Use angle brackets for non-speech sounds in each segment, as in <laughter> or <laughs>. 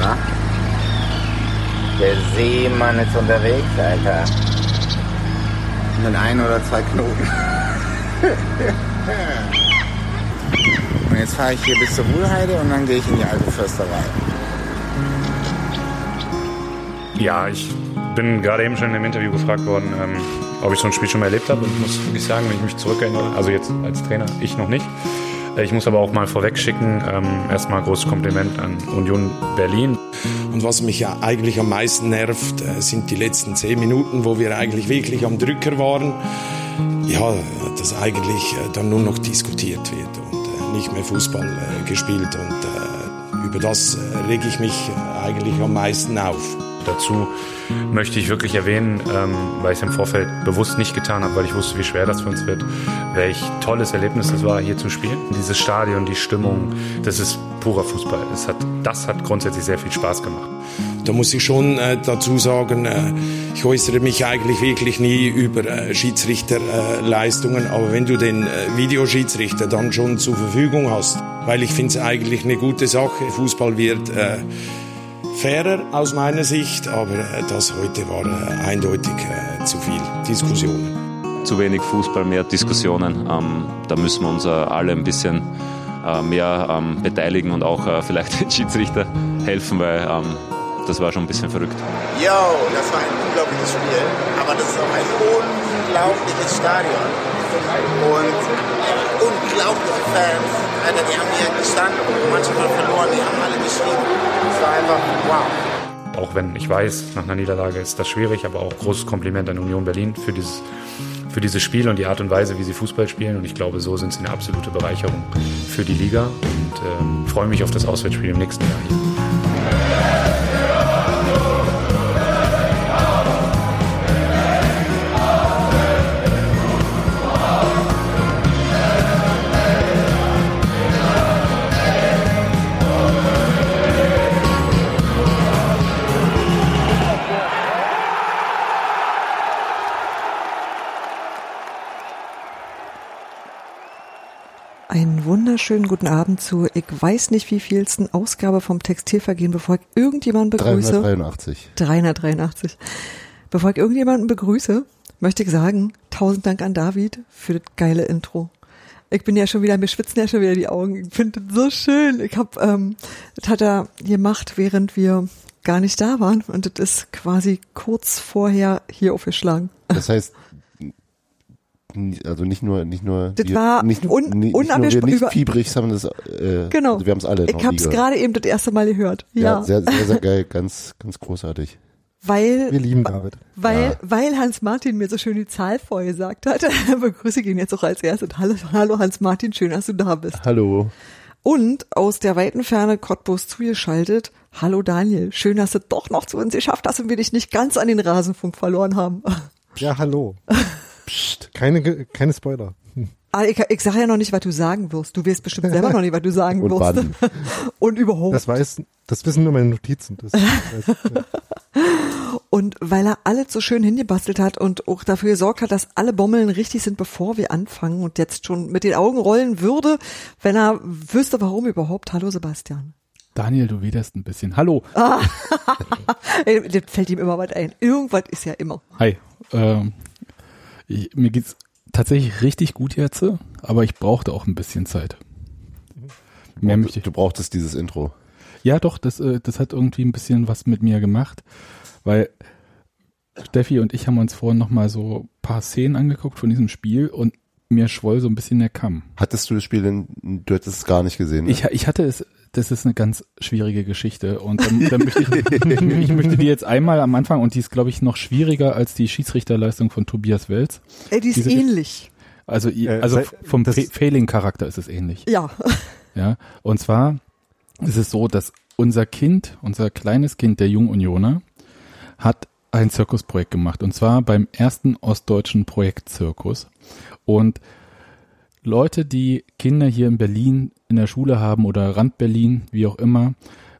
wa? Der Seemann ist unterwegs, Alter. Mit ein oder zwei Knoten. und jetzt fahre ich hier bis zur Wuhlheide und dann gehe ich in die alte Försterei. Ja, ich bin gerade eben schon im Interview gefragt worden, ähm, ob ich so ein Spiel schon mal erlebt habe. Und ich muss wirklich sagen, wenn ich mich zurückerinnere, also jetzt als Trainer, ich noch nicht. Äh, ich muss aber auch mal vorweg schicken, ähm, erstmal großes Kompliment an Union Berlin. Und was mich ja eigentlich am meisten nervt, äh, sind die letzten zehn Minuten, wo wir eigentlich wirklich am Drücker waren. Ja, dass eigentlich äh, dann nur noch diskutiert wird und nicht mehr Fußball gespielt. Und über das rege ich mich eigentlich am meisten auf. Dazu möchte ich wirklich erwähnen, ähm, weil ich es im Vorfeld bewusst nicht getan habe, weil ich wusste, wie schwer das für uns wird, welch tolles Erlebnis es war, hier zu spielen. Dieses Stadion, die Stimmung, das ist purer Fußball. Es hat, das hat grundsätzlich sehr viel Spaß gemacht. Da muss ich schon äh, dazu sagen, äh, ich äußere mich eigentlich wirklich nie über äh, Schiedsrichterleistungen, aber wenn du den äh, Videoschiedsrichter dann schon zur Verfügung hast, weil ich finde es eigentlich eine gute Sache, Fußball wird äh, fairer aus meiner Sicht, aber äh, das heute war äh, eindeutig äh, zu viel Diskussionen. Zu wenig Fußball, mehr Diskussionen. Ähm, da müssen wir uns alle ein bisschen mehr ähm, beteiligen und auch vielleicht <laughs> den Schiedsrichter helfen, weil ähm, das war schon ein bisschen verrückt. Yo, das war ein unglaubliches Spiel, aber das ist auch ein unglaubliches Stadion. Und unglaubliche Fans. Alter, die haben hier gestanden, manchmal verloren, die haben alle geschrieben. Es war einfach wow. Auch wenn ich weiß, nach einer Niederlage ist das schwierig, aber auch großes Kompliment an Union Berlin für dieses, für dieses Spiel und die Art und Weise, wie sie Fußball spielen. Und ich glaube, so sind sie eine absolute Bereicherung für die Liga und äh, freue mich auf das Auswärtsspiel im nächsten Jahr hier. Wunderschönen guten Abend zu, ich weiß nicht wie vielsten Ausgabe vom Textilvergehen, bevor ich irgendjemanden begrüße. 383. 383. Bevor ich irgendjemanden begrüße, möchte ich sagen, tausend Dank an David für das geile Intro. Ich bin ja schon wieder, mir schwitzen ja schon wieder die Augen. Ich finde das so schön. Ich hab, ähm, das hat er gemacht, während wir gar nicht da waren. Und das ist quasi kurz vorher hier aufgeschlagen. Das heißt, also nicht nur nicht nur das wir, war nicht, un, nicht, nicht nur wir nicht fiebrig haben das äh, genau. also wir haben es alle ich habe es gerade eben das erste Mal gehört. Ja, ja. sehr, sehr sehr <laughs> geil ganz ganz großartig. Weil wir lieben David. weil ja. weil Hans Martin mir so schön die Zahl vorher gesagt hat. <laughs> Begrüße ich ihn jetzt auch als erstes. Hallo hallo Hans Martin schön dass du da bist. Hallo. Und aus der weiten Ferne Cottbus zugeschaltet. Hallo Daniel schön dass du doch noch zu uns geschafft hast und wir dich nicht ganz an den Rasenfunk verloren haben. Ja hallo <laughs> Psst, keine, keine Spoiler. Ah, ich, ich sage ja noch nicht, was du sagen wirst. Du wirst bestimmt selber noch nicht, was du sagen <laughs> Und wirst. wann? Und überhaupt. Das weiß, das wissen nur meine Notizen. Das, <laughs> weiß, ja. Und weil er alles so schön hingebastelt hat und auch dafür gesorgt hat, dass alle Bommeln richtig sind, bevor wir anfangen und jetzt schon mit den Augen rollen würde, wenn er wüsste, warum überhaupt. Hallo Sebastian. Daniel, du wederst ein bisschen. Hallo. Ah, <laughs> das fällt ihm immer was ein. Irgendwas ist ja immer. Hi. Ähm, ich, mir geht's tatsächlich richtig gut jetzt, aber ich brauchte auch ein bisschen Zeit. Mehr möchte ich. Du brauchtest dieses Intro. Ja, doch, das, äh, das hat irgendwie ein bisschen was mit mir gemacht, weil Steffi und ich haben uns vorhin nochmal so paar Szenen angeguckt von diesem Spiel und mir schwoll so ein bisschen der Kamm. Hattest du das Spiel denn, du hättest es gar nicht gesehen? Ne? Ich, ich hatte es das ist eine ganz schwierige Geschichte und dann, <laughs> dann möchte ich, ich möchte die jetzt einmal am Anfang und die ist glaube ich noch schwieriger als die Schiedsrichterleistung von Tobias Welz. Ey, die ist Diese, ähnlich. Also äh, also vom Failing Charakter ist es ähnlich. Ja. <laughs> Ja, und zwar ist es so, dass unser Kind, unser kleines Kind der Jungunioner hat ein Zirkusprojekt gemacht und zwar beim ersten ostdeutschen Projektzirkus und Leute, die Kinder hier in Berlin in der Schule haben oder Rand Berlin, wie auch immer,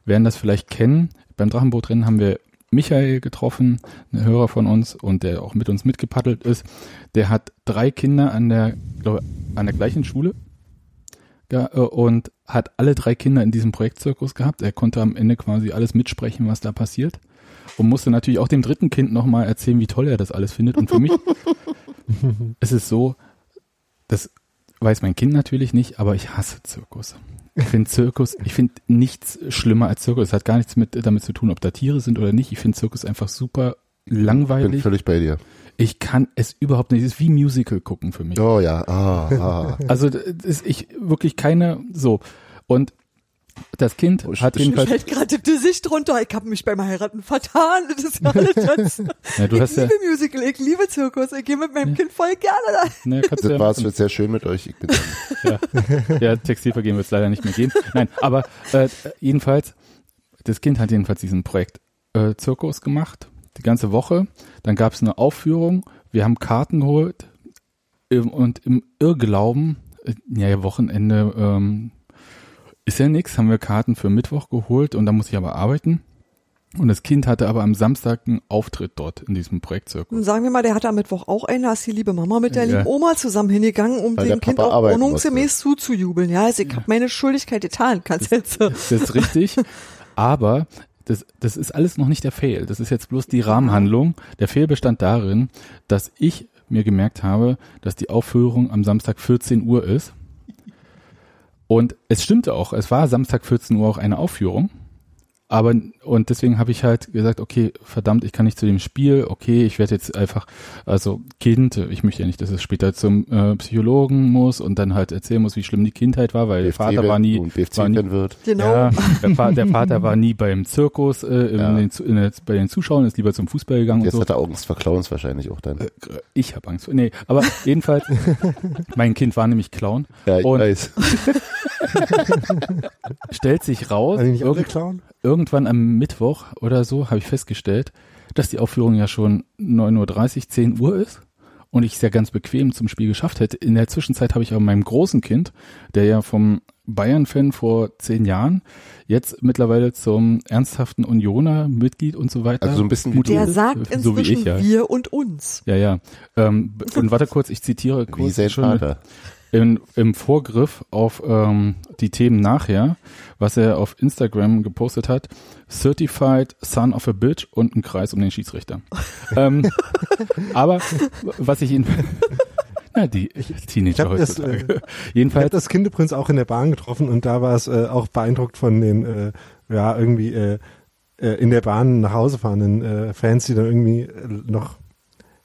werden das vielleicht kennen. Beim Drachenbootrennen haben wir Michael getroffen, ein Hörer von uns und der auch mit uns mitgepaddelt ist. Der hat drei Kinder an der, glaube an der gleichen Schule äh, und hat alle drei Kinder in diesem Projektzirkus gehabt. Er konnte am Ende quasi alles mitsprechen, was da passiert. Und musste natürlich auch dem dritten Kind nochmal erzählen, wie toll er das alles findet. Und für mich <laughs> ist es so, das weiß mein Kind natürlich nicht, aber ich hasse Zirkus. Ich finde Zirkus, ich finde nichts schlimmer als Zirkus. Es hat gar nichts mit, damit zu tun, ob da Tiere sind oder nicht. Ich finde Zirkus einfach super Bin langweilig. völlig bei dir. Ich kann es überhaupt nicht. Es ist wie Musical gucken für mich. Oh ja, ah, ah. Also ist ich wirklich keine so. Und das Kind Oh, hat ich- jedenfalls. Fällt gerade die Sicht runter. Ich habe mich beim Heiraten vertan. Das ist ja alles jetzt. <laughs> Ja, du ich hast ja, liebe Musical, ich liebe Zirkus. Ich gehe mit meinem Kind voll gerne da. ne, kannst Das ja, war es wird sehr schön mit euch. Ich bin ja, Textilvergehen wird es leider nicht mehr gehen. Nein, aber äh, jedenfalls, das Kind hat jedenfalls diesen Projekt äh, Zirkus gemacht, die ganze Woche. Dann gab es eine Aufführung, wir haben Karten geholt ähm, und im Irrglauben, äh, ja, Wochenende ähm, ist ja nix, haben wir Karten für Mittwoch geholt und da muss ich aber arbeiten. Und das Kind hatte aber am Samstag einen Auftritt dort in diesem Projektzirkus. Und sagen wir mal, der hatte am Mittwoch auch einen, da ist die liebe Mama mit der Ja. lieben Oma zusammen hingegangen, um Weil dem Kind Papa auch ordnungsgemäß zuzujubeln. Ja, also ich habe meine Schuldigkeit getan. Kannst jetzt. äh, Das ist richtig. Aber das, das ist alles noch nicht der Fail. Das ist jetzt bloß die Rahmenhandlung. Der Fail bestand darin, dass ich mir gemerkt habe, dass die Aufführung am Samstag 14 Uhr ist. Und es stimmte auch. Es war Samstag 14 Uhr auch eine Aufführung. Aber, und deswegen habe ich halt gesagt, okay, verdammt, ich kann nicht zu dem Spiel, okay, ich werde jetzt einfach, also Kind, ich möchte ja nicht, dass es später zum äh, Psychologen muss und dann halt erzählen muss, wie schlimm die Kindheit war, weil der Vater war nie, und BFC war nie wird. Genau. ja, der, Va der <laughs> Vater war nie beim Zirkus, äh, in Ja. den, in der, bei den Zuschauern, ist lieber zum Fußball gegangen Jetzt und hat so. er Angst vor Clowns wahrscheinlich auch dann. Ich habe Angst vor. Nee, aber jedenfalls, <laughs> mein Kind war nämlich Clown. ja, ich und- weiß. <laughs> Stellt sich raus, Also nicht alle irgend, klauen? Irgendwann am Mittwoch oder so habe ich festgestellt, dass die Aufführung ja schon 9.30 Uhr, 10 Uhr ist und ich es ja ganz bequem zum Spiel geschafft hätte. In der Zwischenzeit habe ich aber meinem großen Kind, der ja vom Bayern-Fan vor zehn Jahren, jetzt mittlerweile zum ernsthaften Unioner Mitglied und so weiter. Also so ein bisschen wie Der du. sagt so wie inzwischen ich, ja. wir und uns. Ja, ja. Ähm, und <laughs> warte kurz, ich zitiere Wie kurz sein schon Vater. In, im Vorgriff auf ähm, die Themen nachher, was er auf Instagram gepostet hat. Certified Son of a Bitch und ein Kreis um den Schiedsrichter. <laughs> ähm, aber was ich ihn... <laughs> Na, die Teenager das, heutzutage. äh, Ich habe <laughs> Jedenfalls, das Kind übrigens auch in der Bahn getroffen und da war es äh, auch beeindruckt von den, äh, ja, irgendwie äh, äh, in der Bahn nach Hause fahrenden äh, Fans, die dann irgendwie noch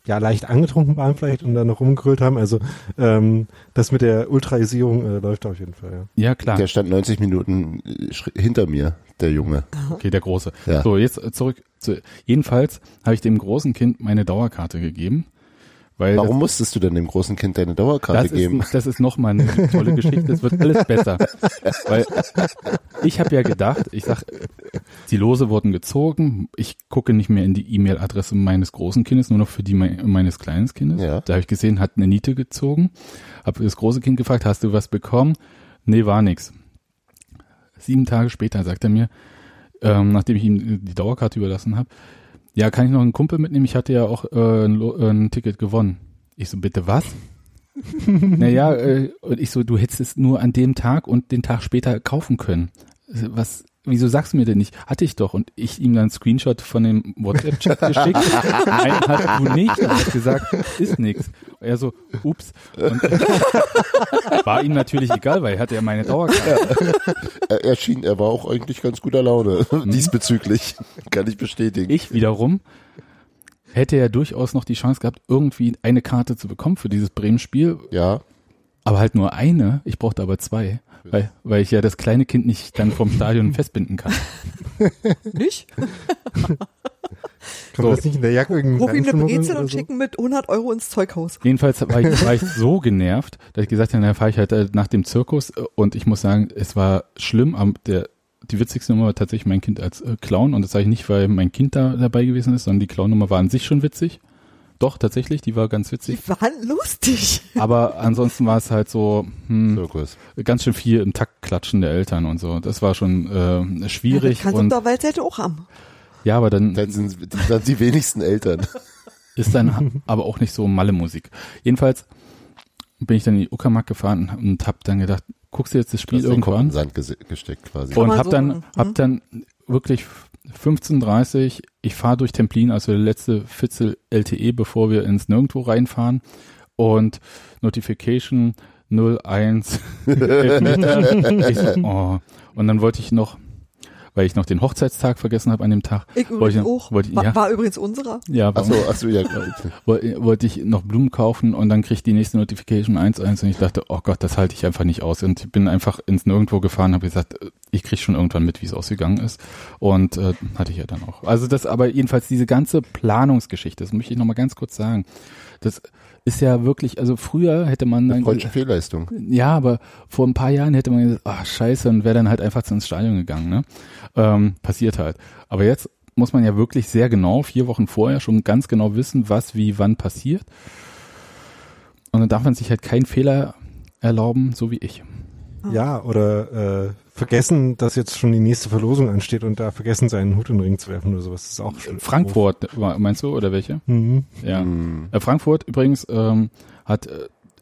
ja leicht angetrunken waren vielleicht und dann noch rumgegrölt haben. Also ähm, das mit der Ultraisierung äh, läuft auf jeden Fall, ja. ja klar, Der stand 90 Minuten äh, hinter mir, der Junge. okay, der Große. Ja. So, jetzt äh, zurück zu... Jedenfalls habe ich dem großen Kind meine Dauerkarte gegeben. Weil Warum musstest du denn dem großen Kind deine das, Dauerkarte das geben? Ist, das ist nochmal eine tolle Geschichte. Es wird alles besser. <laughs> Weil ich habe ja gedacht, ich sag, die Lose wurden gezogen. Ich gucke nicht mehr in die E-Mail-Adresse meines großen Kindes, nur noch für die me meines kleinen Kindes. Ja. Da habe ich gesehen, hat eine Niete gezogen. Habe das große Kind gefragt, hast du was bekommen? Nee, war nix. Sieben Tage später sagt er mir, ähm, nachdem ich ihm die Dauerkarte überlassen habe, ja, kann ich noch einen Kumpel mitnehmen? Ich hatte ja auch äh, ein, äh, ein Ticket gewonnen. Ich so, bitte was? <laughs> naja, äh, und ich so, du hättest es nur an dem Tag und den Tag später kaufen können. Was, wieso sagst du mir denn nicht? Hatte ich doch. Und ich ihm dann einen Screenshot von dem WhatsApp-Chat <laughs> geschickt. Nein, hast du nicht. Er hat gesagt, ist nix. Er so, ups. Und <laughs> war ihm natürlich egal, weil er hatte ja meine Dauerkarte. Er, er schien, er war auch eigentlich ganz guter Laune Mhm. diesbezüglich. Kann ich bestätigen. Ich wiederum hätte ja durchaus noch die Chance gehabt, irgendwie eine Karte zu bekommen für dieses Bremen-Spiel, ja, aber halt nur eine. Ich brauchte aber zwei, weil, weil ich ja das kleine Kind nicht dann vom Stadion <laughs> festbinden kann. <laughs> Nicht? Kann So. das nicht in der Jacke irgendwie Ruf ihm eine Brezel und so? schicken mit 100 Euro ins Zeughaus. Jedenfalls war ich, war ich <laughs> so genervt, dass ich gesagt habe, dann fahre ich halt äh, nach dem Zirkus äh, und ich muss sagen, es war schlimm. Aber der, die witzigste Nummer war tatsächlich mein Kind als äh, Clown und das sage ich nicht, weil mein Kind da dabei gewesen ist, sondern die Clown-Nummer war an sich schon witzig. Doch, tatsächlich, die war ganz witzig. Die waren lustig. <laughs> Aber ansonsten war es halt so, hm, Zirkus. ganz schön viel im Takt klatschen der Eltern und so. Das war schon äh, schwierig. das kannst du und auf der Waldseite auch haben. ja, aber dann Dann sind die, dann die wenigsten Eltern. <laughs> ist dann aber auch nicht so Malle Musik. Jedenfalls bin ich dann in die Uckermark gefahren und hab dann gedacht, guckst dir jetzt das Spiel irgendwann Sand gesteckt quasi. Und hab so dann, hab Mhm. dann wirklich 15.30 ich fahre durch Templin, also der letzte Fitzel LTE, bevor wir ins Nirgendwo reinfahren und Notification 01 Elfmeter. <laughs> <laughs> ich so, oh. Und dann wollte ich noch, weil ich noch den Hochzeitstag vergessen habe an dem Tag, Ich wollte auch. wollte, War, ja, war übrigens unserer. ja, Ach so, ach so, ja. <laughs> woll- wollte ich noch Blumen kaufen und dann krieg ich die nächste Notification 1.1 und ich dachte, oh Gott, das halte ich einfach nicht aus. Und ich bin einfach ins Nirgendwo gefahren, habe gesagt, äh, ich krieg schon irgendwann mit, wie es ausgegangen ist. Und äh, hatte ich ja dann auch. Also das aber jedenfalls diese ganze Planungsgeschichte, das möchte ich nochmal ganz kurz sagen. Das ist ja wirklich, also früher hätte man dann Freudsche Fehlleistung. ja, aber vor ein paar Jahren hätte man gesagt, ach scheiße, und wäre dann halt einfach ins Stadion gegangen. Ne? Ähm, passiert halt. Aber jetzt muss man ja wirklich sehr genau, vier Wochen vorher schon ganz genau wissen, was wie wann passiert. Und dann darf man sich halt keinen Fehler erlauben, so wie ich. Ja, oder äh, vergessen, dass jetzt schon die nächste Verlosung ansteht und da vergessen, seinen Hut in den Ring zu werfen oder sowas. Das ist auch schon. Frankfurt, meinst du, oder welche? Mhm. Ja. Hm. Äh, Frankfurt übrigens ähm, hat,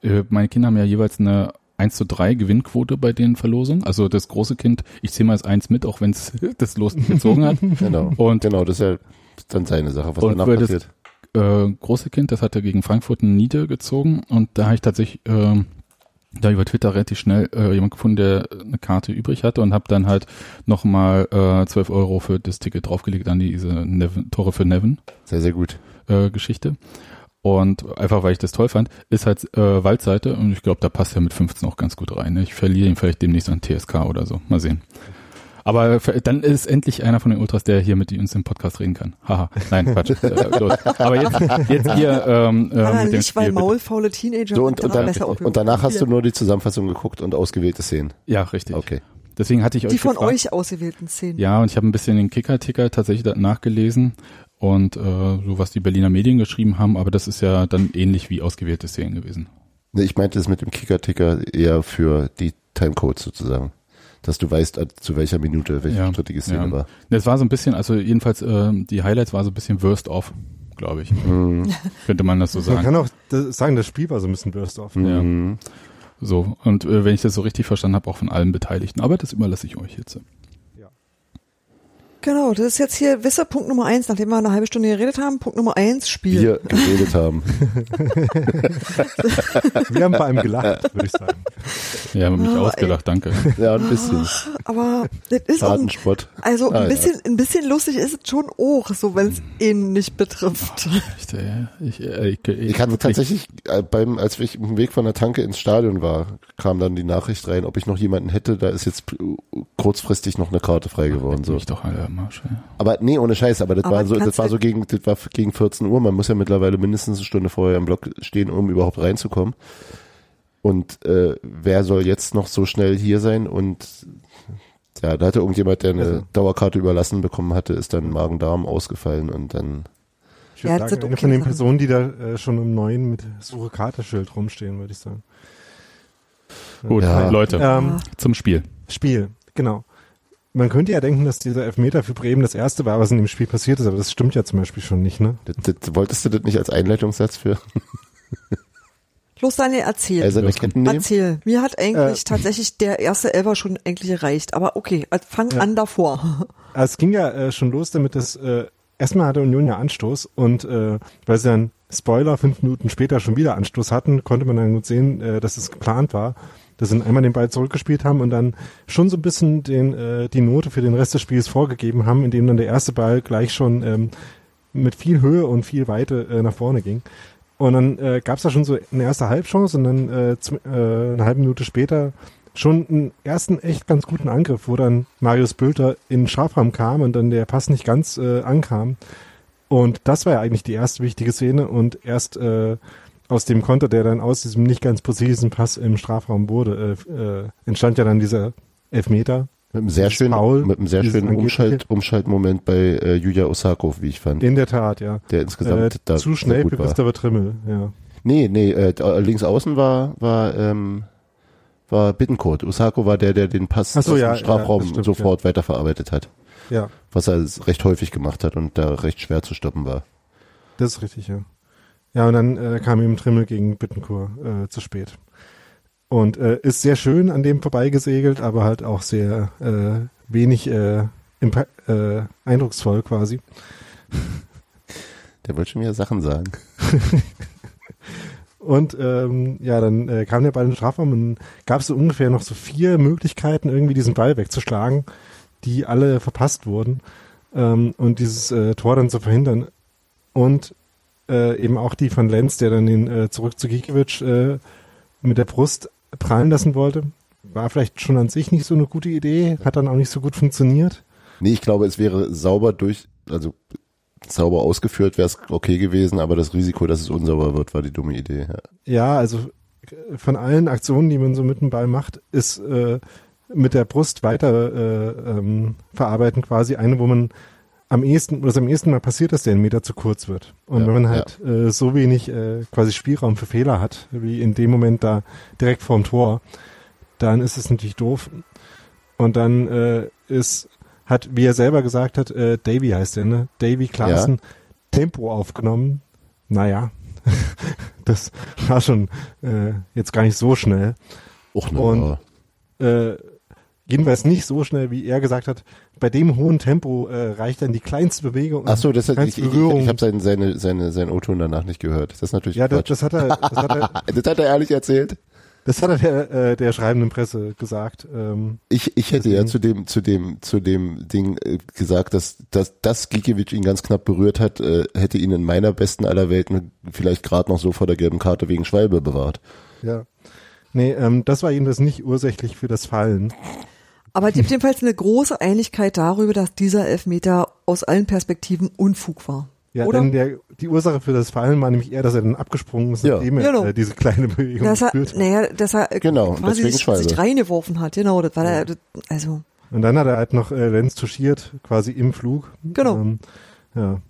äh, meine Kinder haben ja jeweils eine 1 zu 3 Gewinnquote bei den Verlosungen. Also das große Kind, ich zähle mal als eins mit, auch wenn es <laughs> das Los gezogen hat. <laughs> Genau. Und genau, das ist ja dann seine Sache, was danach weil das- passiert. äh, große Kind, das hat er gegen Frankfurt eine Niete gezogen und da habe ich tatsächlich ähm, da über Twitter relativ schnell äh, jemand gefunden, der eine Karte übrig hatte und habe dann halt nochmal äh, 12 Euro für das Ticket draufgelegt an diese Nevin, Tore für Nevin Sehr, sehr gut. äh, Geschichte. Und einfach weil ich das toll fand, ist halt äh, Waldseite und ich glaube, da passt er mit 15 auch ganz gut rein. Ne? Ich verliere ihn vielleicht demnächst an TSK oder so. Mal sehen. Aber dann ist endlich einer von den Ultras, der hier mit uns im Podcast reden kann. Haha, nein, Quatsch. <laughs> äh, los. Aber jetzt, jetzt hier ähm, äh, Ah, mit dem nicht, weil Spiel. bitte. maulfaule Teenager So, und, und, dann und danach hast du nur die Zusammenfassung geguckt und ausgewählte Szenen. Ja, richtig. Okay. Deswegen hatte ich euch die von gefragt. euch ausgewählten Szenen. Ja, und ich habe ein bisschen den Kicker-Ticker tatsächlich nachgelesen und äh, so was die Berliner Medien geschrieben haben, aber das ist ja dann ähnlich wie ausgewählte Szenen gewesen. Ich meinte es mit dem Kicker-Ticker eher für die Timecodes sozusagen. Dass du weißt, äh, zu welcher Minute welche Ja, strittige Szene ja. war. Das war so ein bisschen, also jedenfalls äh, die Highlights war so ein bisschen Worst off, glaube ich. Mhm. <laughs> Könnte man das so Man sagen. kann auch das, sagen, das Spiel war so ein bisschen burst off. Ja. Mhm. So, und äh, wenn ich das so richtig verstanden habe, auch von allen Beteiligten. Aber das überlasse ich euch jetzt. Genau, das ist jetzt hier Wisser Punkt Nummer eins, nachdem wir eine halbe Stunde geredet haben. Punkt Nummer eins, Spiel. Wir geredet haben. <laughs> Wir haben bei einem gelacht, würde ich sagen. Ja, haben mich Ah, ausgelacht, danke. Ja, ein bisschen. Aber das ist auch, ein- also Ah, ein ja. bisschen, ein bisschen lustig ist es schon auch, so wenn es ihn nicht betrifft. Ich, äh, ich, äh, ich, ich, Ich hatte tatsächlich äh, beim, als ich im Weg von der Tanke ins Stadion war, kam dann die Nachricht rein, ob ich noch jemanden hätte, da ist jetzt äh, kurzfristig noch eine Karte frei geworden. So. Ich doch alle immer schön. Aber nee, ohne Scheiß, aber das Aber war so, das war so gegen, das war gegen 14 Uhr. Man muss ja mittlerweile mindestens eine Stunde vorher im Block stehen, um überhaupt reinzukommen. Und äh, wer soll jetzt noch so schnell hier sein? Und ja, da hatte irgendjemand, der eine Also. Dauerkarte überlassen bekommen hatte, ist dann Magen-Darm ausgefallen und dann Ich Ja, würde das sagen, okay von den. Personen, die da äh, schon um neun mit Suche Karte-Schild rumstehen, würde ich sagen. Gut, Ja. Leute, Ähm, zum Spiel. Spiel, genau. Man könnte ja denken, dass dieser Elfmeter für Bremen das erste war, was in dem Spiel passiert ist, aber das stimmt ja zum Beispiel schon nicht, ne? das, das, wolltest du das nicht als Einleitungssatz für <laughs> Los, Daniel, erzähl. Ketten nehmen? Erzähl. Mir hat eigentlich Äh. tatsächlich der erste Elfer schon eigentlich gereicht. Aber okay, also fang Ja. an davor. <laughs> Also es ging ja äh, schon los damit, dass äh, erstmal hatte Union ja Anstoß und äh, weil sie dann Spoiler fünf Minuten später schon wieder Anstoß hatten, konnte man dann gut sehen, äh, dass es geplant war, dass sie einmal den Ball zurückgespielt haben und dann schon so ein bisschen den äh, die Note für den Rest des Spiels vorgegeben haben, indem dann der erste Ball gleich schon ähm, mit viel Höhe und viel Weite äh, nach vorne ging. Und dann äh, gab es da schon so eine erste Halbchance und dann äh, äh, eine halbe Minute später schon einen ersten echt ganz guten Angriff, wo dann Marius Bülter in Strafraum kam und dann der Pass nicht ganz äh, ankam. Und das war ja eigentlich die erste wichtige Szene und erst äh, aus dem Konter, der dann aus diesem nicht ganz präzisen Pass im Strafraum wurde, äh, äh, entstand ja dann dieser Elfmeter. Mit einem sehr schönen, Foul, mit einem sehr schönen Umschalt, Umschaltmoment bei äh, Yuya Osako, wie ich fand. In der Tat, ja. der insgesamt Äh, da zu schnell für. Christopher Trimmel, ja. Nee, nee, äh, links außen war, war, ähm, war Bittencourt. Osako war der, der den Pass so, aus ja, dem Strafraum ja, stimmt, sofort weiterverarbeitet hat. Ja, Was er recht häufig gemacht hat und da recht schwer zu stoppen war. das ist richtig, ja. Ja, und dann äh, kam eben Trimmel gegen Bittencourt äh, zu spät. Und äh, ist sehr schön an dem vorbeigesegelt, aber halt auch sehr äh, wenig äh, äh, eindrucksvoll quasi. Der wollte schon wieder Sachen sagen. <laughs> Und ähm, ja, dann äh, kam der Ball in den Strafraum und gab es so ungefähr noch so vier Möglichkeiten, irgendwie diesen Ball wegzuschlagen, die alle verpasst wurden ähm, und dieses äh, Tor dann zu verhindern. Und äh, eben auch die von Lenz, der dann den äh, zurück zu Gikiewicz äh, mit der Brust prallen lassen wollte. War vielleicht schon an sich nicht so eine gute Idee, hat dann auch nicht so gut funktioniert. Nee, ich glaube, es wäre sauber durch, also sauber ausgeführt wäre es okay gewesen, aber das Risiko, dass es unsauber wird, war die dumme Idee. Ja. Ja, also äh, von allen Aktionen, die man so mit dem Ball macht, ist äh, mit der Brust weiter äh, ähm, verarbeiten quasi eine, wo man am ehesten, es am ehesten mal passiert, dass der einen Meter zu kurz wird. Und Ja, wenn man halt äh, so wenig äh, quasi Spielraum für Fehler hat, wie in dem Moment da direkt vorm Tor, dann ist es natürlich doof. Und dann äh, ist, hat, wie er selber gesagt hat, äh, Davy heißt er, ne? Davy Klaassen, Tempo aufgenommen. Naja, <laughs> das war schon äh, jetzt gar nicht so schnell. Och, ne, Und- Äh, jedenfalls nicht so schnell, wie er gesagt hat. Bei dem hohen Tempo äh, reicht dann die kleinste Bewegung. Ach so, das hat, ich, ich, ich, Berührung. ich habe sein, seine, seine, sein O-Ton danach nicht gehört. Das ist natürlich ja, das, das hat er, das hat er, <laughs> das hat er ehrlich erzählt. das hat er der, äh, der schreibenden Presse gesagt. Ähm, Ich, ich hätte ja Deswegen- zu dem, zu dem, zu dem Ding äh, gesagt, dass, dass, dass Gikiewicz ihn ganz knapp berührt hat, äh, hätte ihn in meiner besten aller Welten vielleicht gerade noch so vor der gelben Karte wegen Schwalbe bewahrt. ja. Nee, ähm, das war jedenfalls nicht ursächlich für das Fallen. Aber es gibt jedenfalls eine große Einigkeit darüber, dass dieser Elfmeter aus allen Perspektiven Unfug war. Ja, Oder? denn der, die Ursache für das Fallen war nämlich eher, dass er dann abgesprungen ist, Ja. nachdem er Genau. äh, diese kleine Bewegung dass er, geführt hat. naja, dass er äh, Genau, quasi deswegen sich, sich reingeworfen hat. Genau, das war der, das, also, Und dann hat er halt noch äh, Lenz touchiert, quasi im Flug. Genau. Ähm, ja.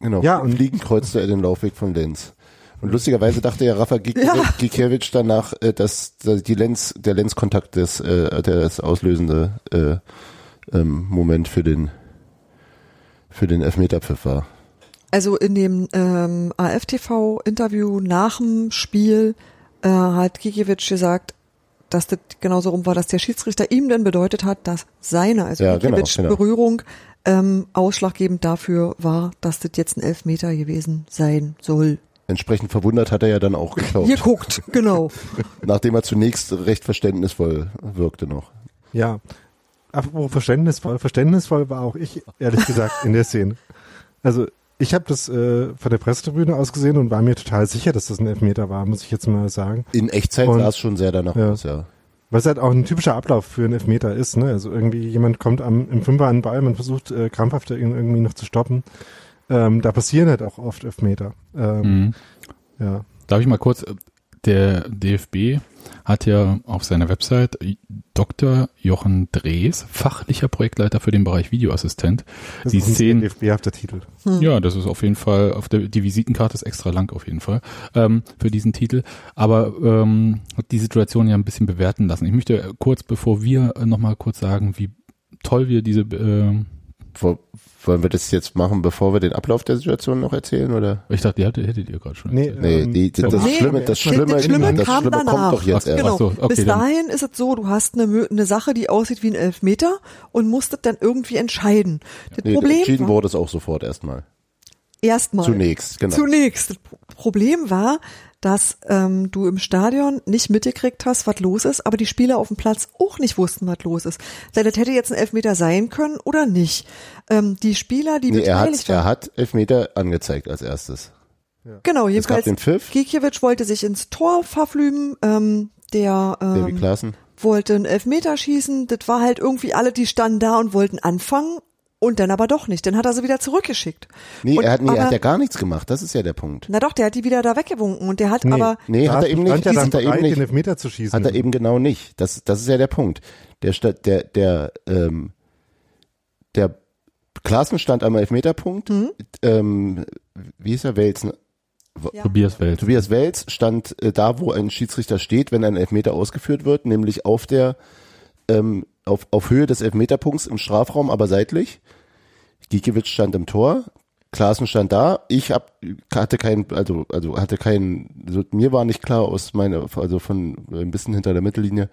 Genau. Ja, und- Fliegen kreuzte er den Laufweg von Lenz. Und lustigerweise dachte ja Rafa Gikiewicz <laughs> Ja. Gikiewicz danach, äh, dass, die Lenz, der Lenzkontakt des, äh, das auslösende äh, ähm, Moment für den für den Elfmeterpfiff war. also in dem ähm, AFTV-Interview nach dem Spiel äh, hat Gikiewicz gesagt, dass das genauso rum war, dass der Schiedsrichter ihm dann bedeutet hat, dass seine, also Ja, genau, genau. Berührung ähm, ausschlaggebend dafür war, dass das jetzt ein Elfmeter gewesen sein soll. Entsprechend verwundert hat er ja dann auch geschaut, Hier guckt, genau. <laughs> nachdem er zunächst recht verständnisvoll wirkte noch. Ja. Apropos verständnisvoll, verständnisvoll war auch ich, ehrlich gesagt, in der Szene. Also ich habe das äh, von der Pressetribüne aus gesehen und war mir total sicher, dass das ein Elfmeter war, muss ich jetzt mal sagen. In Echtzeit sah es schon sehr danach Ja. aus, ja. Was halt auch ein typischer Ablauf für einen Elfmeter ist, ne? Also irgendwie jemand kommt am, im Fünfer an den Ball, man versucht äh, krampfhaft irgendwie noch zu stoppen. Ähm, da passieren halt auch oft Elfmeter. Ähm, Mhm. Ja. Darf ich mal kurz, äh, der DFB hat ja auf seiner Website Dr. Jochen Drees, fachlicher Projektleiter für den Bereich Videoassistent. Das Die ist ein Szenen- DFB-hafter Titel. Ja, das ist auf jeden Fall, auf der, die Visitenkarte ist extra lang auf jeden Fall ähm, für diesen Titel. Aber ähm, hat die Situation ja ein bisschen bewerten lassen. Ich möchte äh, kurz, bevor wir äh, nochmal kurz sagen, wie toll wir diese, äh, wollen wir das jetzt machen, bevor wir den Ablauf der Situation noch erzählen, oder? ich dachte, die hättet, hättet ihr gerade schon. Nee. Nee, ähm, die, die, das, Nee, Schlimme, das Das Schlimme, Schlimme das kam Schlimme danach. kommt doch jetzt Ach, erst. genau. so, okay, Bis dann- dahin ist es so, du hast eine, eine Sache, die aussieht wie ein Elfmeter und musst es dann irgendwie entscheiden. Das Nee, Problem entschieden war, wurde es auch sofort erstmal. erstmal. Zunächst, genau. Zunächst. Das Pro- Problem war, dass ähm, du im Stadion nicht mitgekriegt hast, was los ist, aber die Spieler auf dem Platz auch nicht wussten, was los ist. Denn das hätte jetzt ein Elfmeter sein können oder nicht. Ähm, die Spieler, die Nee, er hat, beteiligt er waren, hat Elfmeter angezeigt als erstes. genau, Es gab jedenfalls Gikiewicz wollte sich ins Tor verflüben, ähm, der ähm, wollte einen Elfmeter schießen, das war halt irgendwie alle, die standen da und wollten anfangen und dann aber doch nicht. Dann hat er sie wieder zurückgeschickt. Nee, und, er hat, nee, er aber, hat ja gar nichts gemacht. Das ist ja der Punkt. Na doch, der hat die wieder da weggewunken und der hat Nee. aber Nee, hat er eben nicht. ja hat er eben nicht. den Elfmeter zu schießen. Hat er eben genau nicht. Das, das ist ja der Punkt. Der, der, der, ähm, der Klaassen stand am Elfmeterpunkt. Mhm. Ähm, wie ist er? Wels, ne? Ja. Tobias Welt. Tobias Wels stand äh, da, wo ein Schiedsrichter steht, wenn ein Elfmeter ausgeführt wird, nämlich auf der, ähm, auf, auf Höhe des Elfmeterpunkts im Strafraum, aber seitlich. Gikiewicz stand im Tor. Klaassen stand da, ich hab, hatte keinen, also, also hatte keinen, also mir war nicht klar aus meiner, also von ein bisschen hinter der Mittellinie,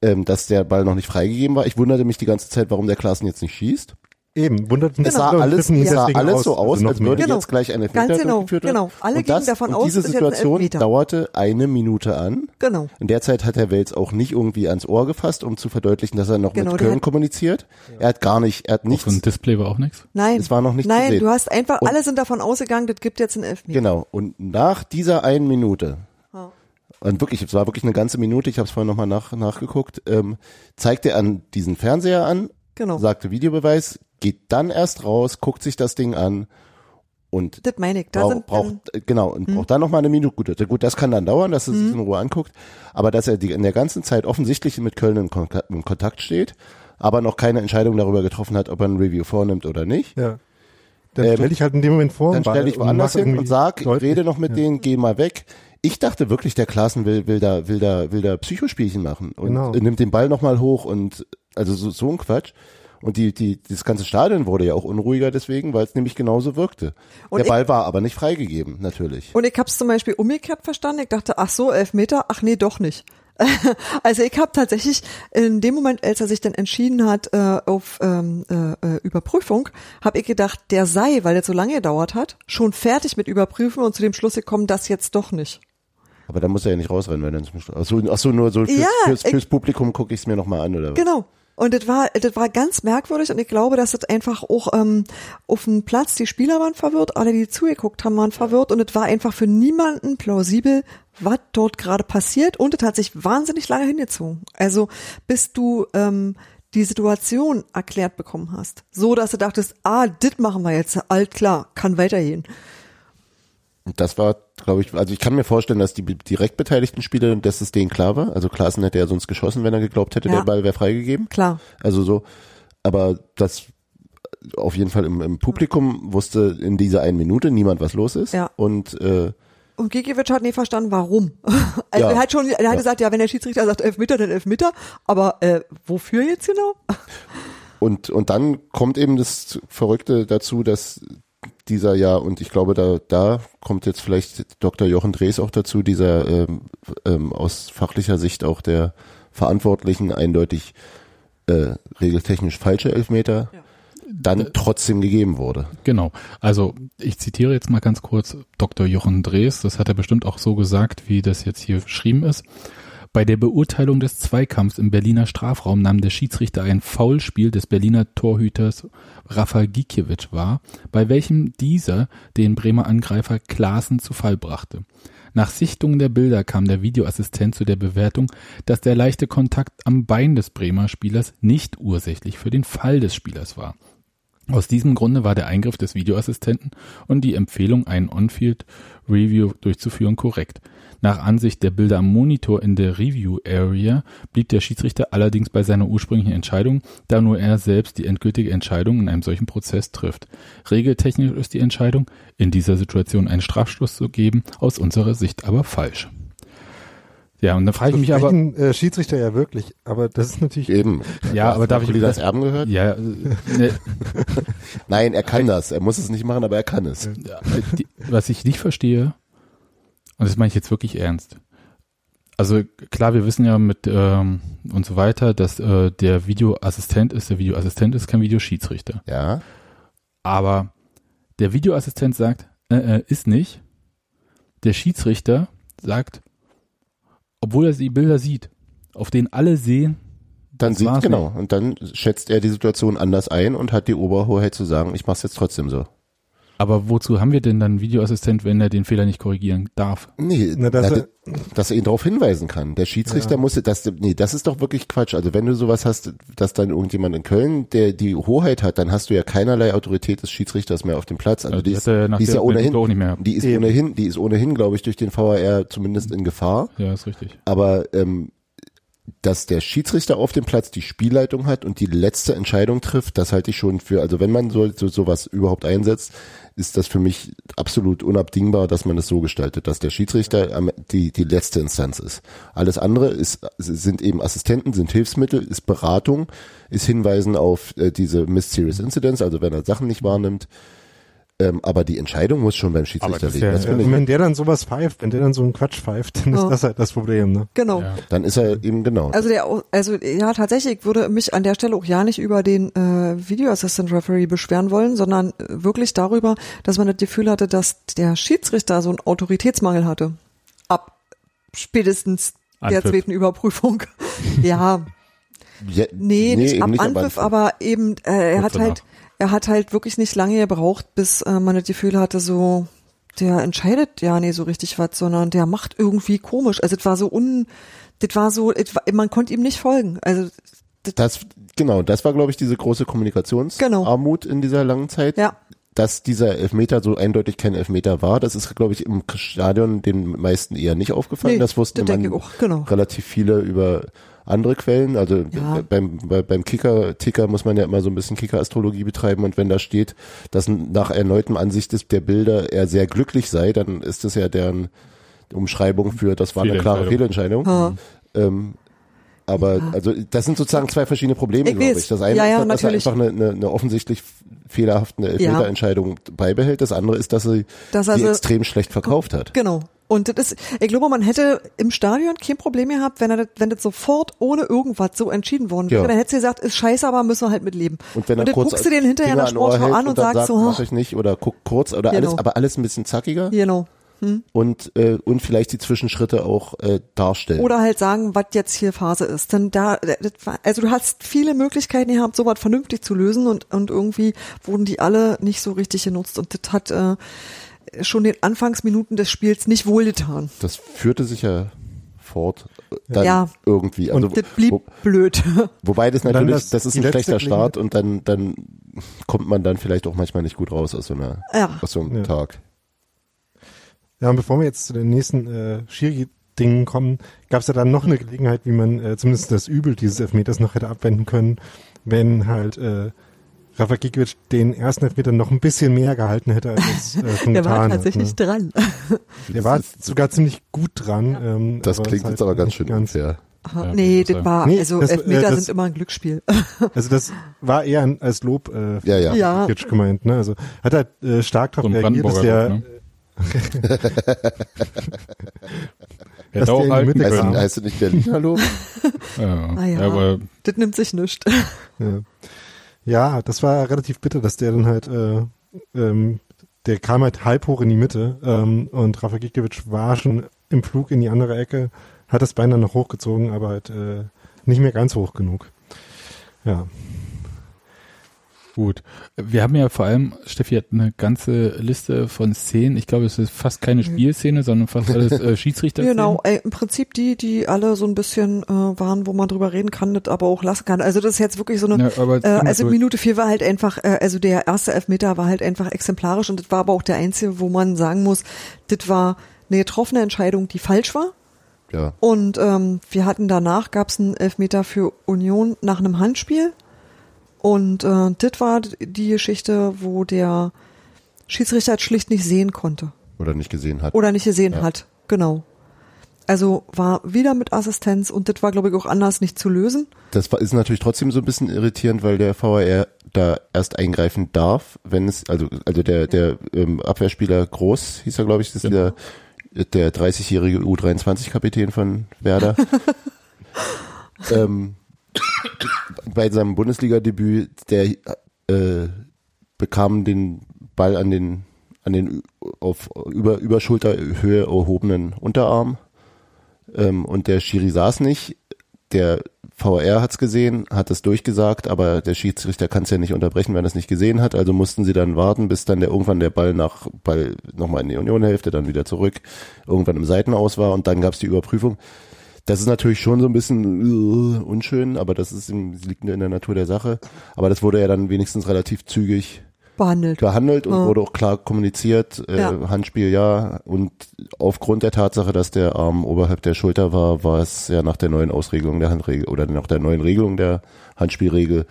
ähm, dass der Ball noch nicht freigegeben war. Ich wunderte mich die ganze Zeit, warum der Klaassen jetzt nicht schießt. Eben, wundert mich. Es sah Genau. alles, es sah alles so aus, also als würde Genau. jetzt gleich ein Elfmeter Ganz genau, genau. Alle und gingen das, davon und aus, diese Situation dauerte eine Minute an. Genau. In der Zeit hat Herr Wels auch nicht irgendwie ans Ohr gefasst, um zu verdeutlichen, dass er noch Genau, mit Köln hat- kommuniziert. Er hat gar nicht, er hat Auf nichts. dem Display war auch nichts. Nein. Es war noch nicht zu Nein, sehen. du hast einfach, Und- alle sind davon ausgegangen, das gibt jetzt einen Elfmeter. Genau. Und nach dieser einen Minute, Ja. und wirklich, es war wirklich eine ganze Minute, ich habe es vorhin nochmal nach, nachgeguckt, ähm, zeigt er an diesen Fernseher an, Genau. sagte Videobeweis, geht dann erst raus, guckt sich das Ding an und Das meine ich. Da braucht, sind braucht dann, äh, genau und braucht dann noch mal eine Minute. Gut, gut, das kann dann dauern, dass er sich in Ruhe anguckt, aber dass er die, in der ganzen Zeit offensichtlich mit Köln in Kontakt, in Kontakt steht, aber noch keine Entscheidung darüber getroffen hat, ob er ein Review vornimmt oder nicht. Ja. Dann Ähm, stell dich halt in dem Moment vor. Dann stelle ich und woanders hin und irgendwie sag, ich deutlich- rede noch mit denen, geh mal weg. Ich dachte wirklich, der Klaassen will, will da, will da, will da Psychospielchen machen und Genau. nimmt den Ball nochmal hoch und also so, so ein Quatsch. Und die, die, das ganze Stadion wurde ja auch unruhiger deswegen, weil es nämlich genauso wirkte. Und der ich- Ball war aber nicht freigegeben, natürlich. und ich habe es zum Beispiel umgekehrt verstanden. Ich dachte, ach so, Elfmeter, ach nee, doch nicht. <laughs> Also ich habe tatsächlich in dem Moment, als er sich dann entschieden hat äh, auf ähm, äh, äh, Überprüfung, habe ich gedacht, der sei, weil das so lange gedauert hat, schon fertig mit Überprüfen und zu dem Schluss gekommen, das jetzt doch nicht. Aber da muss er ja nicht rausrennen, wenn er zum Schluss. Ach so, ach so nur so fürs, Ja, fürs, ich- fürs Publikum gucke ich es mir nochmal an, oder? was? Genau. Und das war, das war ganz merkwürdig und ich glaube, dass das einfach auch ähm, auf dem Platz, die Spieler waren verwirrt, alle, die zugeguckt haben, waren verwirrt und es war einfach für niemanden plausibel, was dort gerade passiert und es hat sich wahnsinnig lange hingezogen. Also bis du ähm, die Situation erklärt bekommen hast, so dass du dachtest, ah, das machen wir jetzt, alt klar, kann weitergehen. Das war, glaube ich, also ich kann mir vorstellen, dass die direkt beteiligten Spieler, dass es denen klar war. Also Klaassen hätte ja sonst geschossen, wenn er geglaubt hätte, Ja. der Ball wäre freigegeben. Klar. Also so, aber das auf jeden Fall im, im Publikum wusste in dieser einen Minute niemand, was los ist. Ja. Und äh, Und Gikiewicz hat nie verstanden, warum. <laughs> Also Ja. er hat schon, er hat Ja. gesagt, ja, wenn der Schiedsrichter sagt Elfmeter, dann Elfmeter. Aber äh, wofür jetzt genau? Und, und dann kommt eben das Verrückte dazu, dass dieser ja, und ich glaube, da, da kommt jetzt vielleicht Dr. Jochen Drees auch dazu, dieser ähm, ähm, aus fachlicher Sicht auch der Verantwortlichen eindeutig äh, regeltechnisch falsche Elfmeter dann trotzdem gegeben wurde. Genau. Also ich zitiere jetzt mal ganz kurz Dr. Jochen Drees. Das hat er bestimmt auch so gesagt, wie das jetzt hier beschrieben ist. Bei der Beurteilung des Zweikampfs im Berliner Strafraum nahm der Schiedsrichter ein Foulspiel des Berliner Torhüters Rafa Gikiewicz wahr, bei welchem dieser den Bremer Angreifer Klaassen zu Fall brachte. Nach Sichtung der Bilder kam der Videoassistent zu der Bewertung, dass der leichte Kontakt am Bein des Bremer Spielers nicht ursächlich für den Fall des Spielers war. Aus diesem Grunde war der Eingriff des Videoassistenten und die Empfehlung, einen On-Field-Review durchzuführen, korrekt. Nach Ansicht der Bilder am Monitor in der Review-Area blieb der Schiedsrichter allerdings bei seiner ursprünglichen Entscheidung, da nur er selbst die endgültige Entscheidung in einem solchen Prozess trifft. Regeltechnisch ist die Entscheidung, in dieser Situation einen Strafstoß zu geben, aus unserer Sicht aber falsch. Ja, und dann frage ich mich aber, äh, Schiedsrichter ja wirklich, aber das ist natürlich Eben. ja, aber darf ich Haben die das Erben gehört? Ja, äh, ne, <laughs> Nein, er kann das. Er muss es nicht machen, aber er kann es. Ja, die, was ich nicht verstehe, und das meine ich jetzt wirklich ernst. Also klar, wir wissen ja mit ähm, und so weiter, dass äh, der Videoassistent ist, der Videoassistent ist kein Videoschiedsrichter. Ja. Aber der Videoassistent sagt, äh, äh, ist nicht. Der Schiedsrichter sagt, obwohl er die Bilder sieht, auf denen alle sehen, Dann sieht, genau. Und dann schätzt er die Situation anders ein und hat die Oberhoheit zu sagen, ich mach's jetzt trotzdem so. Aber wozu haben wir denn dann einen Videoassistent, wenn er den Fehler nicht korrigieren darf? Nee, Na, dass na, er- dass er ihn darauf hinweisen kann. Der Schiedsrichter Ja. muss, das, nee, das ist doch wirklich Quatsch. Also wenn du sowas hast, dass dann irgendjemand in Köln, der die Hoheit hat, dann hast du ja keinerlei Autorität des Schiedsrichters mehr auf dem Platz. Also Ja, die die ist, die ist ja ohnehin, Meldung auch nicht mehr. die ist Eben. ohnehin, die ist ohnehin, glaube ich, durch den VAR zumindest in Gefahr. Ja, ist richtig. Aber ähm, dass der Schiedsrichter auf dem Platz die Spielleitung hat und die letzte Entscheidung trifft, das halte ich schon für, also wenn man so, so sowas überhaupt einsetzt, ist das für mich absolut unabdingbar, dass man es so gestaltet, dass der Schiedsrichter die, die letzte Instanz ist. Alles andere ist, sind eben Assistenten, sind Hilfsmittel, ist Beratung, ist Hinweisen auf äh, diese Mysterious Incidents, also wenn er Sachen nicht wahrnimmt. Ähm, aber die Entscheidung muss schon beim Schiedsrichter ist liegen. ja- Ja, wenn der dann sowas pfeift, wenn der dann so einen Quatsch pfeift, dann ist Ja. das halt das Problem, ne? Genau. Ja. Dann ist er eben genau. Also der, also ja, tatsächlich würde mich an der Stelle auch ja nicht über den äh, Video Assistant Referee beschweren wollen, sondern äh, wirklich darüber, dass man das Gefühl hatte, dass der Schiedsrichter so einen Autoritätsmangel hatte. Ab spätestens der Anpfiff. zweiten Überprüfung. <laughs> ja, Ja, nee, nicht eben ab nicht am Anpfiff, Anfang. aber eben, äh, er Kurz hat halt, er hat halt wirklich nicht lange gebraucht, bis äh, man das Gefühl hatte, so, der entscheidet ja nicht so richtig was, sondern der macht irgendwie komisch. Also das war so un, das war so, war, man konnte ihm nicht folgen. Also Das, genau, das war, glaube ich, diese große Kommunikationsarmut in dieser langen Zeit. Genau. Ja. Dass dieser Elfmeter so eindeutig kein Elfmeter war, das ist, glaube ich, im Stadion den meisten eher nicht aufgefallen. Nee, das wussten man genau. relativ viele über andere Quellen. Also Ja. beim, bei, beim Kicker, Ticker muss man ja immer so ein bisschen Kicker-Astrologie betreiben und wenn da steht, dass nach erneutem Ansicht des, der Bilder er sehr glücklich sei, dann ist das ja deren Umschreibung für, das war eine klare Fehlentscheidung. Ha. Ähm, aber also das sind sozusagen zwei verschiedene Probleme, Ich glaube weiß. ich. Das eine Ja, ja, ist, dass er einfach eine, eine, eine offensichtlich fehlerhafte Elfmeterentscheidung beibehält. Das andere ist, dass er sie also- extrem schlecht verkauft hat. Genau. Und das ist, ich glaube, man hätte im Stadion kein Problem gehabt, wenn er das, wenn das sofort ohne irgendwas so entschieden worden wäre. Ja. Dann hätte sie gesagt, ist scheiße, aber müssen wir halt mit leben. Und wenn er dann kurz guckst du den hinterher in Finger an Ohr Sportschau hält an und, und sagst sagt, so, mach ich nicht oder guck kurz oder Genau. alles, aber alles ein bisschen zackiger genau. Und äh, und vielleicht die Zwischenschritte auch äh, darstellen. Oder halt sagen, was jetzt hier Phase ist. Denn da, das war, also du hast viele Möglichkeiten gehabt, sowas vernünftig zu lösen und, und irgendwie wurden die alle nicht so richtig genutzt und das hat äh, schon den Anfangsminuten des Spiels nicht wohlgetan. das führte sich ja fort äh, dann Ja. irgendwie. Also, Das blieb wo, blöd. <laughs> wobei das Und natürlich, das- das, ist ein schlechter Start und dann dann kommt man dann vielleicht auch manchmal nicht gut raus aus so einer Ja. aus so einem Ja. Tag. Ja, und bevor wir jetzt zu den nächsten äh, Schiri-Dingen kommen, gab es ja dann noch eine Gelegenheit, wie man äh, zumindest das Übel dieses Elfmeters noch hätte abwenden können, wenn halt äh, Rafa Gikiewicz den ersten Elfmeter noch ein bisschen mehr gehalten hätte, als es äh, schon <laughs> Der war hat. tatsächlich Ne? dran. <laughs> Der war sogar ziemlich gut dran. Ähm, Das klingt halt jetzt aber ganz schön unfair. Aha. Ja, nee, das war, Nee, also das- äh, Elfmeter das- sind immer ein Glücksspiel. <laughs> Also das war eher ein, als Lob äh, Ja, ja. Ja. Gemeint. Ne? Also hat er äh, stark So darauf ein reagiert, dass Brandenburger der Lob, ne? <laughs> Hätte auch halten Mitte Heißt, können. heißt du nicht Berliner Lob? <laughs> Ja. Ah ja. ja, aber Das nimmt sich nicht. <laughs> Ja. ja, das war relativ bitter, dass der dann halt, äh, ähm, der kam halt halb hoch in die Mitte ähm, und Rafa Gikiewicz war schon im Flug in die andere Ecke, hat das Bein dann noch hochgezogen, aber halt äh, nicht mehr ganz hoch genug. Ja, Gut. Wir haben ja vor allem, Steffi hat eine ganze Liste von Szenen. Ich glaube, es ist fast keine Spielszene, sondern fast alles äh, <laughs> Schiedsrichter. Genau, äh, im Prinzip die, die alle so ein bisschen äh, waren, wo man drüber reden kann, das aber auch lassen kann. Also das ist jetzt wirklich so eine, Ja, aber äh, also durch. Minute vier war halt einfach, äh, also der erste Elfmeter war halt einfach exemplarisch und das war aber auch der einzige, wo man sagen muss, das war eine getroffene Entscheidung, die falsch war. Ja. Und ähm, wir hatten danach, gab es einen Elfmeter für Union nach einem Handspiel. Und äh, das war die Geschichte, wo der Schiedsrichter es schlicht nicht sehen konnte. Oder nicht gesehen hat. Oder nicht gesehen Ja. hat. Genau. Also war wieder mit Assistenz und das war, glaube ich, auch anders nicht zu lösen. Das war, ist natürlich trotzdem so ein bisschen irritierend, weil der VAR da erst eingreifen darf, wenn es, also, also der, der ähm, Abwehrspieler Groß, hieß er, glaube ich, das ist Genau. der, der 30-jährige U23-Kapitän von Werder. <laughs> ähm, bei seinem Bundesliga-Debüt, der äh, bekam den Ball an den an den auf über über Schulterhöhe erhobenen Unterarm ähm, und der Schiri saß nicht. Der VR hat's gesehen, hat es durchgesagt, aber der Schiedsrichter kann es ja nicht unterbrechen, wenn er es nicht gesehen hat. Also mussten sie dann warten, bis dann der irgendwann der Ball nach Ball nochmal in die Unionhälfte, dann wieder zurück, irgendwann im Seitenaus war und dann gab's die Überprüfung. Das ist natürlich schon so ein bisschen uh, unschön, aber das ist im, liegt in der Natur der Sache. Aber das wurde ja dann wenigstens relativ zügig Behandelt. gehandelt und Ja. wurde auch klar kommuniziert, äh, Ja. Handspiel ja. Und aufgrund der Tatsache, dass der Arm oberhalb der Schulter war, war es ja nach der neuen Ausregelung der Handregel oder nach der neuen Regelung der Handspielregel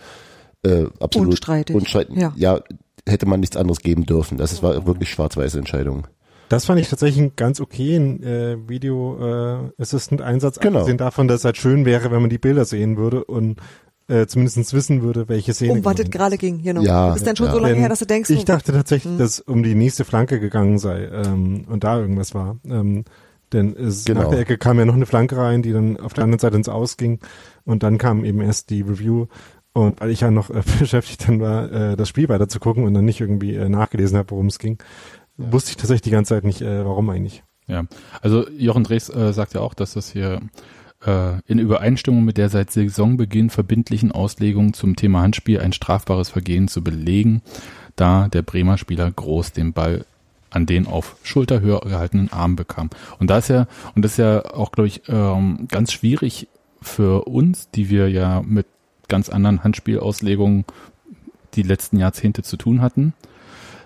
äh, absolut Unstreitig. unstreitig. Ja. ja, hätte man nichts anderes geben dürfen. Das war wirklich schwarz-weiße Entscheidung. Das fand ich tatsächlich einen ganz okayen äh, Video äh, Assistant Einsatz, Genau. abgesehen davon, dass es halt schön wäre, wenn man die Bilder sehen würde und äh, zumindest wissen würde, welche Szene. Um was das gekommen gerade ging, genau. Ja, das ist dann schon ja. so lange Denn her, dass du denkst, Ich oh, dachte tatsächlich, Hm. dass um die nächste Flanke gegangen sei ähm, und da irgendwas war. Ähm, denn es, Genau. nach der Ecke kam ja noch eine Flanke rein, die dann auf der anderen Seite ins Aus ging und dann kam eben erst die Review und weil ich ja noch äh, <laughs> beschäftigt dann war, äh, das Spiel weiter zu gucken und dann nicht irgendwie äh, nachgelesen habe, worum es ging, wusste ich tatsächlich die ganze Zeit nicht, äh, warum eigentlich. Ja, also Jochen Drees äh, sagt ja auch, dass das hier äh, in Übereinstimmung mit der seit Saisonbeginn verbindlichen Auslegung zum Thema Handspiel ein strafbares Vergehen zu belegen, da der Bremer Spieler groß den Ball an den auf Schulterhöhe gehaltenen Arm bekam. Und da ist ja, und das ist ja auch, glaube ich, ähm, ganz schwierig für uns, die wir ja mit ganz anderen Handspielauslegungen die letzten Jahrzehnte zu tun hatten,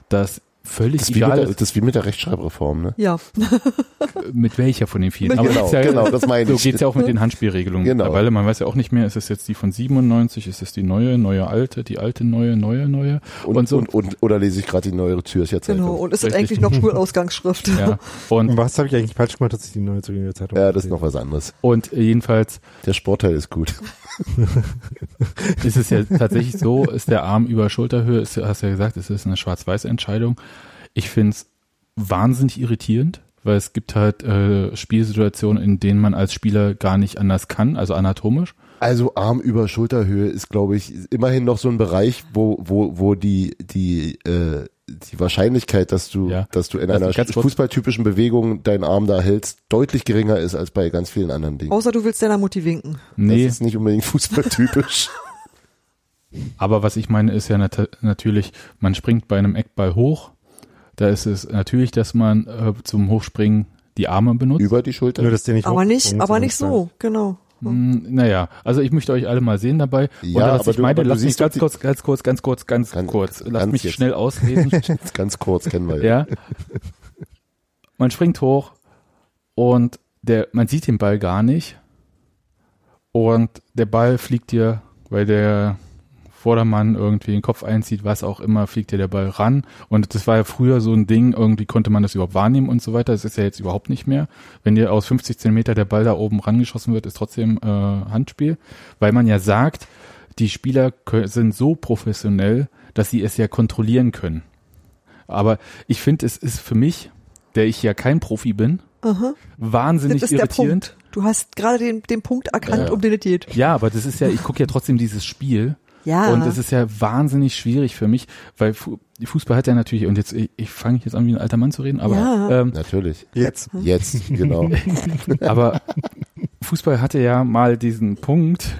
dass völlig Das ist, wie mit egal der, ist, das ist wie mit der Rechtschreibreform, ne? ja. <laughs> mit welcher von den vielen. Aber Genau, es ja, genau, das meine so ich. geht's ja auch mit den Handspielregelungen. Genau. Weil man weiß ja auch nicht mehr, ist es jetzt die von 97, ist es die neue, neue alte, die alte, neue, neue, neue Und, und so. und, und, oder lese ich gerade die neuere Zürcher Zeitung? Genau. Und ist das Richtig. eigentlich noch Schulausgangsschrift? ja. Und Und, was habe ich eigentlich falsch gemacht, dass ich die neue Zürcher Zeitung Ja, das ist noch was anderes. und jedenfalls Der Sportteil ist gut. <laughs> <laughs> ist es ja tatsächlich so, ist der Arm über Schulterhöhe, ist, hast ja gesagt, es ist eine Schwarz-Weiß-Entscheidung. Ich find's wahnsinnig irritierend, weil es gibt halt äh, Spielsituationen, in denen man als Spieler gar nicht anders kann, also anatomisch. Also Arm über Schulterhöhe ist, glaube ich, immerhin noch so ein Bereich, wo, wo, wo die, die, äh, die Wahrscheinlichkeit, dass du, Ja. dass du in Lass einer fußballtypischen Bewegung deinen Arm da hältst, deutlich geringer ist als bei ganz vielen anderen Dingen. Außer du willst deiner Mutti winken. Nee, Das ist nicht unbedingt fußballtypisch. <laughs> Aber was ich meine, ist ja nat natürlich, man springt bei einem Eckball hoch. Da ist es natürlich, dass man äh, zum Hochspringen die Arme benutzt. über die Schulter. Nur, dass der nicht Aber nicht, aber nicht so, genau. Hm, naja, also ich möchte euch alle mal sehen dabei. Ja, Und was aber ich du- meine, lasst mich ganz kurz, ganz kurz, ganz kurz, ganz, Ganz- kurz. Lasst ganz mich jetzt. schnell. <laughs> Jetzt ganz kurz kennen wir ja. ja. Man springt hoch und der, man sieht den Ball gar nicht. Und der Ball fliegt dir, weil der Vordermann irgendwie den Kopf einzieht, was auch immer, fliegt dir der Ball ran. Und das war ja früher so ein Ding, irgendwie konnte man das überhaupt wahrnehmen und so weiter. Das ist ja jetzt überhaupt nicht mehr. Wenn dir aus 50 Zentimeter der Ball da oben rangeschossen wird, ist trotzdem äh, Handspiel. Weil man ja sagt, die Spieler sind so professionell, dass sie es ja kontrollieren können. Aber ich finde, es ist für mich, der ich ja kein Profi bin, wahnsinnig Das ist der irritierend. Punkt. Du hast gerade den, den Punkt erkannt, um den es geht. Ja, aber das ist ja, ich gucke ja trotzdem dieses Spiel. Ja. Und es ist ja wahnsinnig schwierig für mich, weil Fu Fußball hat ja natürlich, und jetzt, ich, ich fange jetzt an wie ein alter Mann zu reden, aber, Ja. ähm, Natürlich. Jetzt. Jetzt, genau. <laughs> aber Fußball hatte ja mal diesen Punkt,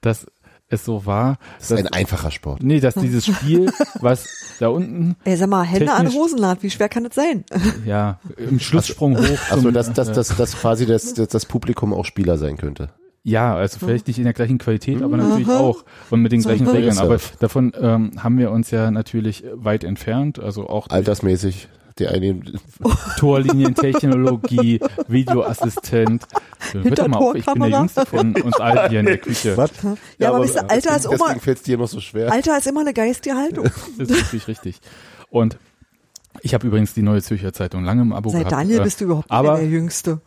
dass es so war, Das ist ein einfacher Sport. nee, dass dieses Spiel, was da unten, Ey, sag mal, Hände an Hosenlad, wie schwer kann das sein? <laughs> ja, im Schlusssprung hoch. Also, dass, dass, äh, dass, dass quasi das, das, das Publikum auch Spieler sein könnte. Ja, also vielleicht nicht in der gleichen Qualität, aber natürlich auch und mit den So. gleichen Regeln. Aber davon ähm, haben wir uns ja natürlich weit entfernt. Also auch Altersmäßig. Die eine, <laughs> Torlinientechnologie, Videoassistent. Hört mal auf, ich bin der. Jüngste von uns allen hier in der <laughs> Küche. Was? Ja, aber, wisst ihr, Alter ist immer, deswegen fällt dir noch so schwer. Alter ist immer eine geistige Haltung. <laughs> Das ist natürlich richtig. Und ich habe übrigens die Neue Zürcher Zeitung lange im Abo Seit gehabt. Daniel äh, bist du überhaupt nicht der Jüngste.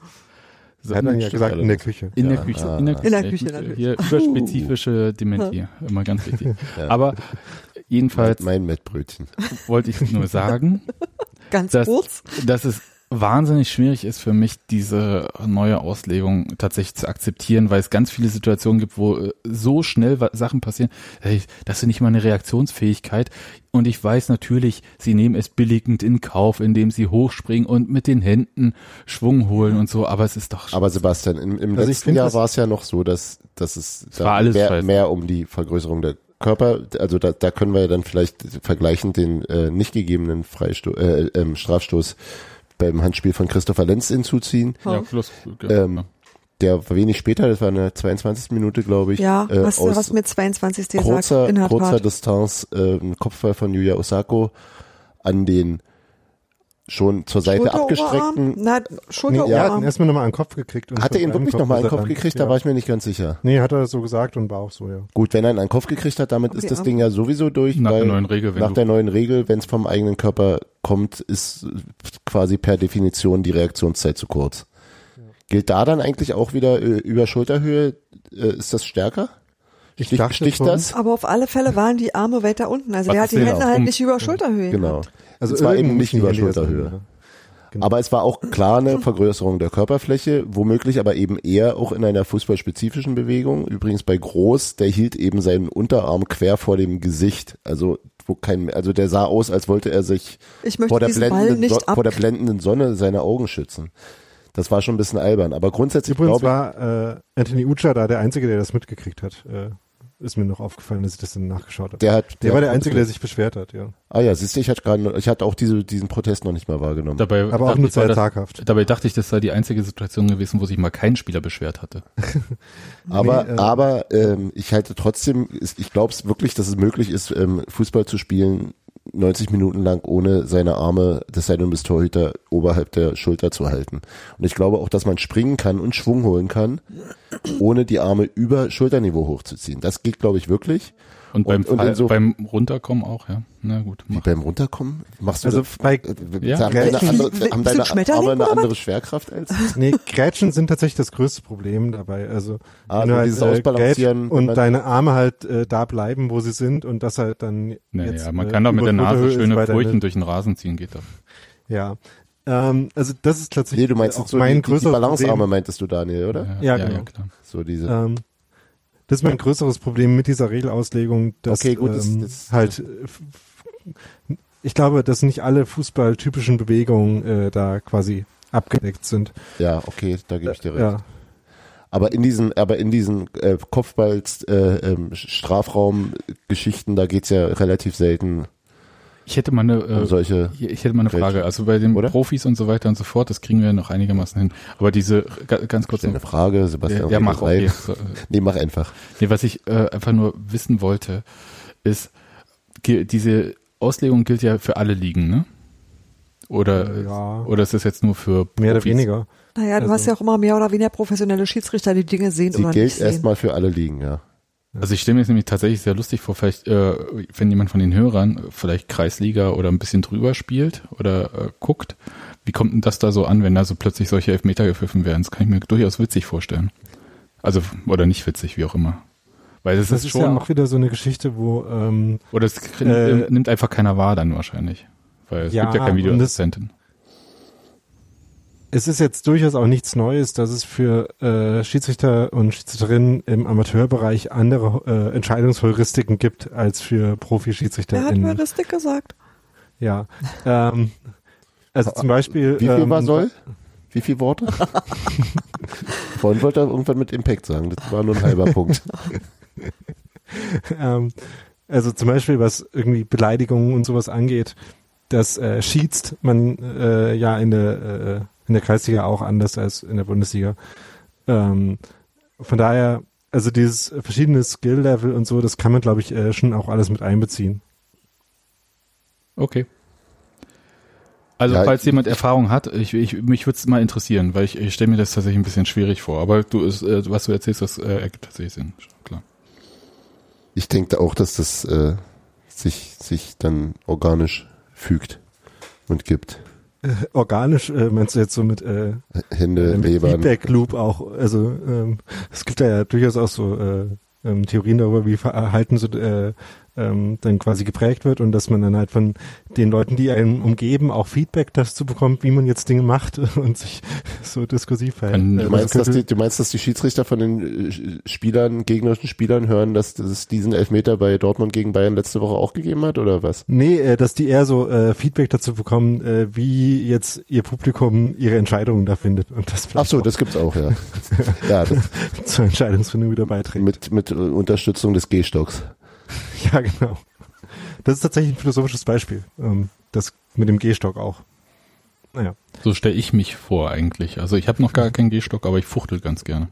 So- Hat er ja gesagt, in der. Küche. in der Ja, Küche, ah. in der, In der Küche natürlich. Hier überspezifische Dementie, immer ganz wichtig. Aber jedenfalls Mein Mettbrötchen. wollte ich nur sagen, <laughs> Ganz dass, kurz. dass es wahnsinnig schwierig ist für mich, diese neue Auslegung tatsächlich zu akzeptieren, weil es ganz viele Situationen gibt, wo äh, so schnell Sachen passieren, hey, das ist nicht mal eine Reaktionsfähigkeit. Und ich weiß natürlich, sie nehmen es billigend in Kauf, indem sie hochspringen und mit den Händen Schwung holen und so, aber es ist doch Aber Sebastian, im, im Also letzten Jahr war es ja noch so, dass, dass es da mehr, mehr um die Vergrößerung der Körper, also da, da können wir ja dann vielleicht vergleichend den äh, nicht gegebenen Freisto äh, ähm, Strafstoß beim Handspiel von Christopher Lenz hinzuziehen. ja, plus, Ähm, der wenig später, das war in der 22. Minute, glaube ich, Ja, äh, was, aus was mit 22. gesagt, kurzer, in der kurzer. Distanz äh, ein Kopfball von Yuya Osako an den schon zur Seite abgestreckten. Na, Nee, er hat ihn erstmal nochmal an den Kopf gekriegt. Und Hat er ihn wirklich nochmal an den Kopf dann- gekriegt? Ja. Da war ich mir nicht ganz sicher. Nee, hat er so gesagt und war auch so, ja. Gut, wenn er ihn an den Kopf gekriegt hat, damit Okay, ist das aber- Ding ja sowieso durch. Nach weil der neuen Regel, wenn Nach der neuen Regel, wenn es vom eigenen Körper kommt, ist äh, quasi per Definition die Reaktionszeit zu kurz. Gilt da dann eigentlich auch wieder äh, über Schulterhöhe, äh, ist das stärker? Ich Stich, dachte sticht schon- das? Aber auf alle Fälle waren die Arme weiter unten. Also Was der hat die Hände auch halt um- nicht über Schulterhöhe. Genau. Also es war eben nicht über Schulterhöhe. ja. Genau. Aber es war auch klar eine Vergrößerung der Körperfläche, womöglich aber eben eher auch in einer fußballspezifischen Bewegung. Übrigens bei Groß, der hielt eben seinen Unterarm quer vor dem Gesicht. Also wo kein, also der sah aus, als wollte er sich Ich vor der, blendenden, nicht So- vor der blendenden Sonne seine Augen schützen. Das war schon ein bisschen albern. Aber grundsätzlich Übrigens glaube war äh, Anthony Ucha da der Einzige, der das mitgekriegt hat. Äh, ist mir noch aufgefallen, dass ich das dann nachgeschaut habe. Der hat, Der war der Einzige, der sich beschwert hat, ja. Ah ja, siehst du, ich hatte gerade, ich hatte auch diese, diesen Protest noch nicht mal wahrgenommen. Dabei Aber auch nur sehr das, zaghaft. dabei dachte ich, das sei die einzige Situation gewesen, wo sich mal kein Spieler beschwert hatte. <laughs> Aber, Nee, äh, aber ähm, ich halte trotzdem, ich glaube es wirklich, dass es möglich ist, ähm, Fußball zu spielen, 90 Minuten lang ohne seine Arme des Seidel bis Torhüter oberhalb der Schulter zu halten. Und ich glaube auch, dass man springen kann und Schwung holen kann, ohne die Arme über Schulterniveau hochzuziehen. Das geht, glaube ich, wirklich. Und beim, Und- und Fall, inso- beim Runterkommen auch, ja. Na gut. Wie beim Runterkommen? Machst du Also das? bei Äh, Ja. haben deine, andere, haben deine Arme eine andere Schwerkraft als? Nee, Grätschen sind tatsächlich das größte Problem dabei. Also Ah, wenn so du dieses halt, äh, Ausbalancieren, und deine Arme halt äh, da bleiben, wo sie sind und das halt dann Naja, jetzt, man äh, kann doch mit der Nase schöne Furchen durch den Rasen ziehen, geht doch. Ja. Ähm, also das ist tatsächlich Nee, du meinst auch jetzt so mein die, die, die Problem. meintest du, Daniel, oder? Ja, ja, genau. klar. So diese. Ähm, das ist mein größeres Problem mit dieser Regelauslegung, dass Okay, gut, das- ähm, das- halt äh, ich glaube, dass nicht alle fußballtypischen Bewegungen äh, da quasi abgedeckt sind. Ja, okay, da gebe ich dir recht. Ja. Aber in diesen, aber in diesen äh, Kopfball äh, ähm, da geht's ja relativ selten Ich hätte mal eine, um äh, solche. ich hätte mal eine? Frage. Also bei den Oder? Profis und so weiter und so fort, das kriegen wir noch einigermaßen hin. Aber diese, ga- ganz kurz Eine. Frage, Sebastian. Ja, mach rein. okay. So, äh, Nee, mach einfach. Nee, was ich äh, einfach nur wissen wollte, ist, diese Auslegung gilt ja für alle Ligen, ne? Oder, Ja. oder ist das jetzt nur für Profis? Mehr oder weniger. Naja, du Also- hast ja auch immer mehr oder weniger professionelle Schiedsrichter, die Dinge sehen Sie oder gilt nicht sehen. erstmal für alle Ligen, ja. Also ich stelle mir jetzt nämlich tatsächlich sehr lustig vor, vielleicht, äh, wenn jemand von den Hörern vielleicht Kreisliga oder ein bisschen drüber spielt oder äh, guckt, wie kommt denn das da so an, wenn da so plötzlich solche Elfmeter gepfiffen werden? Das kann ich mir durchaus witzig vorstellen. Also, oder nicht witzig, wie auch immer. Weil das, Das ist ist schon, ja auch wieder so eine Geschichte, wo ähm, oder es äh, nimmt einfach keiner wahr dann wahrscheinlich. Weil es Ja, gibt ja kein und das- Videoassistenten. Es ist jetzt durchaus auch nichts Neues, dass es für äh, Schiedsrichter und Schiedsrichterinnen im Amateurbereich andere äh, Entscheidungsheuristiken gibt als für Profi-Schiedsrichter. Wer hat in- Heuristik gesagt? Ja. Ähm, also zum Beispiel. Wie viel ähm, war soll? Wie viele Worte? <laughs> Vorhin wollte er irgendwann mit Impact sagen. Das war nur ein halber Punkt. <laughs> ähm, also zum Beispiel, was irgendwie Beleidigungen und sowas angeht, das äh, schießt man äh, ja in der, äh, in der Kreisliga auch anders als in der Bundesliga. Ähm, von daher, also dieses verschiedene Skill-Level und so, das kann man, glaube ich, äh, schon auch alles mit einbeziehen. Okay. Also Ja, falls jemand Erfahrung hat, ich, ich, mich würde es mal interessieren, weil ich, ich stelle mir das tatsächlich ein bisschen schwierig vor. Aber du, ist, äh, was du erzählst, das äh, ergibt tatsächlich Sinn. Klar. Ich denke auch, dass das äh, sich, sich dann organisch fügt und gibt. <laughs> Organisch, äh, meinst du jetzt so mit, äh, Hände, mit Lebern. Feedback Loop auch, also ähm, es gibt da ja durchaus auch so äh, ähm, Theorien darüber, wie Verhalten so äh, ähm, dann quasi geprägt wird und dass man dann halt von den Leuten, die einen umgeben, auch Feedback dazu bekommt, wie man jetzt Dinge macht <laughs> und sich so diskursiv verhält. Äh, Du das meinst, dass die, du meinst, dass die Schiedsrichter von den äh, Spielern, gegnerischen Spielern hören, dass es diesen Elfmeter bei Dortmund gegen Bayern letzte Woche auch gegeben hat, oder was? Nee, äh, dass die eher so äh, Feedback dazu bekommen, äh, wie jetzt ihr Publikum ihre Entscheidungen da findet und das Ach vielleicht so, auch das gibt's auch, ja. <laughs> ja, das, <laughs> zur Entscheidungsfindung wieder beiträgt. mit, mit äh, Unterstützung des Gehstocks. <laughs> Ja, genau. Das ist tatsächlich ein philosophisches Beispiel. Ähm, das mit dem Gehstock auch. Naja. So stelle ich mich vor eigentlich. Also ich habe noch gar keinen Gehstock, aber ich fuchtel ganz gerne.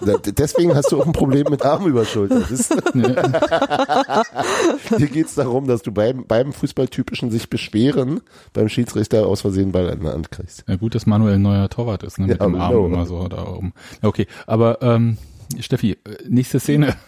<laughs> Deswegen hast du auch ein Problem mit Arm über Schulter. wisst ihr? <laughs> Hier geht's darum, dass du beim, beim Fußballtypischen sich beschweren, beim Schiedsrichter aus Versehen Ball an der Hand kriegst. Ja, gut, dass Manuel ein neuer Torwart ist, ne? mit Ja, dem Arm genau. immer so da oben. Okay, aber ähm, Steffi, äh, nächste Szene. <laughs>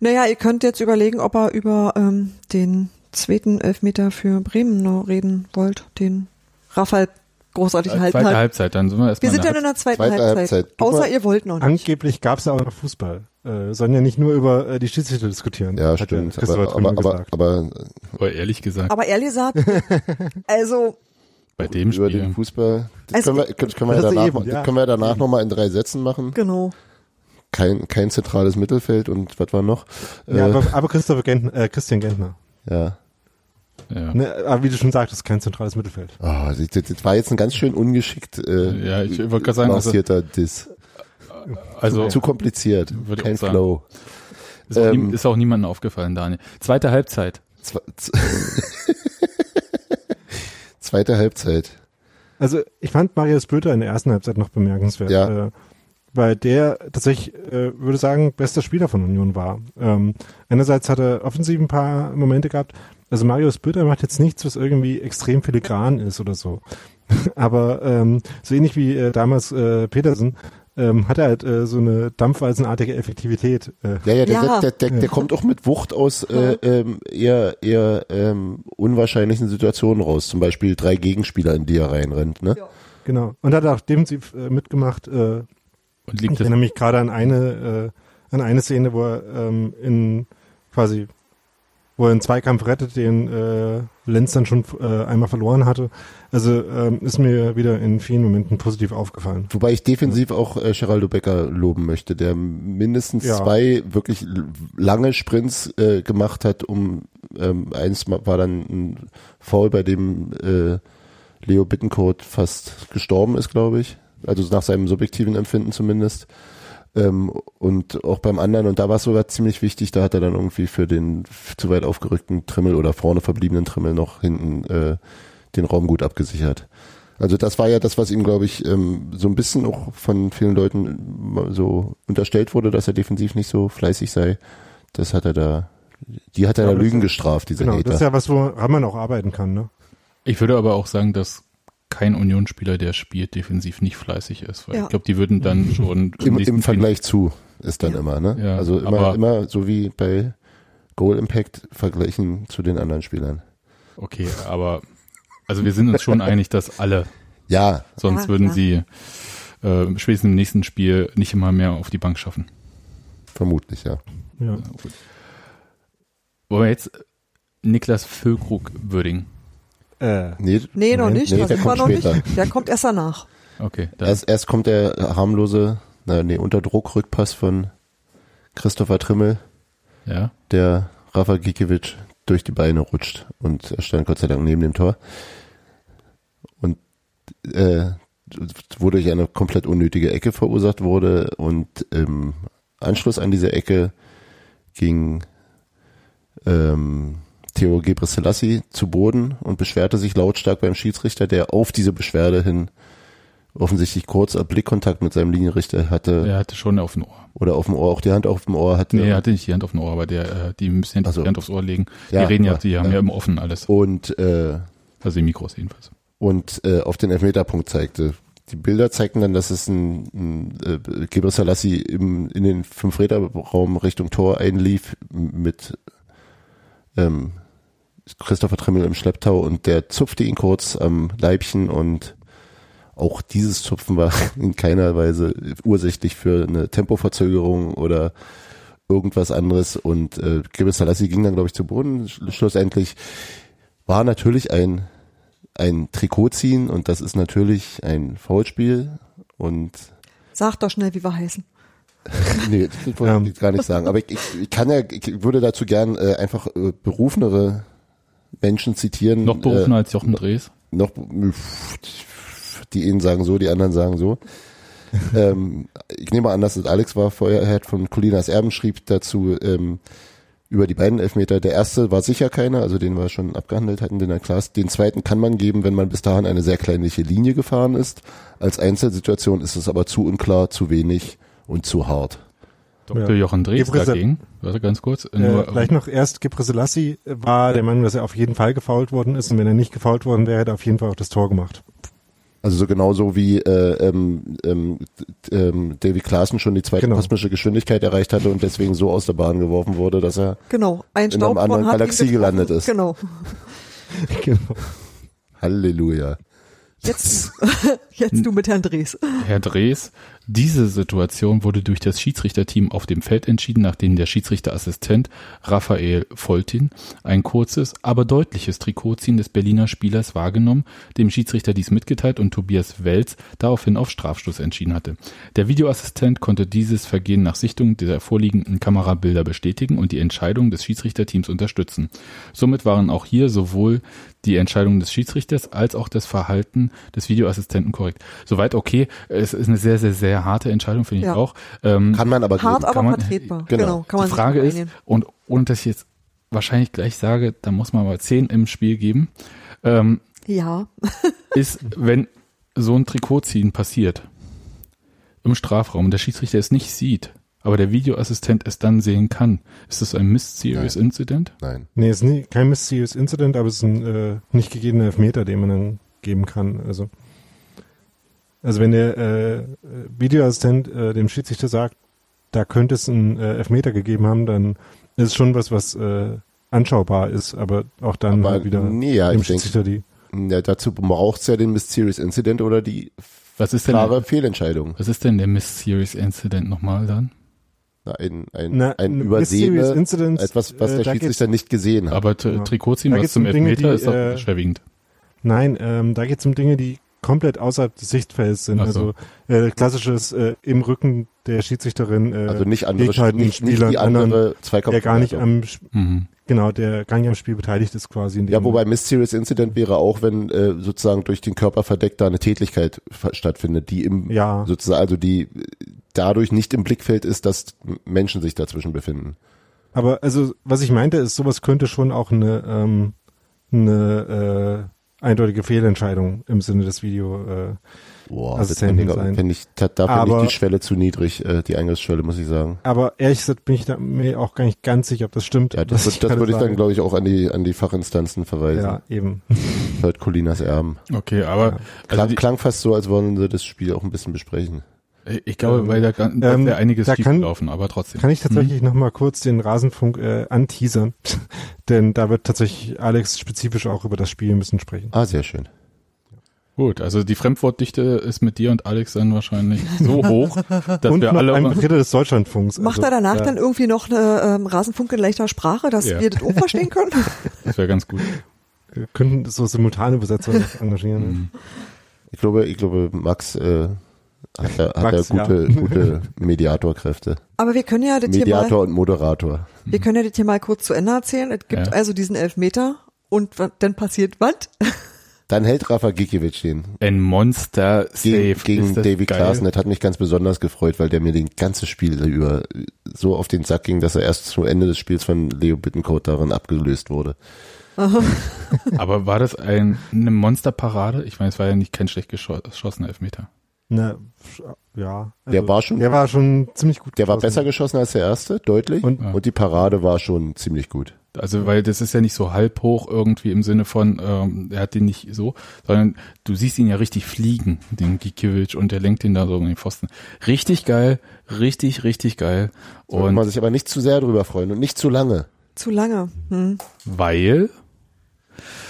Naja, ihr könnt jetzt überlegen, ob ihr über ähm, den zweiten Elfmeter für Bremen noch reden wollt, den Rafael großartig halten Zweite. Halbzeit, dann sind wir erstmal Wir sind in dann in der zweiten Zweite Halbzeit. Halbzeit. Außer mal. ihr wollt noch nicht. Angeblich gab es ja auch noch Fußball. Äh, sollen ja nicht nur über äh, die Schiedsrichter diskutieren. Ja, stimmt. Aber, aber, aber, gesagt. aber Aber ehrlich gesagt, Aber ehrlich gesagt, <laughs> also bei dem über den Spiel. Fußball, das Also- können wir, können wir, danach, eben, ja. können wir danach nochmal in drei Sätzen machen. genau. Kein, kein zentrales Mittelfeld und was war noch? Ja, Äh, aber, aber Christopher Gentner, äh, Christian Gentner. ja. Ja. Ne, aber wie du schon sagtest, kein zentrales Mittelfeld. Oh, das, das war jetzt ein ganz schön ungeschickt äh, ja, ich wollte gerade sagen, also, lancierter Diss. also Zu kompliziert. Würde ich Kein auch. Flow. ist, auch ähm, nie, ist auch niemandem aufgefallen, Daniel. Zweite Halbzeit. Zwe <laughs> Zweite Halbzeit. Also ich fand Marius Böter in der ersten Halbzeit noch bemerkenswert. Ja. Äh, weil der tatsächlich, äh, würde sagen, bester Spieler von Union war. Ähm, einerseits hat er offensiv ein paar Momente gehabt. Also Marius Böter macht jetzt nichts, was irgendwie extrem filigran ist oder so. <laughs> Aber ähm, so ähnlich wie äh, damals äh, Petersen ähm, hat er halt äh, so eine dampfwalzenartige Effektivität. Äh, Ja, ja, der, Ja. Der, der, der kommt auch mit Wucht aus äh, ähm, eher, eher ähm, unwahrscheinlichen Situationen raus. Zum Beispiel drei Gegenspieler, in die er reinrennt. Ne? Genau. Und hat auch defensiv äh, mitgemacht. Äh, Und liegt ich das, erinnere mich gerade an eine, äh, an eine Szene, wo er ähm, in quasi, wo er einen Zweikampf rettet, den äh, Lenz dann schon äh, einmal verloren hatte. Also ähm, ist mir wieder in vielen Momenten positiv aufgefallen. Wobei ich defensiv auch äh, Geraldo Becker loben möchte, der mindestens Ja. zwei wirklich lange Sprints äh, gemacht hat, um ähm, eins ma- war dann ein Foul, bei dem äh, Leo Bittencourt fast gestorben ist, glaube ich. Also nach seinem subjektiven Empfinden zumindest. Ähm, und auch beim anderen, und da war es sogar ziemlich wichtig, da hat er dann irgendwie für den zu weit aufgerückten Trimmel oder vorne verbliebenen Trimmel noch hinten äh, den Raum gut abgesichert. Also das war ja das, was ihm, glaube ich, ähm, so ein bisschen auch von vielen Leuten mal so unterstellt wurde, dass er defensiv nicht so fleißig sei. Das hat er da, die hat er Ja, da Lügen ist- gestraft, diese Genau, Hater. das ist ja was, woran man auch arbeiten kann. Ne? ich würde aber auch sagen, dass kein Unionsspieler, der spielt, defensiv nicht fleißig ist. Weil Ja. ich glaube, die würden dann schon Im, nächsten Im Vergleich zu ist dann Ja. immer, ne? Ja, also immer, aber- immer so wie bei Goal Impact vergleichen zu den anderen Spielern. Okay, aber also wir sind uns schon <laughs> einig, dass alle, Ja, sonst Ja, würden sie äh, spätestens im nächsten Spiel nicht immer mehr auf die Bank schaffen. vermutlich, ja. Ja. Wollen wir jetzt Niklas Füllkrug würdigen? Äh, Nee, Nee, noch nicht. Nee, da der wir kommt noch später. nicht. Der kommt erst danach. Okay, Erst, erst kommt der harmlose, na, nee, Unterdruckrückpass von Christopher Trimmel, ja. der Rafa Gikiewicz durch die Beine rutscht und er stand Gott sei Dank neben dem Tor. Und äh, wodurch eine komplett unnötige Ecke verursacht wurde und im Anschluss an diese Ecke ging ähm, Theo Gebrselassie zu Boden und beschwerte sich lautstark beim Schiedsrichter, der auf diese Beschwerde hin offensichtlich kurz Blickkontakt mit seinem Linienrichter hatte Er hatte schon auf dem Ohr. oder auf dem Ohr, auch die Hand auf dem Ohr hatte. Nee, er hatte nicht die Hand auf dem Ohr, aber der, äh, die müssen ja Ach so. die Hand aufs Ohr legen. Ja, die reden ja, ja, die haben ja. ja im Offen alles. und äh, Also die Mikros jedenfalls. und äh, auf den Elfmeterpunkt zeigte. Die Bilder zeigten dann, dass es ein, ein äh, Gebre Selassie im, in den Fünf-Räder-Raum Richtung Tor einlief mit ähm, Christopher Trimmel im Schlepptau und der zupfte ihn kurz am Leibchen und auch dieses Zupfen war <laughs> in keiner Weise ursächlich für eine Tempoverzögerung oder irgendwas anderes und äh, Gebre Selassie ging dann glaube ich zu Boden. Sch- Schlussendlich war natürlich ein ein Trikot ziehen und das ist natürlich ein Foulspiel und Sag doch schnell, wie wir heißen. <laughs> nee, das wollte Ähm. ich gar nicht sagen. Aber ich, ich, ich kann ja, ich würde dazu gern äh, einfach äh, berufenere Menschen zitieren. Noch berufener Äh, als Jochen Drees. noch die einen sagen so, die anderen sagen so. <laughs> ähm, ich nehme an, dass es Alex war vorher hat von Colinas Erben schrieb dazu ähm, über die beiden Elfmeter. Der erste war sicher keiner, also den wir schon abgehandelt hatten, den Klaas. Den zweiten kann man geben, wenn man bis dahin eine sehr kleinliche Linie gefahren ist. Als Einzelsituation ist es aber zu unklar, zu wenig und zu hart. Dr. Ja. Jochen Drees Gebrese- dagegen. Warte ganz kurz. äh, Nur, gleich noch erst Gebre Selassie war der Meinung, dass er auf jeden Fall gefault worden ist und wenn er nicht gefault worden wäre, hätte er auf jeden Fall auch das Tor gemacht. Also so genauso wie äh, ähm, ähm, ähm, Davy Klaassen schon die zweite Genau. kosmische Geschwindigkeit erreicht hatte und deswegen so aus der Bahn geworfen wurde, dass er Genau. Ein In einer anderen Galaxie gelandet ist. Genau. <laughs> genau. Halleluja. Jetzt, <laughs> jetzt du mit Herrn Drees. Herr Drees, diese Situation wurde durch das Schiedsrichterteam auf dem Feld entschieden, nachdem der Schiedsrichterassistent Raphael Foltin ein kurzes, aber deutliches Trikotziehen des Berliner Spielers wahrgenommen, dem Schiedsrichter dies mitgeteilt und Tobias Welz daraufhin auf Strafstoß entschieden hatte. Der Videoassistent konnte dieses Vergehen nach Sichtung der vorliegenden Kamerabilder bestätigen und die Entscheidung des Schiedsrichterteams unterstützen. Somit waren auch hier sowohl die Entscheidung des Schiedsrichters als auch das Verhalten des Videoassistenten korrekt. Soweit okay. Es ist eine sehr, sehr, sehr harte Entscheidung, finde ich Ja. auch. Ähm, Kann man aber Hart, geben. aber kann man- vertretbar. genau. Genau. kann man die Frage ist, und ohne dass ich jetzt wahrscheinlich gleich sage, da muss man mal 10 im Spiel geben, ähm, Ja. <laughs> ist, wenn so ein Trikotziehen passiert im Strafraum und der Schiedsrichter es nicht sieht, aber der Videoassistent es dann sehen kann, ist das ein Mysterious Incident? Nein. Nee, ist nie, kein Mysterious Incident, aber es ist ein äh, nicht gegebener Elfmeter, den man dann geben kann. Also, also wenn der äh, Videoassistent äh, dem Schiedsrichter sagt, da könnte es einen äh, Elfmeter gegeben haben, dann ist es schon was, was äh, anschaubar ist, aber auch dann Aber halt wieder nee, ja, dem ich denke, Schiedsrichter die. ja, dazu braucht es ja den Mysterious Incident oder die Was ist denn, klare Fehlentscheidung. was ist denn der Mysterious Incident nochmal dann? Na, Ein, ein, Na, ein Übersehene, Incident, etwas, was äh, der da Schiedsrichter nicht gesehen hat. Aber Genau. Trikotziehen, Da was zum um Dinge, Elfmeter die, ist doch äh, schwerwiegend. Nein, ähm, da geht es um Dinge, die komplett außerhalb des Sichtfelds sind. So. Also äh, klassisches äh, im Rücken der Schiedsrichterin. Äh, also nicht andere, geht halt nicht, nicht die anderen, andere Zweikampf. der gar nicht am Sp- Mhm. genau, der gar nicht am Spiel beteiligt ist quasi. In dem, Ja, wobei Mysterious Incident wäre auch, wenn äh, sozusagen durch den Körper verdeckt da eine Tätigkeit stattfindet, die im Ja. sozusagen, also die äh, dadurch nicht im Blickfeld ist, dass Menschen sich dazwischen befinden. Aber also was ich meinte ist, sowas könnte schon auch eine ähm, eine äh, eindeutige Fehlentscheidung im Sinne des Video. Äh, Boah, Also das finde ich, sein. find ich, da, finde ich die Schwelle zu niedrig, äh, die Eingangsschwelle, muss ich sagen. aber ehrlich gesagt bin ich da mir auch gar nicht ganz sicher, ob das stimmt. Ja, das, das gerade würde ich dann, glaube ich, auch an die, an die Fachinstanzen verweisen. Ja, eben. Hört Colinas Erben. Okay, aber also Klang, die, klang fast so, als wollen sie das Spiel auch ein bisschen besprechen. Ich glaube, weil da, kann- da Ähm, wäre einiges da kann- gelaufen, aber trotzdem. Kann ich tatsächlich noch mal kurz den Rasenfunk äh, anteasern? <laughs> Denn da wird tatsächlich Alex spezifisch auch über das Spiel ein bisschen sprechen. Ah, sehr schön. Gut, also die Fremdwortdichte ist mit dir und Alex dann wahrscheinlich so <laughs> hoch, dass Und wir noch alle ein Vertreter des Deutschlandfunks. Macht Also, er danach ja, dann irgendwie noch eine ähm, Rasenfunk in leichter Sprache, dass Ja. wir das auch verstehen können? <laughs> das wäre ganz gut. wir könnten so simultane Übersetzer noch engagieren. Mhm. Ich glaube, ich glaube, Max äh, hat ja, hat Max, ja gute, ja. gute <laughs> Mediatorkräfte. Aber wir können ja das hier mal, Mediator und Moderator. wir können ja das hier mal kurz zu Ende erzählen. Es gibt Ja. also diesen Elfmeter und dann passiert was? <laughs> Dann hält Rafa Gikiewicz den Ein Monster Safe. gegen, gegen Ist das David geil? Klaassen. Das hat mich ganz besonders gefreut, weil der mir den ganzen Spiel über so auf den Sack ging, dass er erst zu Ende des Spiels von Leo Bittencourt darin abgelöst wurde. Aber war das ein, eine Monsterparade? Ich meine, es war ja nicht kein schlecht gescho- geschossener Elfmeter. Na, ja. Der war schon- Der war schon ziemlich gut. Der war besser geschossen als der erste, deutlich. Und- Und, die Parade war schon ziemlich gut. Also, weil das ist ja nicht so halb hoch irgendwie im Sinne von, ähm, er hat den nicht so, sondern du siehst ihn ja richtig fliegen, den Gikiewicz, und der lenkt ihn da so um den Pfosten. Richtig geil, richtig, richtig geil. Sollte Und man sich aber nicht zu sehr drüber freuen und nicht zu lange. Zu lange. Hm. weil,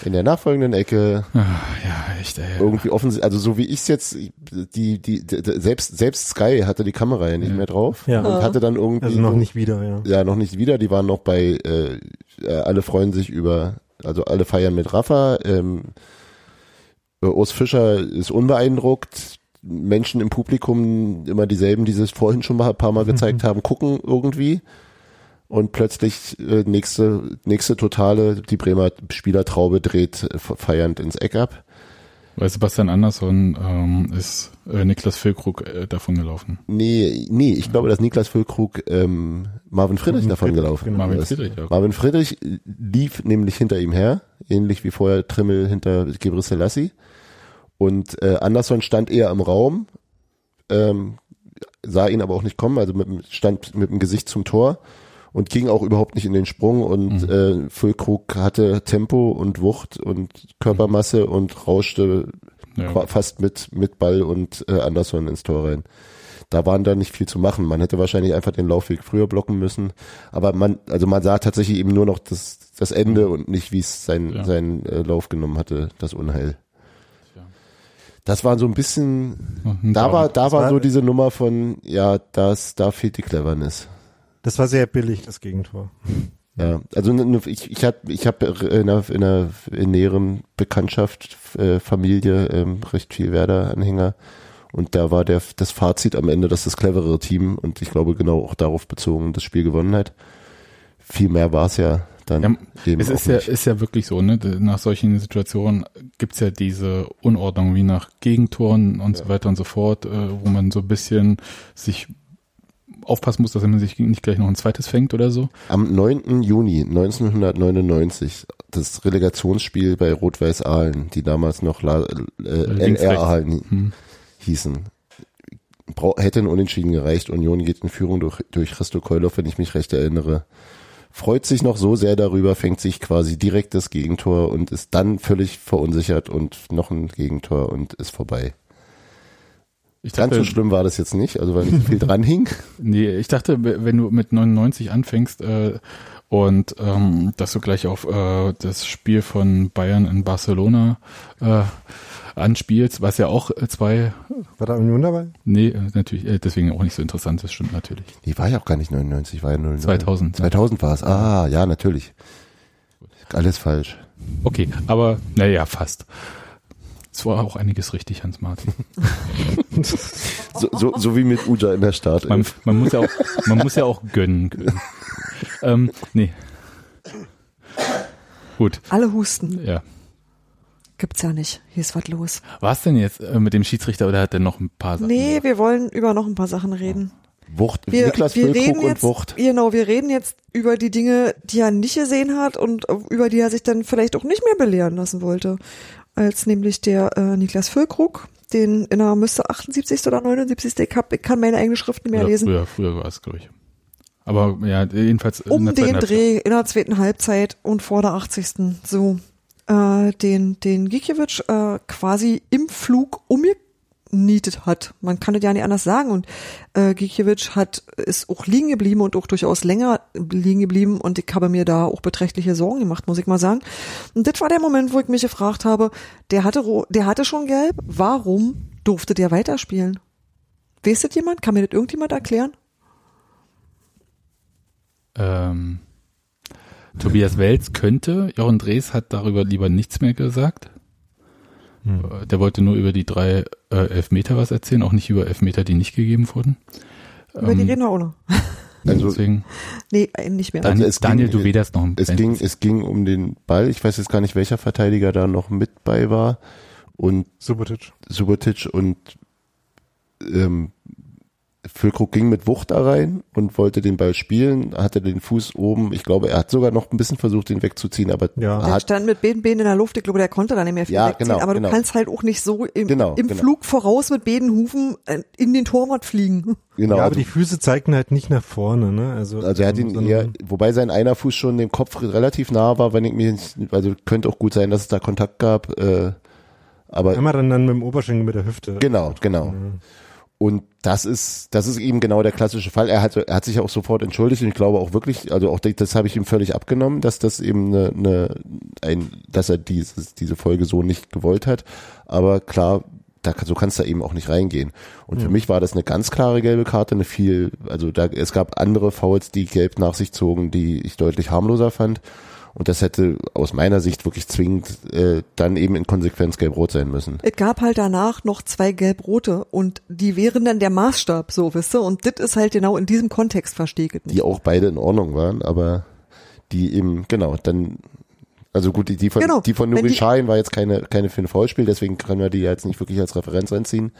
In der nachfolgenden Ecke ah, ja, echt, ey. irgendwie offensichtlich, also so wie ich es jetzt, die, die, die, selbst, selbst Sky hatte die Kamera ja nicht Ja. mehr drauf Ja. und hatte dann irgendwie Also noch nicht wieder, ja. ja noch nicht wieder. Die waren noch bei äh, äh, alle freuen sich über, also alle feiern mit Rafa. Ähm, äh, Urs Fischer ist unbeeindruckt. Menschen im Publikum, immer dieselben, die sie es vorhin schon mal ein paar Mal gezeigt <laughs> haben, gucken irgendwie. Und plötzlich äh, nächste, nächste totale, die Bremer Spielertraube dreht äh, feiernd ins Eck ab. Weil Sebastian Andersson ähm, ist äh, Niklas Füllkrug äh, davon gelaufen. Nee, nee, ich glaube, dass Niklas Füllkrug ähm, Marvin Friedrich Marvin davon Friedrich, gelaufen genau. Marvin ist. Friedrich auch. Marvin Friedrich lief nämlich hinter ihm her, ähnlich wie vorher Trimmel hinter Gebre Selassie. Und äh, Andersson stand eher im Raum, ähm, sah ihn aber auch nicht kommen, also mit, stand mit dem Gesicht zum Tor und ging auch überhaupt nicht in den Sprung und äh, Füllkrug hatte Tempo und Wucht und Körpermasse und rauschte Ja. fast mit, mit Ball und äh, Andersson ins Tor rein. Da waren da nicht viel zu machen. Man hätte wahrscheinlich einfach den Laufweg früher blocken müssen. Aber man, also man sah tatsächlich eben nur noch das, das Ende und nicht, wie es sein, Ja. seinen äh, Lauf genommen hatte, das Unheil. Das war so ein bisschen, da war, da war war- so diese Nummer von, ja, das, da fehlt die Cleverness. Das war sehr billig, das Gegentor. Ja, also ne- ne- ich, ich hab, ich habe in einer, in einer in näheren Bekanntschaft, äh, Familie, ähm, recht viel Werder-Anhänger und da war der, das Fazit am Ende, dass das cleverere Team und ich glaube genau auch darauf bezogen das Spiel gewonnen hat. Viel mehr war es ja dann Ja, eben es auch ist ja, nicht. ist ja wirklich so, ne? Nach solchen Situationen gibt's ja diese Unordnung wie nach Gegentoren und so weiter und so fort, äh, wo man so ein bisschen sich aufpassen muss, dass man sich nicht gleich noch ein zweites fängt oder so. Am 9. Juni 1999, das Relegationsspiel bei Rot-Weiß Aalen, die damals noch La, äh, LR. Aalen Hm. hießen. Brau hätte ein Unentschieden gereicht. Union geht in Führung durch, durch Christo Keulhoff, wenn ich mich recht erinnere. Freut sich noch so sehr darüber, fängt sich quasi direkt das Gegentor und ist dann völlig verunsichert und noch ein Gegentor und ist vorbei. Ich Ganz dachte, so schlimm war das jetzt nicht, also weil nicht viel dran hing. <laughs> nee, ich dachte, wenn du mit 99 anfängst äh, und ähm, dass du gleich auf äh, das Spiel von Bayern in Barcelona äh, anspielst, was ja auch äh, zwei, War da Union dabei? nee, äh, natürlich, äh, deswegen auch nicht so interessant, das stimmt natürlich. Die war ja auch gar nicht 99, war ja 09. 2000. 2000 war es. Ah, ja, natürlich. Alles falsch. Okay, aber naja, fast. Es war auch einiges richtig, Hans-Martin. <laughs> So, so, so wie mit Uja in der Start. Man, man muss ja auch, man muss ja auch gönnen können. ähm, nee. Gut, Alle husten. ja. Gibt's ja nicht. Hier ist was los. War's denn jetzt äh, mit dem Schiedsrichter oder hat er noch ein paar Sachen? Nee, wir wollen über noch ein paar Sachen reden. Wucht, Wir, Niklas wir Füllkrug reden und jetzt, Wucht. genau, wir reden jetzt über die Dinge, die er nicht gesehen hat und über die er sich dann vielleicht auch nicht mehr belehren lassen wollte. Als nämlich der äh, Niklas Füllkrug, den in der müsste 78. oder 79. Ich, hab, ich kann meine eigene Schrift nicht mehr Oder lesen. Früher, früher war es, glaube ich. Aber ja, jedenfalls in um der den Halbzeit. Dreh in der zweiten Halbzeit und vor der 80. So äh, den den Gikiewicz äh, quasi im Flug umgenietet hat. Man kann das ja nicht anders sagen. Und äh, Gikiewicz hat ist auch liegen geblieben und auch durchaus länger liegen geblieben. Und ich habe mir da auch beträchtliche Sorgen gemacht, muss ich mal sagen. Und das war der Moment, wo ich mich gefragt habe, der hatte der hatte schon gelb. Warum durfte der weiterspielen? Weiß das jemand? Kann mir das irgendjemand erklären? Ähm, Tobias Welz könnte, Jochen Drees hat darüber lieber nichts mehr gesagt. Äh, Der wollte nur über die drei äh, Elfmeter was erzählen, auch nicht über Elfmeter, die nicht gegeben wurden. Über die Ähm, reden wir auch noch. <laughs> Also, Deswegen, Nee, äh, nicht mehr. Daniel, es ging- Daniel du wederst noch es ging, es ging um den Ball. Ich weiß jetzt gar nicht, welcher Verteidiger da noch mit bei war. Und Subotic. Subotic und ähm, Füllkrug ging mit Wucht da rein und wollte den Ball spielen, hatte den Fuß oben. Ich glaube, er hat sogar noch ein bisschen versucht, den wegzuziehen, aber Ja. Der hat, stand mit beiden Beinen in der Luft. Ich glaube, der konnte da nicht mehr viel Ja, wegziehen. genau, aber genau. du kannst halt auch nicht so im, Genau, im genau. Flug voraus mit beiden Hufen äh, in den Torwart fliegen. <laughs> genau. ja, aber also, die Füße zeigten halt nicht nach vorne, ne? Also, also er hat ihn eher, wobei sein einer Fuß schon dem Kopf relativ nah war, wenn ich mir, also könnte auch gut sein, dass es da Kontakt gab, äh, aber Einmal dann, dann mit dem Oberschenkel mit der Hüfte. Genau, genau. Und das ist, das ist eben genau der klassische Fall. Er hat, er hat sich auch sofort entschuldigt und ich glaube auch wirklich, also auch das habe ich ihm völlig abgenommen, dass das eben eine, eine ein, dass er dieses, diese Folge so nicht gewollt hat. Aber klar, da, so kannst du eben auch nicht reingehen. Und für mich war das eine ganz klare gelbe Karte, eine viel, also da, es gab andere Fouls, die gelb nach sich zogen, die ich deutlich harmloser fand. Und das hätte aus meiner Sicht wirklich zwingend äh, dann eben in Konsequenz gelb-rot sein müssen. Es gab halt danach noch zwei gelb-rote und die wären dann der Maßstab, so, wisst ihr? Und das ist halt genau in diesem Kontext verstehe ich nicht. die auch beide in Ordnung waren, aber die eben, genau, dann, also gut, die, die von, Genau, die von Nuri Sahin war jetzt keine, keine für ein Foulspiel, deswegen können wir die jetzt nicht wirklich als Referenz anziehen.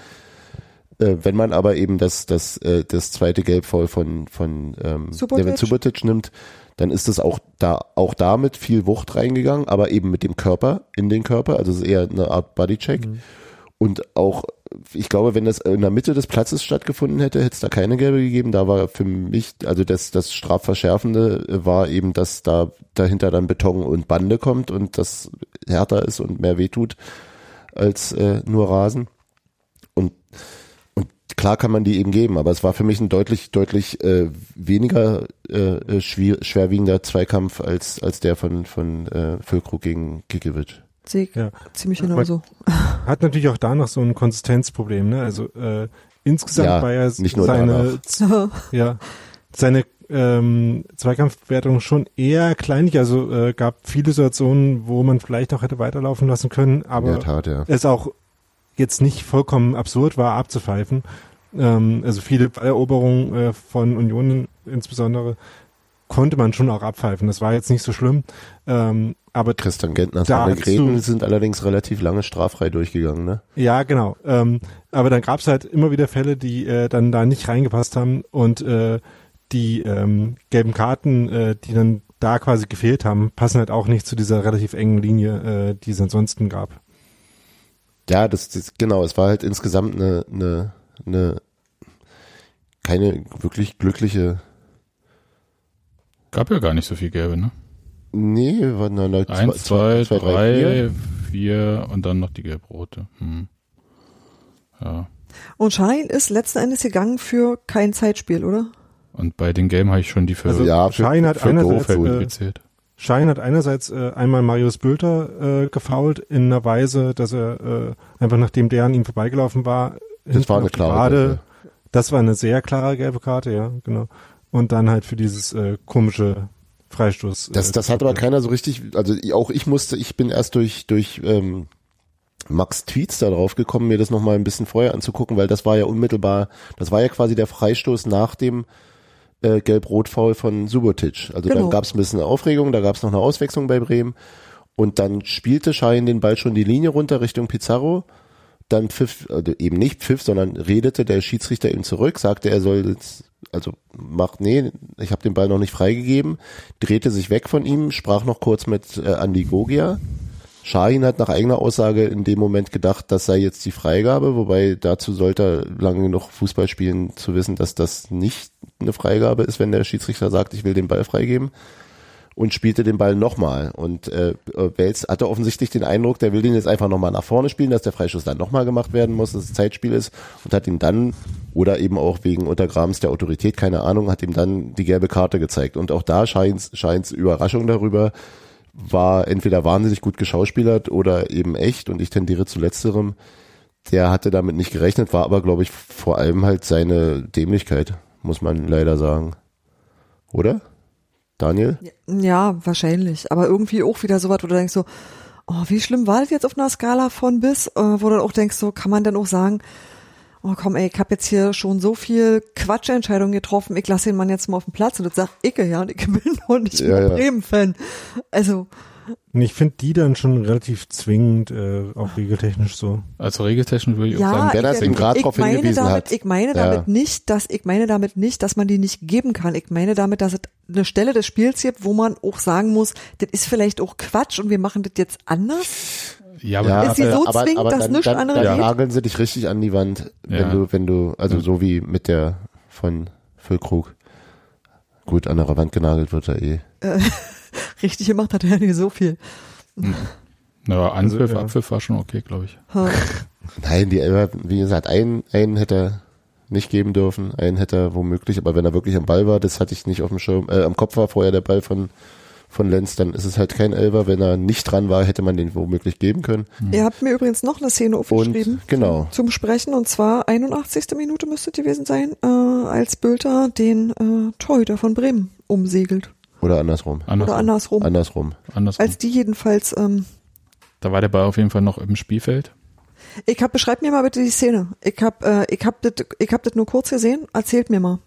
Äh, wenn man aber eben das, das, äh, das zweite Gelbfoul von, von ähm, Subotic. Devin Subotic nimmt, dann ist es auch da, auch da mit viel Wucht reingegangen, aber eben mit dem Körper, in den Körper, also es ist eher eine Art Bodycheck. Und auch, ich glaube, wenn das in der Mitte des Platzes stattgefunden hätte, hätte es da keine gelbe gegeben. Da war für mich, also das, das Strafverschärfende war eben, dass da dahinter dann Beton und Bande kommt und das härter ist und mehr wehtut als äh, nur Rasen. Klar kann man die eben geben, aber es war für mich ein deutlich, deutlich äh, weniger äh, schwer, schwerwiegender Zweikampf als, als der von, von äh, Füllkrug gegen Gikiewicz. Sehe ich Ja. ziemlich genauso. <laughs> Hat natürlich auch da noch so ein Konsistenzproblem, ne? Also äh, insgesamt Ja, war ja nicht nur seine, <laughs> ja, seine ähm, Zweikampfwertung schon eher kleinlich. Also äh, gab viele Situationen, wo man vielleicht auch hätte weiterlaufen lassen können, aber der Tat, ja. es auch jetzt nicht vollkommen absurd war, abzupfeifen. Ähm, also viele Eroberungen äh, von Union insbesondere konnte man schon auch abpfeifen. Das war jetzt nicht so schlimm. Ähm, aber Christian Gentners Gräten sind allerdings relativ lange straffrei durchgegangen, ne? Ja, genau. Ähm, aber dann gab's halt immer wieder Fälle, die äh, dann da nicht reingepasst haben und äh, die ähm, gelben Karten, äh, die dann da quasi gefehlt haben, passen halt auch nicht zu dieser relativ engen Linie, äh, die es ansonsten gab. Ja, das, das genau, es war halt insgesamt eine, eine, eine keine wirklich glückliche Gab ja gar nicht so viel Gelbe, ne? Nee, war na, na, Eins, zwei, zwei, drei, vier. vier und dann noch die gelb-rote. Hm. Ja. Und Schein ist letzten Endes gegangen für kein Zeitspiel, oder? Und bei den Gelben habe ich schon die für, Also ja, für- Schein hat für einerseits doof, äh, gezählt. Schein hat einerseits äh, einmal Marius Bülter äh, gefault in einer Weise, dass er äh, einfach nachdem der an ihm vorbeigelaufen war, hinten war eine klare Gerade, das war eine sehr klare gelbe Karte, ja, genau. Und dann halt für dieses äh, komische Freistoß. Das, äh, das hat aber keiner so richtig, also auch ich musste, ich bin erst durch, durch ähm, Max Tweets da drauf gekommen, mir das nochmal ein bisschen vorher anzugucken, weil das war ja unmittelbar, das war ja quasi der Freistoß nach dem äh, Gelb-Rot-Foul von Subotic. Also Genau. dann gab es ein bisschen Aufregung, da gab es noch eine Auswechslung bei Bremen und dann spielte Schein den Ball schon die Linie runter Richtung Pizarro. Dann pfiff, also eben nicht pfiff, sondern redete der Schiedsrichter ihm zurück, sagte, er soll jetzt, also macht, nee, ich habe den Ball noch nicht freigegeben, drehte sich weg von ihm, sprach noch kurz mit äh, Andi Gogia. Shahin hat nach eigener Aussage in dem Moment gedacht, das sei jetzt die Freigabe, wobei dazu sollte er lange genug Fußball spielen, zu wissen, dass das nicht eine Freigabe ist, wenn der Schiedsrichter sagt, ich will den Ball freigeben und spielte den Ball nochmal. Und äh, Wels hatte offensichtlich den Eindruck, der will den jetzt einfach nochmal nach vorne spielen, dass der Freischuss dann nochmal gemacht werden muss, dass es Zeitspiel ist und hat ihm dann, oder eben auch wegen Untergrabens der Autorität, keine Ahnung, hat ihm dann die gelbe Karte gezeigt. Und auch da scheint scheint's Überraschung darüber, war entweder wahnsinnig gut geschauspielert oder eben echt und ich tendiere zu letzterem. Der hatte damit nicht gerechnet, war aber, glaube ich, vor allem halt seine Dämlichkeit, muss man leider sagen. Oder? Daniel? Ja, wahrscheinlich. Aber irgendwie auch wieder so was, wo du denkst so, oh, wie schlimm war das jetzt auf einer Skala von bis? Äh, wo du auch denkst so, kann man denn auch sagen, oh komm ey, ich habe jetzt hier schon so viel Quatschentscheidungen getroffen, ich lasse den Mann jetzt mal auf den Platz und das sagt ich ja, und ich <laughs> bin noch nicht Ja, ja. Bremen-Fan. Also, Und ich finde die dann schon relativ zwingend, äh, auch regeltechnisch so. Also regeltechnisch würde ich auch ja, sagen, wenn er es ich, ihm grad ich drauf meine hingewiesen damit, hat. Ich meine Ja. damit nicht, dass ich meine damit nicht, dass man die nicht geben kann. Ich meine damit, dass es eine Stelle des Spiels gibt, wo man auch sagen muss, das ist vielleicht auch Quatsch und wir machen das jetzt anders. ja, aber Ja, Ist sie so zwingend, dass dann, nichts dann, anderes dann geht? nageln sie dich richtig an die Wand, wenn Ja. du, wenn du, also so wie mit der von Füllkrug. Gut, an der Wand genagelt wird er eh. <laughs> Richtig gemacht hat er ja nicht so viel. na, Anpfiff, Also, ja. Abpfiff war schon okay, glaube ich. Ha. Nein, die Elber, wie gesagt, einen, einen hätte er nicht geben dürfen, einen hätte er womöglich, aber wenn er wirklich am Ball war, das hatte ich nicht auf dem Schirm, äh, am Kopf war vorher der Ball von, von Lenz, dann ist es halt kein Elber. Wenn er nicht dran war, hätte man den womöglich geben können. Ihr habt mir übrigens noch eine Szene aufgeschrieben Und genau. zum Sprechen und zwar 81. Minute müsste gewesen sein, äh, als Bülter den äh, Torhüter von Bremen umsegelt. Oder andersrum. Andersrum. Oder andersrum. Andersrum. Andersrum. Als die jedenfalls, ähm, da war der Ball auf jeden Fall noch im Spielfeld. ich hab, beschreibt mir mal bitte die Szene. Ich hab, äh, ich hab das, ich hab das nur kurz gesehen. Erzählt mir mal.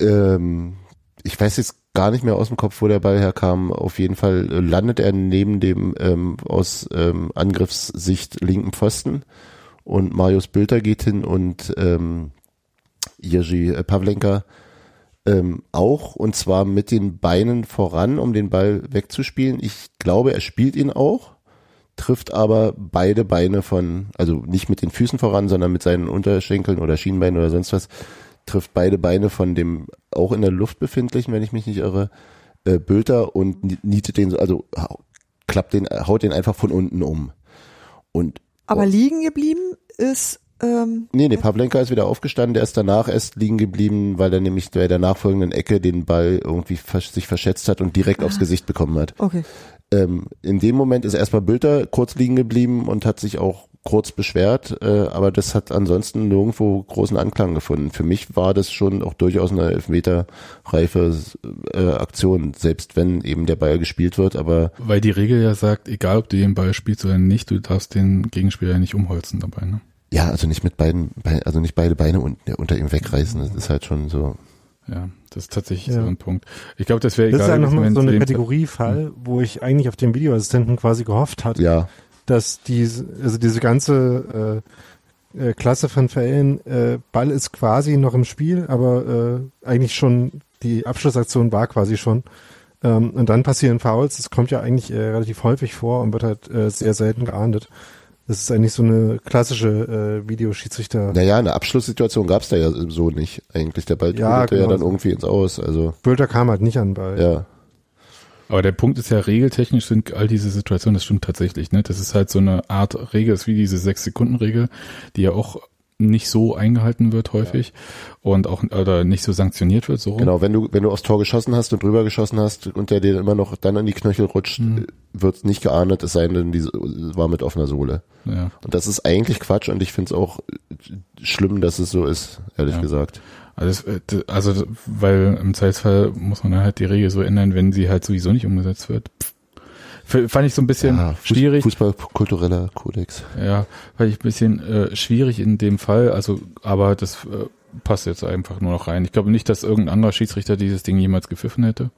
ähm, ich weiß jetzt gar nicht mehr aus dem Kopf, wo der Ball herkam. Auf jeden Fall äh, landet er neben dem ähm, aus ähm, Angriffssicht linken Pfosten und Marius Bülter geht hin und ähm, Jerzy Pavlenka ähm, auch und zwar mit den Beinen voran, um den Ball wegzuspielen. Ich glaube, er spielt ihn auch, trifft aber beide Beine von, also nicht mit den Füßen voran, sondern mit seinen Unterschenkeln oder Schienbeinen oder sonst was, trifft beide Beine von dem auch in der Luft befindlichen, wenn ich mich nicht irre, äh, Bülter und ni- nietet den, so- also klappt den, haut den einfach von unten um. Und Aber liegen geblieben ist, ähm, Nee, nee, Pavlenka ist wieder aufgestanden, der ist danach erst liegen geblieben, weil er nämlich bei der nachfolgenden Ecke den Ball irgendwie versch- sich verschätzt hat und direkt aufs Gesicht bekommen hat. okay. ähm, in dem Moment ist erstmal Bülter kurz liegen geblieben und hat sich auch kurz beschwert, äh, aber das hat ansonsten nirgendwo großen Anklang gefunden. Für mich war das schon auch durchaus eine Elfmeter-reife äh, Aktion, selbst wenn eben der Ball gespielt wird, aber Weil die Regel ja sagt, egal ob du den Ball spielst oder nicht, du darfst den Gegenspieler ja nicht umholzen dabei. Ne? Ja, also nicht mit beiden, also nicht beide Beine unter, unter ihm wegreißen, das ist halt schon so. Ja, das ist tatsächlich Ja. so ein Punkt. Ich glaube, das wäre Das egal. ist ja gewesen, nochmal wenn so eine Kategoriefall, wo ich eigentlich auf den Videoassistenten quasi gehofft hatte, Ja, dass diese, also diese ganze äh, äh, Klasse von Fällen, äh, Ball ist quasi noch im Spiel, aber äh, eigentlich schon, die Abschlussaktion war quasi schon. Ähm, und dann passieren Fouls, das kommt ja eigentlich äh, relativ häufig vor und wird halt äh, sehr selten geahndet. Das ist eigentlich so eine klassische äh, Videoschiedsrichter. naja, eine Abschlusssituation gab's da ja so nicht eigentlich. Der Ball Ja, trudelte ja genau dann so. irgendwie ins Aus, also Bülter kam halt nicht an Ball. ja. Aber der Punkt ist ja, regeltechnisch sind all diese Situationen, das stimmt tatsächlich, ne? Das ist halt so eine Art Regel, ist wie diese Sechs-Sekunden-Regel, die ja auch nicht so eingehalten wird häufig und auch oder nicht so sanktioniert wird, so. Genau, wenn du, wenn du aufs Tor geschossen hast und drüber geschossen hast und der dir immer noch dann an die Knöchel rutscht, Mhm. wird's nicht geahndet, es sei denn, die war mit offener Sohle. Ja. Und das ist eigentlich Quatsch und ich finde es auch schlimm, dass es so ist, ehrlich Ja. gesagt. Also, äh, also, weil im Zweifelsfall muss man halt die Regel so ändern, wenn sie halt sowieso nicht umgesetzt wird. Pff. Fand ich so ein bisschen Ja, Fuß- schwierig. Fußballkultureller Kodex. Ja, fand ich ein bisschen äh, schwierig in dem Fall. Also, aber das äh, passt jetzt einfach nur noch rein. Ich glaube nicht, dass irgendein anderer Schiedsrichter dieses Ding jemals gepfiffen hätte.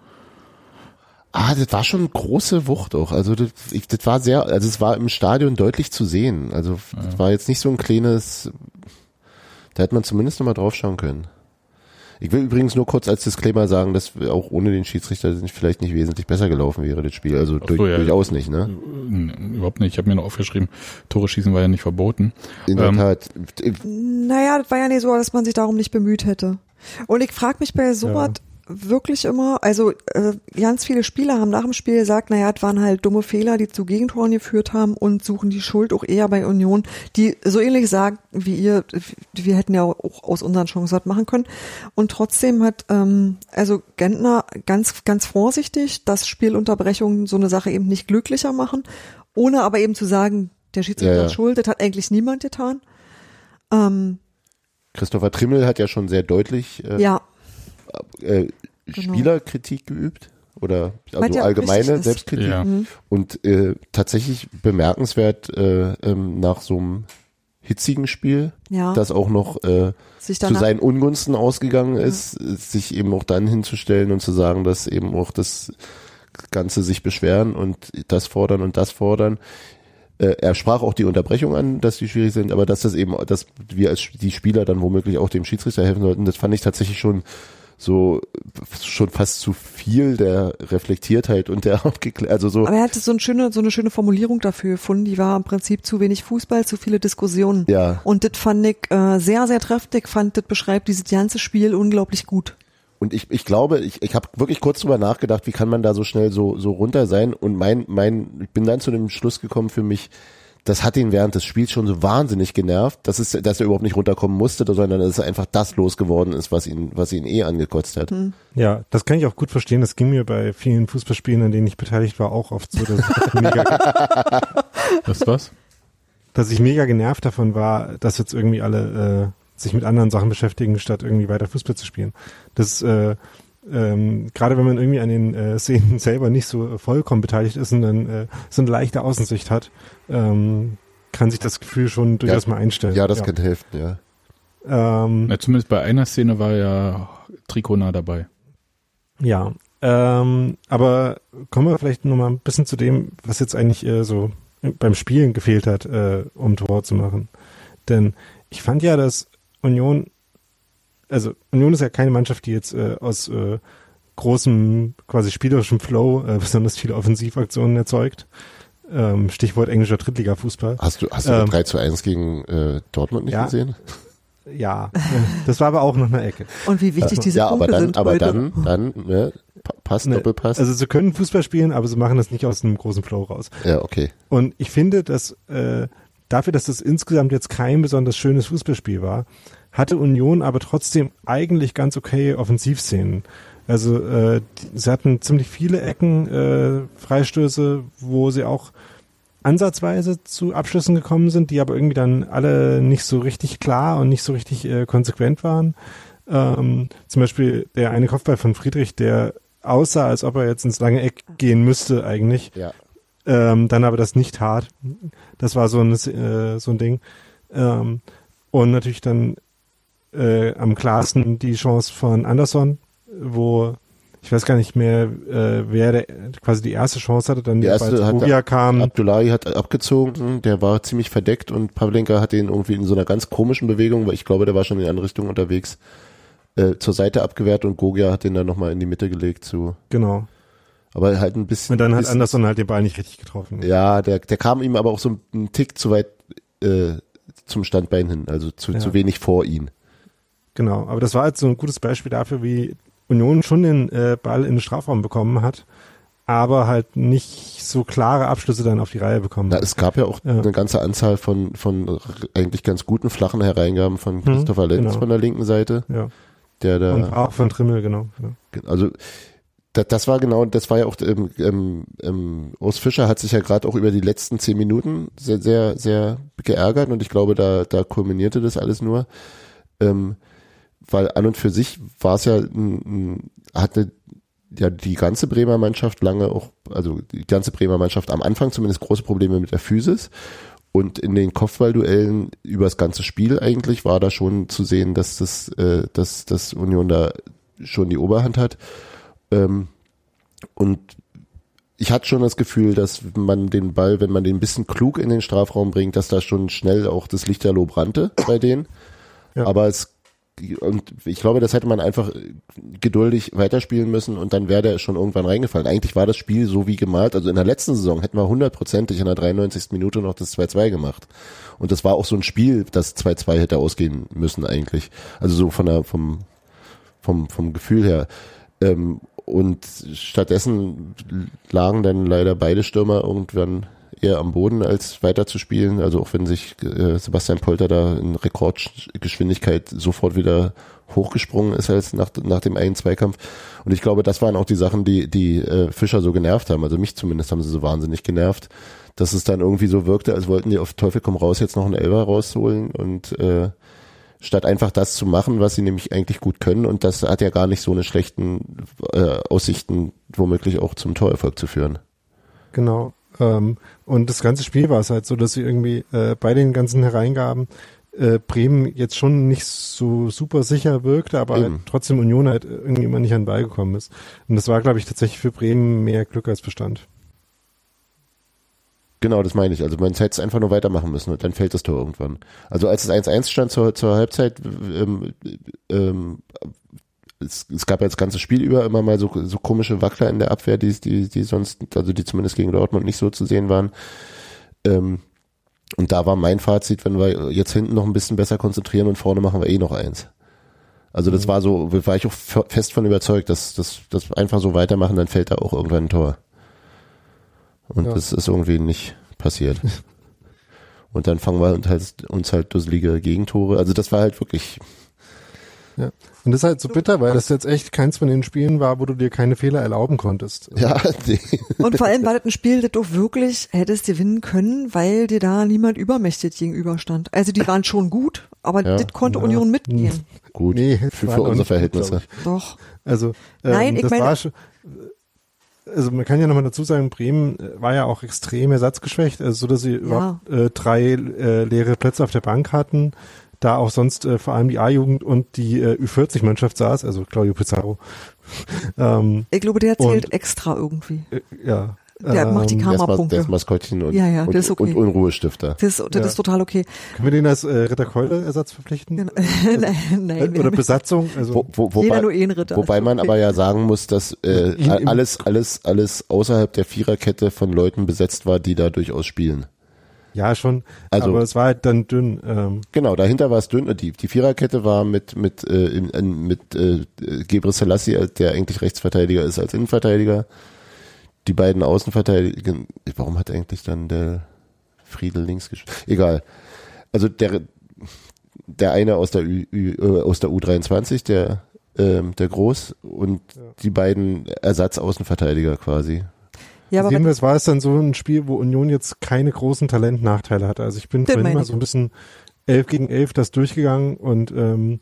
Ah, das war schon große Wucht auch. Also das, ich, das war sehr, also es war im Stadion deutlich zu sehen. Also das war jetzt nicht so ein kleines, da hätte man zumindest nochmal drauf schauen können. Ich will übrigens nur kurz als Disclaimer sagen, dass wir auch ohne den Schiedsrichter vielleicht nicht wesentlich besser gelaufen wäre, das Spiel. Also durch, so, ja. durchaus nicht, ne? N- Überhaupt nicht. Ich habe mir noch aufgeschrieben, Tore schießen war ja nicht verboten. In der Ähm, Tat. Naja, das war ja nicht so, dass man sich darum nicht bemüht hätte. Und ich frage mich bei sowas wirklich immer, also äh, ganz viele Spieler haben nach dem Spiel gesagt, naja, das waren halt dumme Fehler, die zu Gegentoren geführt haben und suchen die Schuld auch eher bei Union, die so ähnlich sagen wie ihr, wir hätten ja auch aus unseren Chancen was machen können. Und trotzdem hat ähm, also Gentner ganz, ganz vorsichtig, dass Spielunterbrechungen so eine Sache eben nicht glücklicher machen, ohne aber eben zu sagen, der Schiedsrichter Ja, ja. ist schuld, das hat eigentlich niemand getan. Ähm, Christopher Trimmel hat ja schon sehr deutlich äh, ja, äh, Genau. Spielerkritik geübt oder also allgemeine. Selbstkritik. Ja. Mhm. Und äh, tatsächlich bemerkenswert äh, ähm, nach so einem hitzigen Spiel, ja, das auch noch äh, sich zu seinen Ungunsten ausgegangen ist, äh, sich eben auch dann hinzustellen und zu sagen, dass eben auch das Ganze sich beschweren und das fordern und das fordern. Äh, er sprach auch die Unterbrechung an, dass die schwierig sind, aber dass das eben, dass wir als die Spieler dann womöglich auch dem Schiedsrichter helfen sollten, das fand ich tatsächlich schon so schon fast zu viel der Reflektiertheit und der <laughs> Aufgeklär- also so Aber er hatte so eine schöne, so eine schöne Formulierung dafür gefunden, die war im Prinzip zu wenig Fußball, zu viele Diskussionen. ja Und das fand ich äh, sehr, sehr treffend. Fand, das beschreibt dieses ganze Spiel unglaublich gut. Und ich, ich glaube, ich, ich habe wirklich kurz drüber nachgedacht, wie kann man da so schnell so, so runter sein. Und mein, mein, ich bin dann zu dem Schluss gekommen für mich, das hat ihn während des Spiels schon so wahnsinnig genervt, dass, es, dass er überhaupt nicht runterkommen musste, sondern dass es einfach das losgeworden ist, was ihn, was ihn eh angekotzt hat. Ja, das kann ich auch gut verstehen. Das ging mir bei vielen Fußballspielen, an denen ich beteiligt war, auch oft so, dass ich mega, <laughs> Das was? dass ich mega genervt davon war, dass jetzt irgendwie alle äh, sich mit anderen Sachen beschäftigen, statt irgendwie weiter Fußball zu spielen. Das äh, ähm, gerade wenn man irgendwie an den äh, Szenen <laughs> selber nicht so vollkommen beteiligt ist und dann äh, so eine leichte Außensicht hat, ähm, kann sich das Gefühl schon durchaus mal einstellen. Ja, das könnte helfen, ja. Ähm, Na, zumindest bei einer Szene war ja Trikot nah dabei. Ja, ähm, aber kommen wir vielleicht noch mal ein bisschen zu dem, was jetzt eigentlich äh, so beim Spielen gefehlt hat, äh, um Tor zu machen. Denn ich fand ja, dass Union, also Union ist ja keine Mannschaft, die jetzt äh, aus äh, großem, quasi spielerischem Flow äh, <laughs> besonders viele Offensivaktionen erzeugt. Ähm, Stichwort englischer Drittliga-Fußball. Hast du, hast du Ähm, 3 zu 1 gegen äh, Dortmund nicht ja. gesehen? Ja, äh, das war aber auch noch eine Ecke. Und wie wichtig diese ja, aber Punkte dann, sind aber heute. dann, dann, ne, Pa- Pass, Ne, Doppelpass. Also sie können Fußball spielen, aber sie machen das nicht aus einem großen Flow raus. ja, okay. Und ich finde, dass äh, dafür, dass das insgesamt jetzt kein besonders schönes Fußballspiel war, hatte Union aber trotzdem eigentlich ganz okay Offensivszenen. Also äh, die, sie hatten ziemlich viele Ecken, äh, Freistöße, wo sie auch ansatzweise zu Abschlüssen gekommen sind, die aber irgendwie dann alle nicht so richtig klar und nicht so richtig äh, konsequent waren. Ähm, zum Beispiel der eine Kopfball von Friedrich, der aussah, als ob er jetzt ins lange Eck gehen müsste eigentlich. Ja. Ähm, dann aber das nicht tat. Das war so ein, äh, so ein Ding. Ähm, und natürlich dann äh, am klarsten die Chance von Anderson, wo ich weiß gar nicht mehr, äh, wer der, quasi die erste Chance hatte, dann Die erste hat Bogia kam. Abdullahi hat abgezogen, der war ziemlich verdeckt und Pavlenka hat den irgendwie in so einer ganz komischen Bewegung, weil ich glaube, der war schon in die andere Richtung unterwegs, äh, zur Seite abgewehrt und Gogia hat den dann nochmal in die Mitte gelegt zu. Genau. Aber halt ein bisschen. Und dann hat Anderson halt den Ball nicht richtig getroffen. Ja, der, der kam ihm aber auch so einen Tick zu weit äh, zum Standbein hin, also zu, Ja. zu wenig vor ihn. Genau, aber das war jetzt so ein gutes Beispiel dafür, wie Union schon den äh, Ball in den Strafraum bekommen hat, aber halt nicht so klare Abschlüsse dann auf die Reihe bekommen Na, hat. es gab ja auch Ja. eine ganze Anzahl von, von eigentlich ganz guten flachen Hereingaben von Christopher Lenz genau. von der linken Seite, Ja. der da. Und auch von Trimmel, genau. Ja. Also das, das war genau, das war ja auch, ähm, ähm, ähm, Urs Fischer hat sich ja gerade auch über die letzten zehn Minuten sehr, sehr, sehr geärgert und ich glaube, da, da kulminierte das alles nur. Ähm, weil an und für sich war es ja, ein, hatte ja die ganze Bremer Mannschaft lange auch, also die ganze Bremer Mannschaft am Anfang zumindest große Probleme mit der Physis. Und in den Kopfballduellen über das ganze Spiel eigentlich war da schon zu sehen, dass das, äh, dass, dass Union da schon die Oberhand hat. Ähm, und ich hatte schon das Gefühl, dass man den Ball, wenn man den ein bisschen klug in den Strafraum bringt, dass da schon schnell auch das Lichterloh brannte bei denen. Ja. Aber es und ich glaube, das hätte man einfach geduldig weiterspielen müssen und dann wäre der schon irgendwann reingefallen. Eigentlich war das Spiel so wie gemalt. Also in der letzten Saison hätten wir hundertprozentig in der 93. Minute noch das 2-2 gemacht. Und das war auch so ein Spiel, das 2-2 hätte ausgehen müssen eigentlich. Also so von der, vom, vom, vom Gefühl her. Ähm, und stattdessen lagen dann leider beide Stürmer irgendwann eher am Boden, als weiter zu spielen. Also auch wenn sich äh, Sebastian Polter da in Rekordgeschwindigkeit sofort wieder hochgesprungen ist als nach, nach dem einen Zweikampf. Und ich glaube, das waren auch die Sachen, die, die äh, Fischer so genervt haben. Also mich zumindest haben sie so wahnsinnig genervt, dass es dann irgendwie so wirkte, als wollten die auf Teufel komm raus jetzt noch einen Elber rausholen und äh, statt einfach das zu machen, was sie nämlich eigentlich gut können. Und das hat ja gar nicht so eine schlechten äh, Aussichten, womöglich auch zum Torerfolg zu führen. Genau. Ähm, und das ganze Spiel war es halt so, dass sie irgendwie äh, bei den ganzen Hereingaben äh, Bremen jetzt schon nicht so super sicher wirkte, aber halt trotzdem Union halt irgendwie immer nicht an den Ball gekommen ist. Und das war, glaube ich, tatsächlich für Bremen mehr Glück als Verstand. Genau, das meine ich. Also man hätte es einfach nur weitermachen müssen und dann fällt das Tor irgendwann. Also als es 1-1 stand zur, zur Halbzeit, ähm, ähm, es, es gab ja das ganze Spiel über immer mal so, so komische Wackler in der Abwehr, die, die, die sonst, also die zumindest gegen Dortmund nicht so zu sehen waren. Ähm, und da war mein Fazit, wenn wir jetzt hinten noch ein bisschen besser konzentrieren und vorne machen wir eh noch eins. Also das war so, war ich auch fe- fest von überzeugt, dass dass das einfach so weitermachen, dann fällt da auch irgendwann ein Tor. Und Ja. das ist irgendwie nicht passiert. <laughs> Und dann fangen wir uns halt, uns halt dusselige Gegentore. Also das war halt wirklich, Ja. Und das ist halt so bitter, weil das jetzt echt keins von den Spielen war, wo du dir keine Fehler erlauben konntest. ja, <laughs> die, Und vor allem war das ein Spiel, das du wirklich hättest gewinnen können, weil dir da niemand übermächtig gegenüberstand. Also die waren schon gut, aber Ja. das konnte Ja. Union mitgehen. <laughs> gut, Nee, für, für unsere Verhältnisse. Doch. Also ähm, Nein, ich das meine- war schon, also man kann ja nochmal dazu sagen, Bremen äh, war ja auch extrem ersatzgeschwächt, also so, dass sie überhaupt äh, drei äh, leere Plätze auf der Bank hatten, da auch sonst äh, vor allem die A-Jugend und die äh, Ü40-Mannschaft saß, also Claudio Pizarro. <laughs> ähm, Ich glaube, der zählt Und- extra irgendwie. äh, ja. Der macht die ähm, ist, Karma-Punkte. der ist Maskottchen und, Ja, ja, und, das ist okay. und Unruhestifter. Das, das Ja. ist total okay. Können wir den als äh, Ritter Keule Ersatz verpflichten? Genau. <laughs> Nein, nein, wir Oder Besatzung? Also Wo, wo, wobei, nur Ritter. wobei man Okay. aber ja sagen muss, dass äh, alles, alles, alles außerhalb der Viererkette von Leuten besetzt war, die da durchaus spielen. Ja schon, Also- aber es war halt dann dünn. Ähm, Genau, dahinter war es dünn. Die, die Viererkette war mit mit äh, in, in, mit äh, Gebre Selassie, als der eigentlich Rechtsverteidiger ist, als Innenverteidiger. Die beiden Außenverteidiger. Warum hat eigentlich dann der Friedel links gespielt? Egal. Also der der eine aus der, Ü, Ü, äh, aus der U23, der, ähm, der Groß und die beiden Ersatzaußenverteidiger quasi. Ja, aber Jedenfalls war es dann so ein Spiel, wo Union jetzt keine großen Talentnachteile hatte. Also ich bin Den vorhin mal so ein bisschen elf gegen elf das durchgegangen und ähm,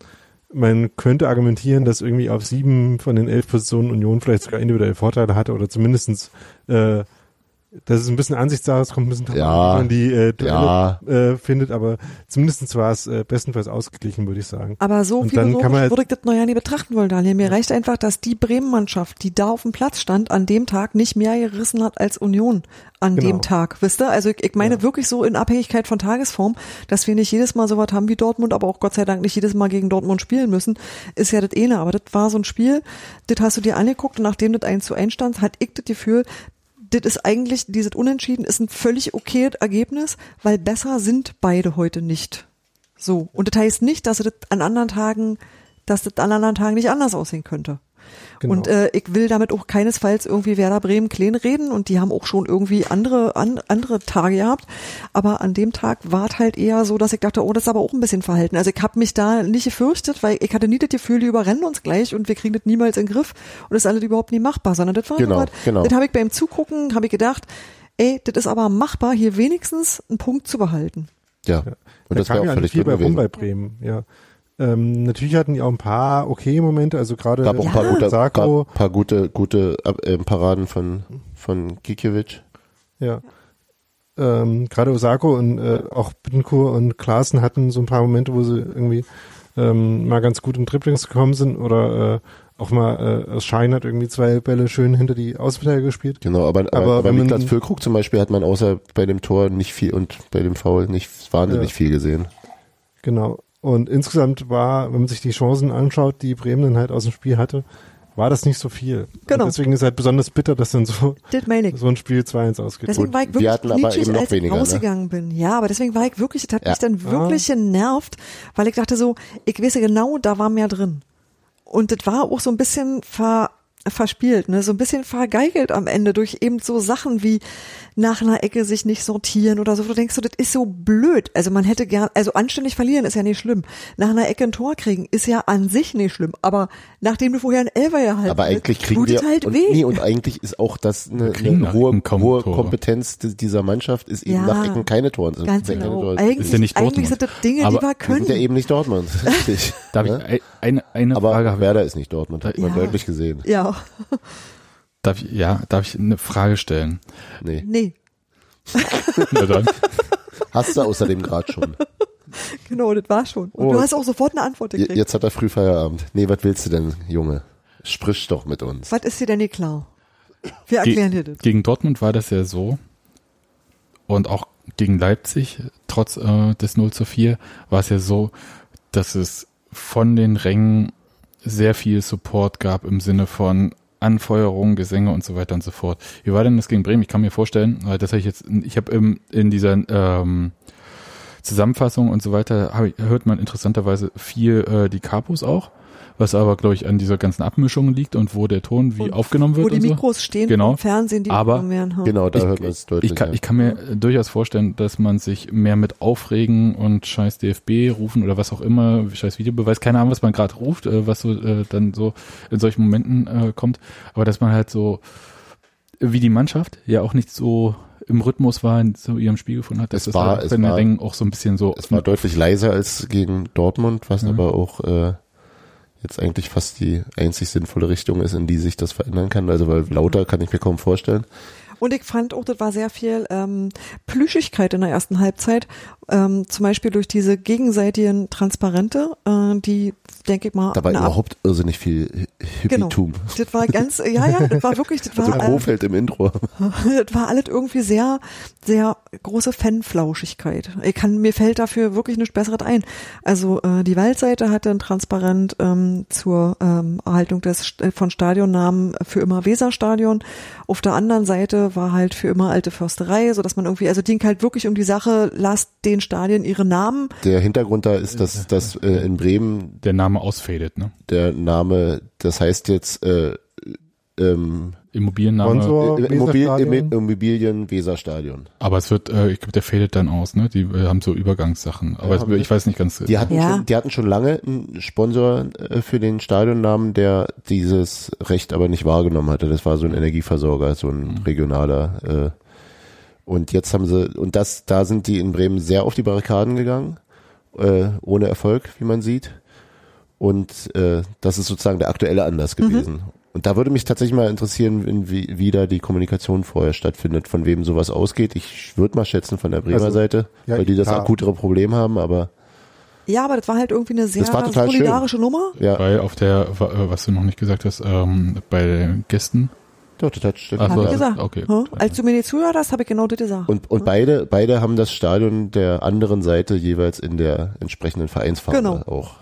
man könnte argumentieren, dass irgendwie auf sieben von den elf Positionen Union vielleicht sogar individuelle Vorteile hatte oder zumindestens äh, das ist ein bisschen Ansichtssache, es kommt ein bisschen drauf Ja. an, wie man die äh, Duelle Ja. äh, findet, aber zumindestens war es äh, bestenfalls ausgeglichen, würde ich sagen. aber so Und dann philosophisch kann man halt- würde ich das noch ja nie betrachten wollen, Daniel. Mir reicht einfach, dass die Bremen-Mannschaft, die da auf dem Platz stand, an dem Tag nicht mehr gerissen hat als Union an Genau. dem Tag, wisst ihr? Also ich, ich meine wirklich so in Abhängigkeit von Tagesform, dass wir nicht jedes Mal so was haben wie Dortmund, aber auch Gott sei Dank nicht jedes Mal gegen Dortmund spielen müssen, ist ja das eine. Aber das war so ein Spiel, das hast du dir angeguckt und nachdem das 1 zu 1 stand, hat ich das Gefühl, das ist eigentlich, dieses Unentschieden ist ein völlig okayes Ergebnis, weil besser sind beide heute nicht. So. Und das heißt nicht, dass das an anderen Tagen, dass das an anderen Tagen nicht anders aussehen könnte. Genau. Und äh, ich will damit auch keinesfalls irgendwie Werder Bremen klein reden und die haben auch schon irgendwie andere an, andere Tage gehabt. Aber an dem Tag war es halt eher so, dass ich dachte, oh, das ist aber auch ein bisschen verhalten. Also ich habe mich da nicht gefürchtet, weil ich hatte nie das Gefühl, die überrennen uns gleich und wir kriegen das niemals in den Griff und das ist alles überhaupt nie machbar, sondern das war Genau, was, genau. das habe ich beim Zugucken, habe ich gedacht, ey, das ist aber machbar, hier wenigstens einen Punkt zu behalten. Ja. Und da das kam ja auch völlig viel bei rum bei Bremen, ja. Ähm, natürlich hatten die auch ein paar okay Momente, also gerade gab auch ein paar gute, Sakho, paar, paar gute, gute äh, Paraden von, von Gikiewicz. ja. Ähm, gerade Osako und äh, auch Bittencourt und Klaassen hatten so ein paar Momente, wo sie irgendwie ähm, mal ganz gut in Dribblings gekommen sind oder äh, auch mal äh, Schein hat irgendwie zwei Bälle schön hinter die Außenverteidiger gespielt. Genau, aber, aber, Aber aber Niklas Füllkrug zum Beispiel hat man außer bei dem Tor nicht viel und bei dem Foul nicht wahnsinnig Ja. viel gesehen. Genau. Und insgesamt war, wenn man sich die Chancen anschaut, die Bremen dann halt aus dem Spiel hatte, war das nicht so viel. Genau. Und deswegen ist halt besonders bitter, dass dann so, ich. so ein Spiel 2-1 ausgeht. Deswegen war ich wir wirklich hatten aber eben noch als ich weniger, ne? rausgegangen bin. Ja, aber deswegen war ich wirklich, das hat Ja. mich dann wirklich genervt, weil ich dachte so, ich weiß ja genau, da war mehr drin. Und das war auch so ein bisschen ver, verspielt, ne, so ein bisschen vergeigelt am Ende durch eben so Sachen wie nach einer Ecke sich nicht sortieren oder so. Du denkst so, das ist so blöd. Also man hätte gern, also anständig verlieren ist ja nicht schlimm. Nach einer Ecke ein Tor kriegen ist ja an sich nicht schlimm. Aber nachdem du vorher einen Elfer gehalten Aber eigentlich kriegen tut wir es halt und, weh. nee, und eigentlich ist auch das eine, eine hohe, hohe. Kompetenz di- dieser Mannschaft ist eben Ja, nach Ecken keine Tore. Ganz keine genau. Tore. Eigentlich, Ist ja nicht eigentlich Dortmund. sind das Dinge, Aber die wir Wir können. sind ja eben nicht Dortmund. <laughs> Richtig. Darf ich Ne? ein- eine, eine Aber Frage haben? Werder ist nicht Dortmund, hat man Ja. deutlich gesehen. ja, Darf ich, ja, darf ich eine Frage stellen? Nee. nee, <laughs> Na dann. Hast du außerdem gerade schon. <laughs> genau, das war schon. Und Oh. du hast auch sofort eine Antwort gekriegt. Jetzt hat er früh Feierabend. Nee, was willst du denn, Junge? Sprich doch mit uns. Was ist dir denn nicht klar? Wir Ge erklären dir das. Gegen Dortmund war das ja so und auch gegen Leipzig, trotz äh, des 0 zu 4, war es ja so, dass es von den Rängen sehr viel Support gab im Sinne von Anfeuerung, Gesänge und so weiter und so fort. Wie war denn das gegen Bremen? Ich kann mir vorstellen, weil das habe ich jetzt, ich habe im, in dieser ähm, Zusammenfassung und so weiter, ich, hört man interessanterweise viel äh, die Capos auch, was aber, glaube ich, an dieser ganzen Abmischung liegt und wo der Ton wie Und aufgenommen wird Wo die und so. Mikros stehen Genau. Fernsehen, die Aber- werden. ha. Genau, da Ich- hört man es deutlich. Ich kann, ja. ich kann mir durchaus vorstellen, dass man sich mehr mit Aufregen und scheiß DFB rufen oder was auch immer, scheiß Videobeweis, keine Ahnung, was man gerade ruft, äh, was so äh, dann so in solchen Momenten äh, kommt, aber dass man halt so wie die Mannschaft ja auch nicht so im Rhythmus war, in so ihrem Spiel gefunden hat, dass Es das war- halt es bei den war- Rängen auch so ein bisschen so es war deutlich leiser als gegen Dortmund, was Mhm. aber auch äh, jetzt eigentlich fast die einzig sinnvolle Richtung ist, in die sich das verändern kann. Also weil lauter kann ich mir kaum vorstellen. Und ich fand auch, das war sehr viel ähm, Plüschigkeit in der ersten Halbzeit. Ähm, zum Beispiel durch diese gegenseitigen Transparente, äh, die, denke ich mal, Da war eine Ab- überhaupt irrsinnig viel Genau. Hippitum. das war ganz, ja, ja, das war wirklich, das <laughs> Also war, äh, Kofeld im Intro. <laughs> das war alles irgendwie sehr, sehr große Fanflauschigkeit. Ich kann, mir fällt dafür wirklich nichts Besseres ein. Also äh, die Waldseite hatte ein Transparent ähm, zur ähm, Erhaltung des äh, von Stadionnamen für immer Weserstadion. Auf der anderen Seite war halt für immer alte Försterei, so dass man irgendwie, also ging halt wirklich um die Sache, lasst den Stadien ihre Namen. Der Hintergrund da ist, dass, dass äh, in Bremen der Name ausfadet, ne? der Name, das heißt jetzt äh, ähm, Immobilienname. Sponsor? Im- Immobil, Weserstadion? im, Immobilien Weserstadion. Aber es wird, äh, ich glaube, der fadet dann aus, ne? Die äh, haben so Übergangssachen. Aber Ja, es, ich weiß nicht ganz. Die hatten, Ja. schon, die hatten schon lange einen Sponsor äh, für den Stadionnamen, der dieses Recht aber nicht wahrgenommen hatte. Das war so ein Energieversorger, so ein regionaler. Äh, und jetzt haben sie, und das, da sind die in Bremen sehr auf die Barrikaden gegangen, äh, ohne Erfolg, wie man sieht. Und äh, das ist sozusagen der aktuelle Anlass gewesen. Und da würde mich tatsächlich mal interessieren, in wie, wie da die Kommunikation vorher stattfindet, von wem sowas ausgeht. Ich würde mal schätzen von der Bremer Also, Seite, ja, weil die das klar. akutere Problem haben, aber Ja, aber das war halt irgendwie eine sehr Das war total schön. solidarische Nummer. ja, Weil auf der, äh, was du noch nicht gesagt hast, ähm, bei den Gästen. doch, das hat stimmt. Ach Hab so, ich gesagt. okay. Hm? Als du mir nicht zuhört hast, habe ich genau das gesagt. Und, und beide, beide haben das Stadion der anderen Seite jeweils in der entsprechenden Vereinsfarbe Genau. auch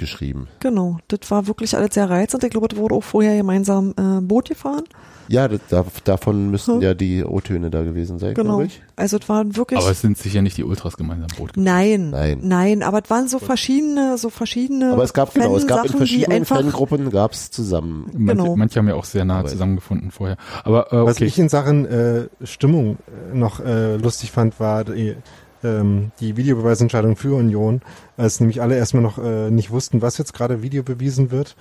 geschrieben. Genau, das war wirklich alles sehr reizend. Ich glaube, das wurde auch vorher gemeinsam äh, Boot gefahren. Ja, das, da, davon müssten Hm. ja die O-Töne da gewesen sein, Genau. glaube ich. Also es waren wirklich. Aber es sind sicher nicht die Ultras gemeinsam Boot. nein, Nein. nein, aber es waren so verschiedene, so verschiedene. Aber es gab, genau, es gab in Fansachen, die verschiedenen Fangruppen gab es zusammen. Manche, Genau. manche haben ja auch sehr nah zusammengefunden vorher. Aber äh, Was okay. ich in Sachen äh, Stimmung noch äh, lustig fand, war die, ähm, die Videobeweisentscheidung für Union, als nämlich alle erstmal noch äh, nicht wussten, was jetzt gerade Video bewiesen wird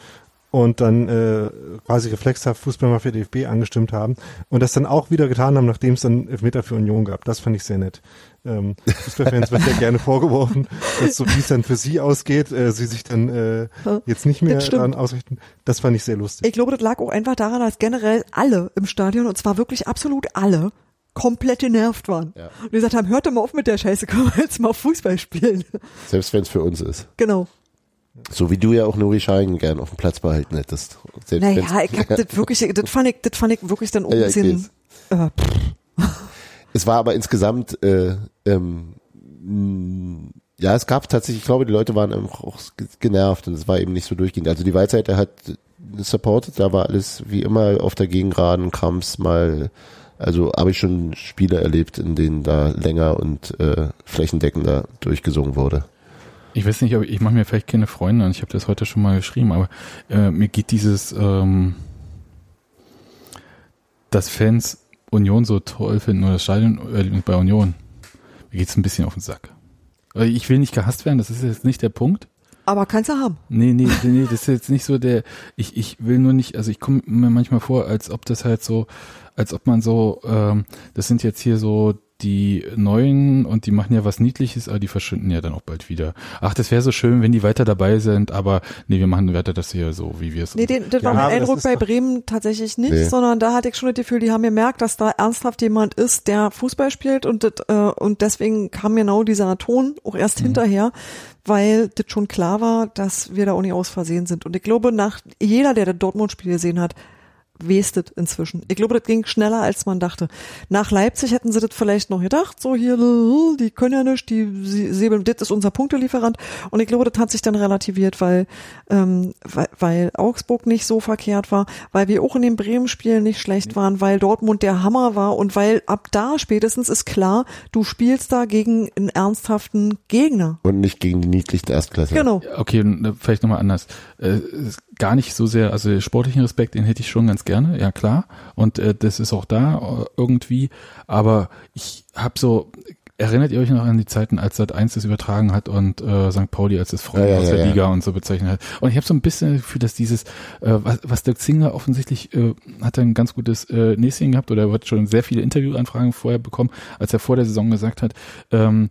und dann äh, quasi reflexhaft Fußballmafia DFB angestimmt haben und das dann auch wieder getan haben, nachdem es dann Elfmeter für Union gab. Das fand ich sehr nett. Ähm, Fußballfans wird ja <laughs> gerne vorgeworfen, dass so wie es dann für sie ausgeht, äh, sie sich dann äh, jetzt nicht mehr daran ausrichten. Das fand ich sehr lustig. Ich glaube, das lag auch einfach daran, dass generell alle im Stadion, und zwar wirklich absolut alle, komplett genervt waren. Ja. Und die gesagt haben, hört doch mal auf mit der Scheiße, <laughs> können wir jetzt mal Fußball spielen. Selbst wenn es für uns ist. genau. So wie du ja auch Nuri Schein gern auf dem Platz behalten hättest. Selbst Naja, ich hab <laughs> das wirklich, das fand ich, das fand ich wirklich dann auch ein Ja, bisschen, äh, Es war aber insgesamt, äh, ähm, ja, es gab tatsächlich, ich glaube, die Leute waren einfach auch ge- genervt und es war eben nicht so durchgehend. Also die Waldseite hat supported, da war alles wie immer auf der Gegengraden, Krams mal, also habe ich schon Spiele erlebt, in denen da länger und äh, flächendeckender durchgesungen wurde. Ich weiß nicht, aber ich mache mir vielleicht keine Freunde und ich habe das heute schon mal geschrieben, aber äh, mir geht dieses, ähm, dass Fans Union so toll finden oder das Stadion äh, bei Union, mir geht's ein bisschen auf den Sack. Äh, Ich will nicht gehasst werden, das ist jetzt nicht der Punkt. Aber kannst du haben. Nee, nee, nee, das ist jetzt nicht so der, ich, ich will nur nicht, also ich komme mir manchmal vor, als ob das halt so, als ob man so, ähm, das sind jetzt hier so die Neuen und die machen ja was Niedliches, aber die verschwinden ja dann auch bald wieder. Ach, das wäre so schön, wenn die weiter dabei sind, aber nee, wir machen weiter das hier so, wie wir es. Nee, den, das Ja, war mein Eindruck bei Bremen tatsächlich nicht, Nee. sondern da hatte ich schon das Gefühl, die haben gemerkt, dass da ernsthaft jemand ist, der Fußball spielt und das, äh, und deswegen kam genau dieser Ton auch erst hinterher, weil das schon klar war, dass wir da auch nicht aus Versehen sind. Und ich glaube, nach jeder, der das Dortmund-Spiel gesehen hat, westet inzwischen. Ich glaube, das ging schneller, als man dachte. Nach Leipzig hätten sie das vielleicht noch gedacht, so hier, die können ja nicht, die sie- säbeln, das ist unser Punktelieferant. Und ich glaube, das hat sich dann relativiert, weil, ähm, weil, weil Augsburg nicht so verkehrt war, weil wir auch in dem Bremen-Spiel nicht schlecht waren, weil Dortmund der Hammer war und weil ab da spätestens ist klar, du spielst da gegen einen ernsthaften Gegner. Und nicht gegen die niedlichsten Erstklasse. Genau. Okay, n- vielleicht nochmal anders. Äh, ist gar nicht so sehr, also sportlichen Respekt, den hätte ich schon ganz gerne, ja klar. Und äh, das ist auch da äh, irgendwie. Aber ich habe so, erinnert ihr euch noch an die Zeiten, als Sat 1 das übertragen hat und äh, St. Pauli als das Freund Ja, aus der ja. Liga und so bezeichnet hat. Und ich habe so ein bisschen das Gefühl, dass dieses, äh, was, was Dirk Zinger offensichtlich äh, hat ein ganz gutes äh, Näschen gehabt oder er hat schon sehr viele Interviewanfragen vorher bekommen, als er vor der Saison gesagt hat, ähm,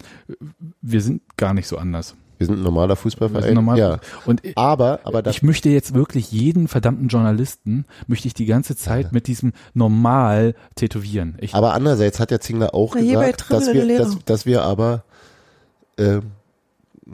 wir sind gar nicht so anders. Wir sind ein normaler Wir Fußballverein. sind normal. Ja. Und Aber, aber das ich möchte jetzt wirklich jeden verdammten Journalisten, möchte ich die ganze Zeit mit diesem normal tätowieren. Ich, Aber andererseits hat der Zingler auch Na, gesagt, dass wir, dass, dass wir aber ähm,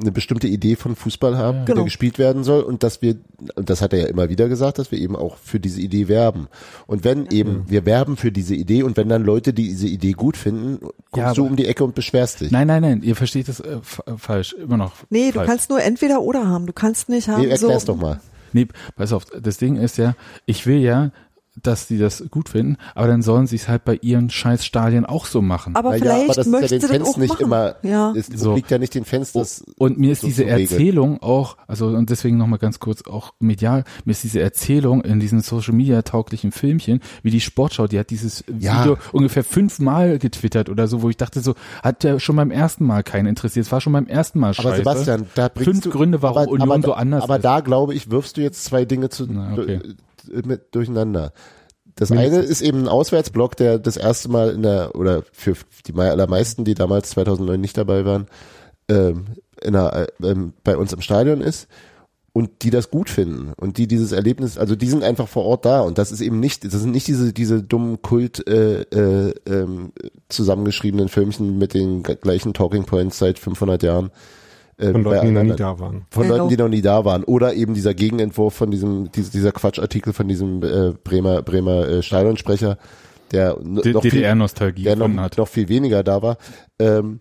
eine bestimmte Idee von Fußball haben, Ja. der Genau. gespielt werden soll und dass wir, und das hat er ja immer wieder gesagt, dass wir eben auch für diese Idee werben. Und wenn eben wir werben für diese Idee und wenn dann Leute die diese Idee gut finden, guckst Ja, du um die Ecke und beschwerst dich. nein, nein, nein, ihr versteht das äh, fa- falsch, immer noch. Nee, du falsch. kannst nur entweder oder haben. Du kannst nicht haben Nee, so. erklär's doch mal. Nee, pass auf, das Ding ist ja, ich will ja dass sie das gut finden, aber dann sollen sie es halt bei ihren scheiß Stadien auch so machen. Aber Na vielleicht aber das ist ja möchte den Fans auch nicht machen. immer, ja. es So. obliegt ja nicht den Fans, das Und mir ist so diese. Erzählung auch, also und deswegen nochmal ganz kurz auch medial, mir ist diese Erzählung in diesen Social Media tauglichen Filmchen, wie die Sportschau, die hat dieses Ja. Video ungefähr fünfmal getwittert oder so, wo ich dachte so, hat der schon beim ersten Mal keinen interessiert, es war schon beim ersten Mal scheiße. Aber Sebastian, da bringst Fünf du, Gründe, warum aber, Union aber, so anders Aber ist. da glaube ich, wirfst du jetzt zwei Dinge zu, Na, okay. Mit durcheinander. Das Mindestens. eine ist eben ein Auswärtsblock, der das erste Mal in der, oder für die mei- allermeisten, die damals 2009 nicht dabei waren, ähm, in der, äh, ähm, bei uns im Stadion ist und die das gut finden und die dieses Erlebnis, also die sind einfach vor Ort da und das ist eben nicht, das sind nicht diese diese dummen Kult äh, äh, ähm, zusammengeschriebenen Filmchen mit den gleichen Talking Points seit 500 Jahren. Äh, Von Leuten, die noch nie anderen- da waren. von Genau. Leuten, die noch nie da waren. Oder eben dieser Gegenentwurf von diesem, dies- dieser Quatschartikel von diesem äh, Bremer, Bremer äh, Stadionsprecher, der DDR-Nostalgie der noch, hat. noch viel weniger da war. Ähm,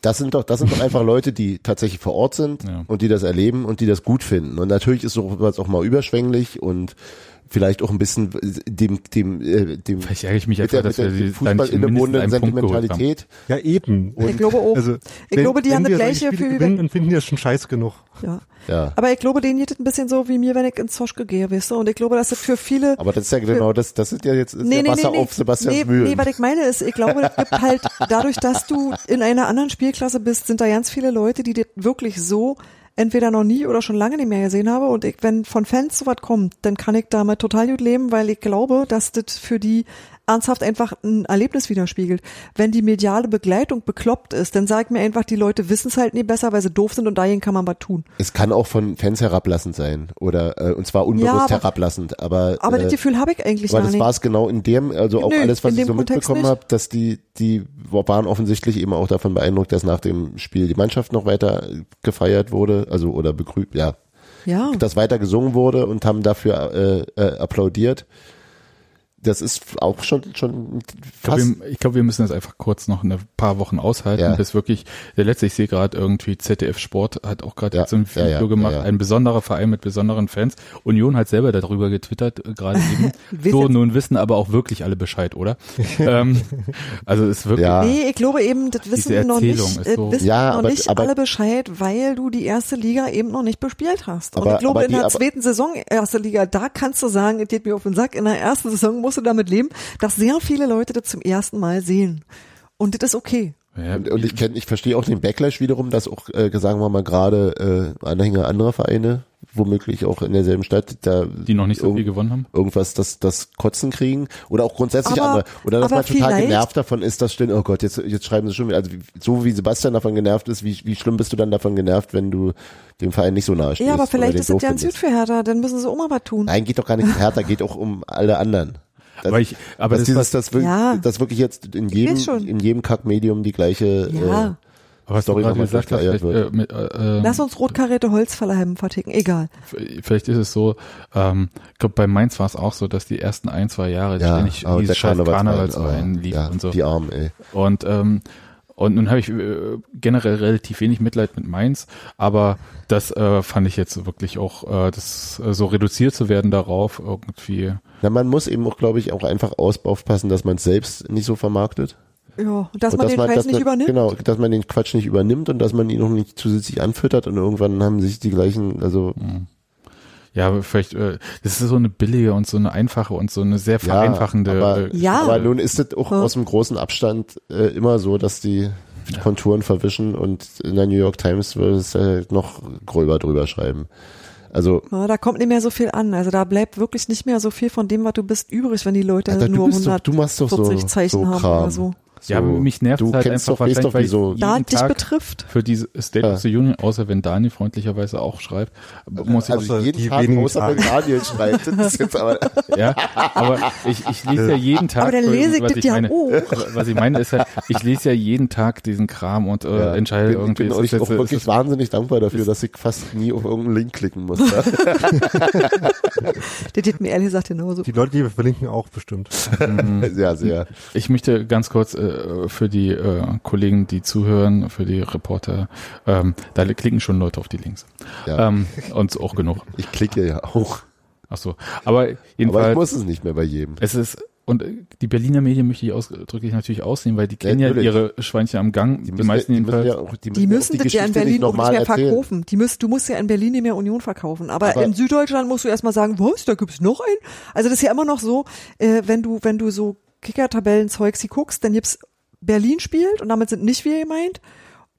das sind doch, das sind doch <laughs> einfach Leute, die tatsächlich vor Ort sind Ja. und die das erleben und die das gut finden. Und natürlich ist sowas auch mal überschwänglich und vielleicht auch ein bisschen dem, dem, äh, dem, Vielleicht ärgere ich mich mit einfach, der, dass der wir Fußball Punkt geholt haben. Sentimentalität. Ja, eben. ich glaube auch. Also, ich wenn, glaube, die haben das gleiche Spiele für gewinnen, dann finden die das schon scheiß genug. ja. Ja. Aber ich glaube, denen geht es ein bisschen so wie mir, wenn ich ins Zoschke gehe, weißt du? Und ich glaube, dass das für viele Aber das ist ja genau das, das ist ja jetzt ist ja Wasser auf Sebastians nee, Mühlen. nee, was ich meine ist, ich glaube, es gibt halt, dadurch, dass du in einer anderen Spielklasse bist, sind da ganz viele Leute, die das wirklich so entweder noch nie oder schon lange nicht mehr gesehen habe. Und ich, wenn von Fans sowas kommt, dann kann ich damit total gut leben, weil ich glaube, dass das für die ernsthaft einfach ein Erlebnis widerspiegelt. Wenn die mediale Begleitung bekloppt ist, dann sag ich mir einfach, die Leute wissen es halt nie besser, weil sie doof sind und dahin kann man was tun. Es kann auch von Fans herablassend sein oder äh, und zwar unbewusst Ja, aber- herablassend, aber Aber äh, das Gefühl habe ich eigentlich aber gar das nicht. war es genau in dem, also auch Nö, alles, was ich so Kontext mitbekommen nicht. habe, dass die die waren offensichtlich eben auch davon beeindruckt, dass nach dem Spiel die Mannschaft noch weiter gefeiert wurde, also oder begrüßt, ja, ja. dass weiter gesungen wurde und haben dafür äh, äh, applaudiert. Das ist auch schon schon Ich glaube, fast wir, ich glaub, wir müssen das einfach kurz noch ein paar Wochen aushalten, Ja. bis wirklich der letzte, ich sehe gerade irgendwie ZDF Sport hat auch gerade Ja, jetzt so ein Video ja, gemacht, ja, ja. ein besonderer Verein mit besonderen Fans. Union hat selber darüber getwittert, äh, gerade <laughs> eben. So, jetzt- nun wissen aber auch wirklich alle Bescheid, oder? <laughs> ähm, also es ist wirklich, Ja. Nee, ich glaube eben, das wissen Diese noch nicht, ist äh, so- wissen Ja, noch aber- nicht aber- alle Bescheid, weil du die erste Liga eben noch nicht bespielt hast. Und Aber- ich glaube, in die- der aber- zweiten Saison, erste Liga, da kannst du sagen, es geht mir auf den Sack. In der ersten Saison musst du damit leben, dass sehr viele Leute das zum ersten Mal sehen. Und das ist okay. ja, und, und ich kenn, ich verstehe auch den Backlash wiederum, dass auch äh, sagen wir mal gerade äh, Anhänger anderer Vereine, womöglich auch in derselben Stadt, da die noch nicht so viel gewonnen haben. irgendwas das das Kotzen kriegen oder auch grundsätzlich Aber- andere oder dass man total genervt davon ist, dass stehen, oh Gott, jetzt jetzt schreiben sie schon wieder, also so wie Sebastian davon genervt ist, wie wie schlimm bist du dann davon genervt, wenn du dem Verein nicht so nahe stehst? Ja, aber vielleicht ist es ja ein Süd für Hertha, dann müssen sie auch mal was tun. Nein, geht doch gar nicht um Hertha, geht auch um alle anderen. Das, Aber ich, aber dass das, dieses, was, das, wirklich, Ja. das wirklich jetzt in jedem, in jedem Kackmedium die gleiche, Ja. äh, was du Story gerade nochmal gesagt hast, äh, mit, äh, Lass uns rotkarrierte Holzfällerhemden verticken, egal. vielleicht ist es so, ähm, ich glaube bei Mainz war es auch so, dass die ersten ein, zwei Jahre ja, ständig aber dieses scheiß oh, lief ja, und so. Die Armen, ey. Und ähm, und nun habe ich äh, generell relativ wenig Mitleid mit Mainz, aber das äh, fand ich jetzt wirklich auch, äh, das äh, so reduziert zu werden darauf irgendwie. Na, man muss eben auch, glaube ich, auch einfach aus, aufpassen, dass man es selbst nicht so vermarktet. Ja, dass Und man den Scheiß dass nicht man, übernimmt. Genau, dass man den Quatsch nicht übernimmt und dass man ihn auch nicht zusätzlich anfüttert und irgendwann haben sich die gleichen, also Ja, aber vielleicht, äh, das ist so eine billige und so eine einfache und so eine sehr vereinfachende. aber, äh, Ja. aber nun ist es auch Ja. aus dem großen Abstand äh, immer so, dass die Konturen verwischen und in der New York Times würde es äh, noch gröber drüber schreiben. Also Ja, da kommt nicht mehr so viel an. Also da bleibt wirklich nicht mehr so viel von dem, was du bist, übrig, wenn die Leute Alter, nur bist doch- du machst doch so- 140 Zeichen so haben Kram. oder so. So, Ja, mich nervt du es halt kennst einfach doch, wahrscheinlich, weil so, ich Da jeden dich Tag betrifft. für diese State Ja. of the Union, außer wenn Daniel freundlicherweise auch schreibt, muss ich also jeden Tag außer wenn. Daniel schreibt. Das ist jetzt aber, <laughs> Ja, aber ich, ich lese ja jeden Tag. Aber dann lese ich was das ja meine, auch. Was ich meine ist halt, ich lese ja jeden Tag diesen Kram und äh, ja, entscheide bin, irgendwie. Ich bin euch auch wirklich ist wahnsinnig dankbar dafür, dass ich fast nie auf irgendeinen Link klicken muss. Ja? Der geht mir ehrlich gesagt genauso. Die Leute, die wir verlinken, auch bestimmt. <laughs> sehr, sehr. das- ich möchte ganz kurz äh, für die äh, Kollegen, die zuhören, für die Reporter, ähm, da klicken schon Leute auf die Links. Ja. Ähm, und auch genug. Ich klicke ja auch. Ach so. Aber Aber ich jedenfalls, muss es nicht mehr bei jedem. es ist, und äh, die Berliner Medien möchte ich ausdrücklich natürlich aussehen, weil die kennen ja, natürlich. ihre Schweinchen am Gang, die, müssen meisten ja, die müssen jedenfalls. ja auch, die müssen, Die müssen das ja in Berlin auch nicht normal mehr erzählen. verkaufen. Die müssen, du musst ja in Berlin nicht mehr Union verkaufen. Aber, Aber- in Süddeutschland musst du erstmal sagen, was, da gibt's noch einen? Also das ist ja immer noch so, äh, wenn du, wenn du so Kicker-Tabellen-Zeugs hier guckst, dann gibt's Berlin spielt und damit sind nicht wir gemeint.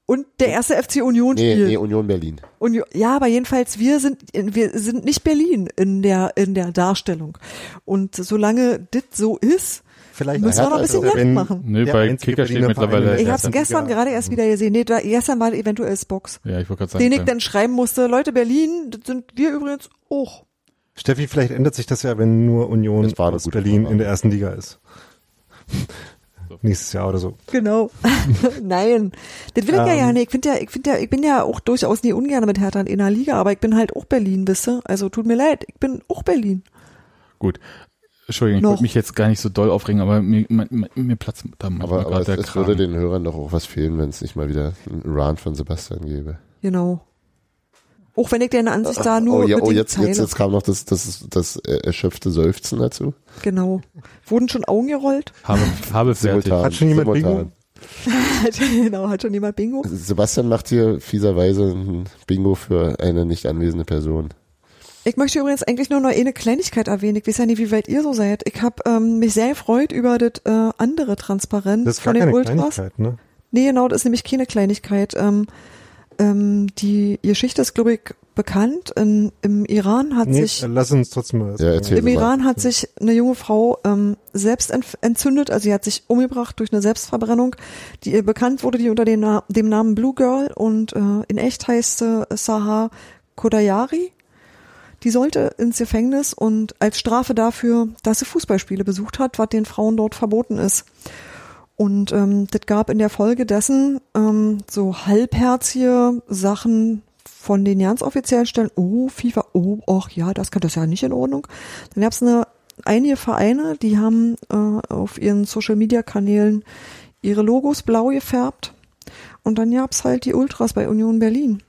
Und der erste FC Union Nee, spielt. nee, Union Berlin. Union, ja, aber jedenfalls wir sind wir sind nicht Berlin in der in der Darstellung. Und solange das so ist, Vielleicht müssen wir noch ein bisschen also, Geld machen. Nö, Der bei Kicker steht mittlerweile. Ich habe ersten gestern gerade erst wieder gesehen. Nee, da, gestern war eventuell Box. Ja, ich wollte gerade sagen. Den ich äh, dann schreiben musste, Leute, Berlin, das sind wir übrigens auch. Steffi, vielleicht ändert sich das ja, wenn nur Union aus Berlin Frage. in der ersten Liga ist. Nächstes Jahr oder so. Genau. <laughs> Nein. Das will ich ja Ähm. ja nicht. Ich finde ja, ich finde ja, ich bin ja auch durchaus nie ungern mit Hertha in einer Liga, aber ich bin halt auch Berlin, wisst ihr? Also tut mir leid, ich bin auch Berlin. Gut. Entschuldigung, ich Noch. wollte mich jetzt gar nicht so doll aufregen, aber mir, mir, mir platzt da manchmal Aber, aber es, es würde den Hörern doch auch was fehlen, wenn es nicht mal wieder einen Rant von Sebastian gäbe. Genau. Auch wenn ich deine Ansicht da nur oh ja, oh jetzt, teile. jetzt, jetzt kam noch das, das, das äh, erschöpfte Seufzen dazu. Genau. Wurden schon Augen gerollt? Habe, habe <laughs> fertig. Simultan. Hat schon jemand Simultan. <laughs> genau, hat schon jemand Bingo? Sebastian macht hier fieserweise ein Bingo für eine nicht anwesende Person. Ich möchte übrigens eigentlich nur noch eine Kleinigkeit erwähnen. Ich weiß ja nicht, wie weit ihr so seid. Ich habe ähm, mich sehr gefreut über das äh, andere Transparent Das ist von den keine Ultras. Kleinigkeit, ne? Nee, genau, das ist nämlich keine Kleinigkeit. Ähm, ähm, die Geschichte ist, glaube ich, bekannt. In, Im Iran hat Nee, sich lass uns trotzdem mal. Ja, im mal. Iran hat sich eine junge Frau ähm, selbst entzündet, also sie hat sich umgebracht durch eine Selbstverbrennung, die ihr bekannt wurde, die unter den Na dem Namen Blue Girl und äh, in echt heißt sie Sahar Kodayari. Die sollte ins Gefängnis und als Strafe dafür, dass sie Fußballspiele besucht hat, was den Frauen dort verboten ist. Und ähm, das gab in der Folge dessen ähm, so halbherzige Sachen von den ganz offiziellen Stellen. Oh, FIFA, oh, ach ja, das kann das ja nicht in Ordnung. Dann gab es eine einige Vereine, die haben äh, auf ihren Social Media Kanälen ihre Logos blau gefärbt. Und dann gab's halt die Ultras bei Union Berlin.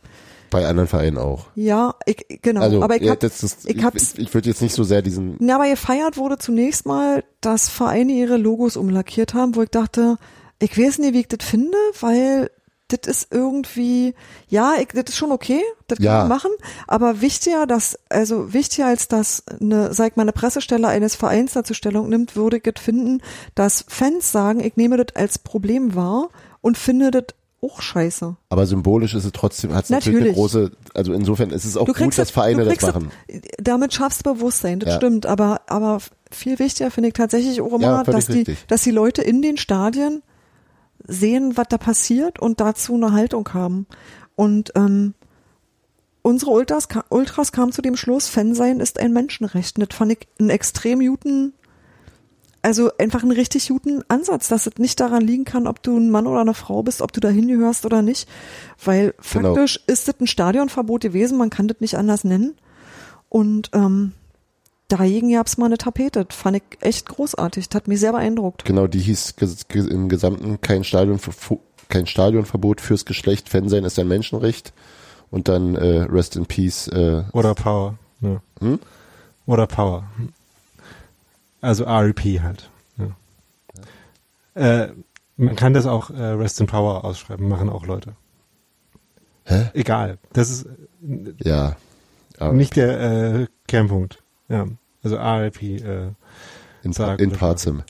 Bei anderen Vereinen auch. Ja, ich, genau. Also, aber ich ja, das ich ich, ich würde jetzt nicht so sehr diesen, Na, aber gefeiert wurde zunächst mal, dass Vereine ihre Logos umlackiert haben, wo ich dachte, ich weiß nicht, wie ich das finde, weil das ist irgendwie, ja, ich, das ist schon okay, das kann Ja. man machen, aber wichtiger, dass, also wichtiger als dass eine, sag ich mal, eine Pressestelle eines Vereins dazu Stellung nimmt, würde ich es finden, dass Fans sagen, ich nehme das als Problem wahr und finde das auch scheiße. aber symbolisch ist es trotzdem, hat es natürlich, eine Natürlich. große, also insofern ist es auch Du gut, dass Vereine das kriegst machen. Damit schaffst du Bewusstsein, das Ja. stimmt. Aber, aber viel wichtiger finde ich tatsächlich auch immer, Ja, dass die, richtig. dass die Leute in den Stadien sehen, was da passiert und dazu eine Haltung haben. Und ähm, unsere Ultras, Ultras kamen zu dem Schluss, Fan sein ist ein Menschenrecht. Und das fand ich einen extrem guten, also einfach einen richtig guten Ansatz, dass es nicht daran liegen kann, ob du ein Mann oder eine Frau bist, ob du da hingehörst oder nicht. Weil Genau. faktisch ist das ein Stadionverbot gewesen, man kann das nicht anders nennen. Und ähm, dagegen gab's mal eine Tapete. Das fand ich echt großartig. Das hat mich sehr beeindruckt. Genau, die hieß im Gesamten kein Stadion kein Stadionverbot fürs Geschlecht, Fan sein ist ein Menschenrecht. Und dann äh, Rest in Peace. Äh, Oder Power. Ja. Hm? Oder Power. Also REP halt. Ja. Äh, man kann das auch äh, Rest in Power ausschreiben, machen auch Leute. Hä? Egal. Das ist ja. Nicht der äh, Kernpunkt. Ja. Also REP. Äh, in, Sarah in. Parzim.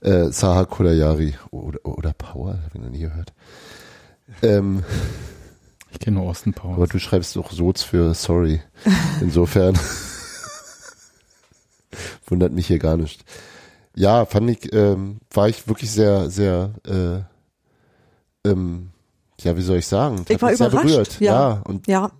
Äh, Saha Kolayari. Oder, oder Power, habe ich noch nie gehört. Ähm, Ich kenne nur Austin Powers. aber du schreibst doch Soz für sorry. Insofern <laughs> wundert mich hier gar nicht. Ja, fand ich, ähm, war ich wirklich sehr, sehr, äh, ähm, ja, wie soll ich sagen? Ich war überrascht, berührt. ja. ja und Ja,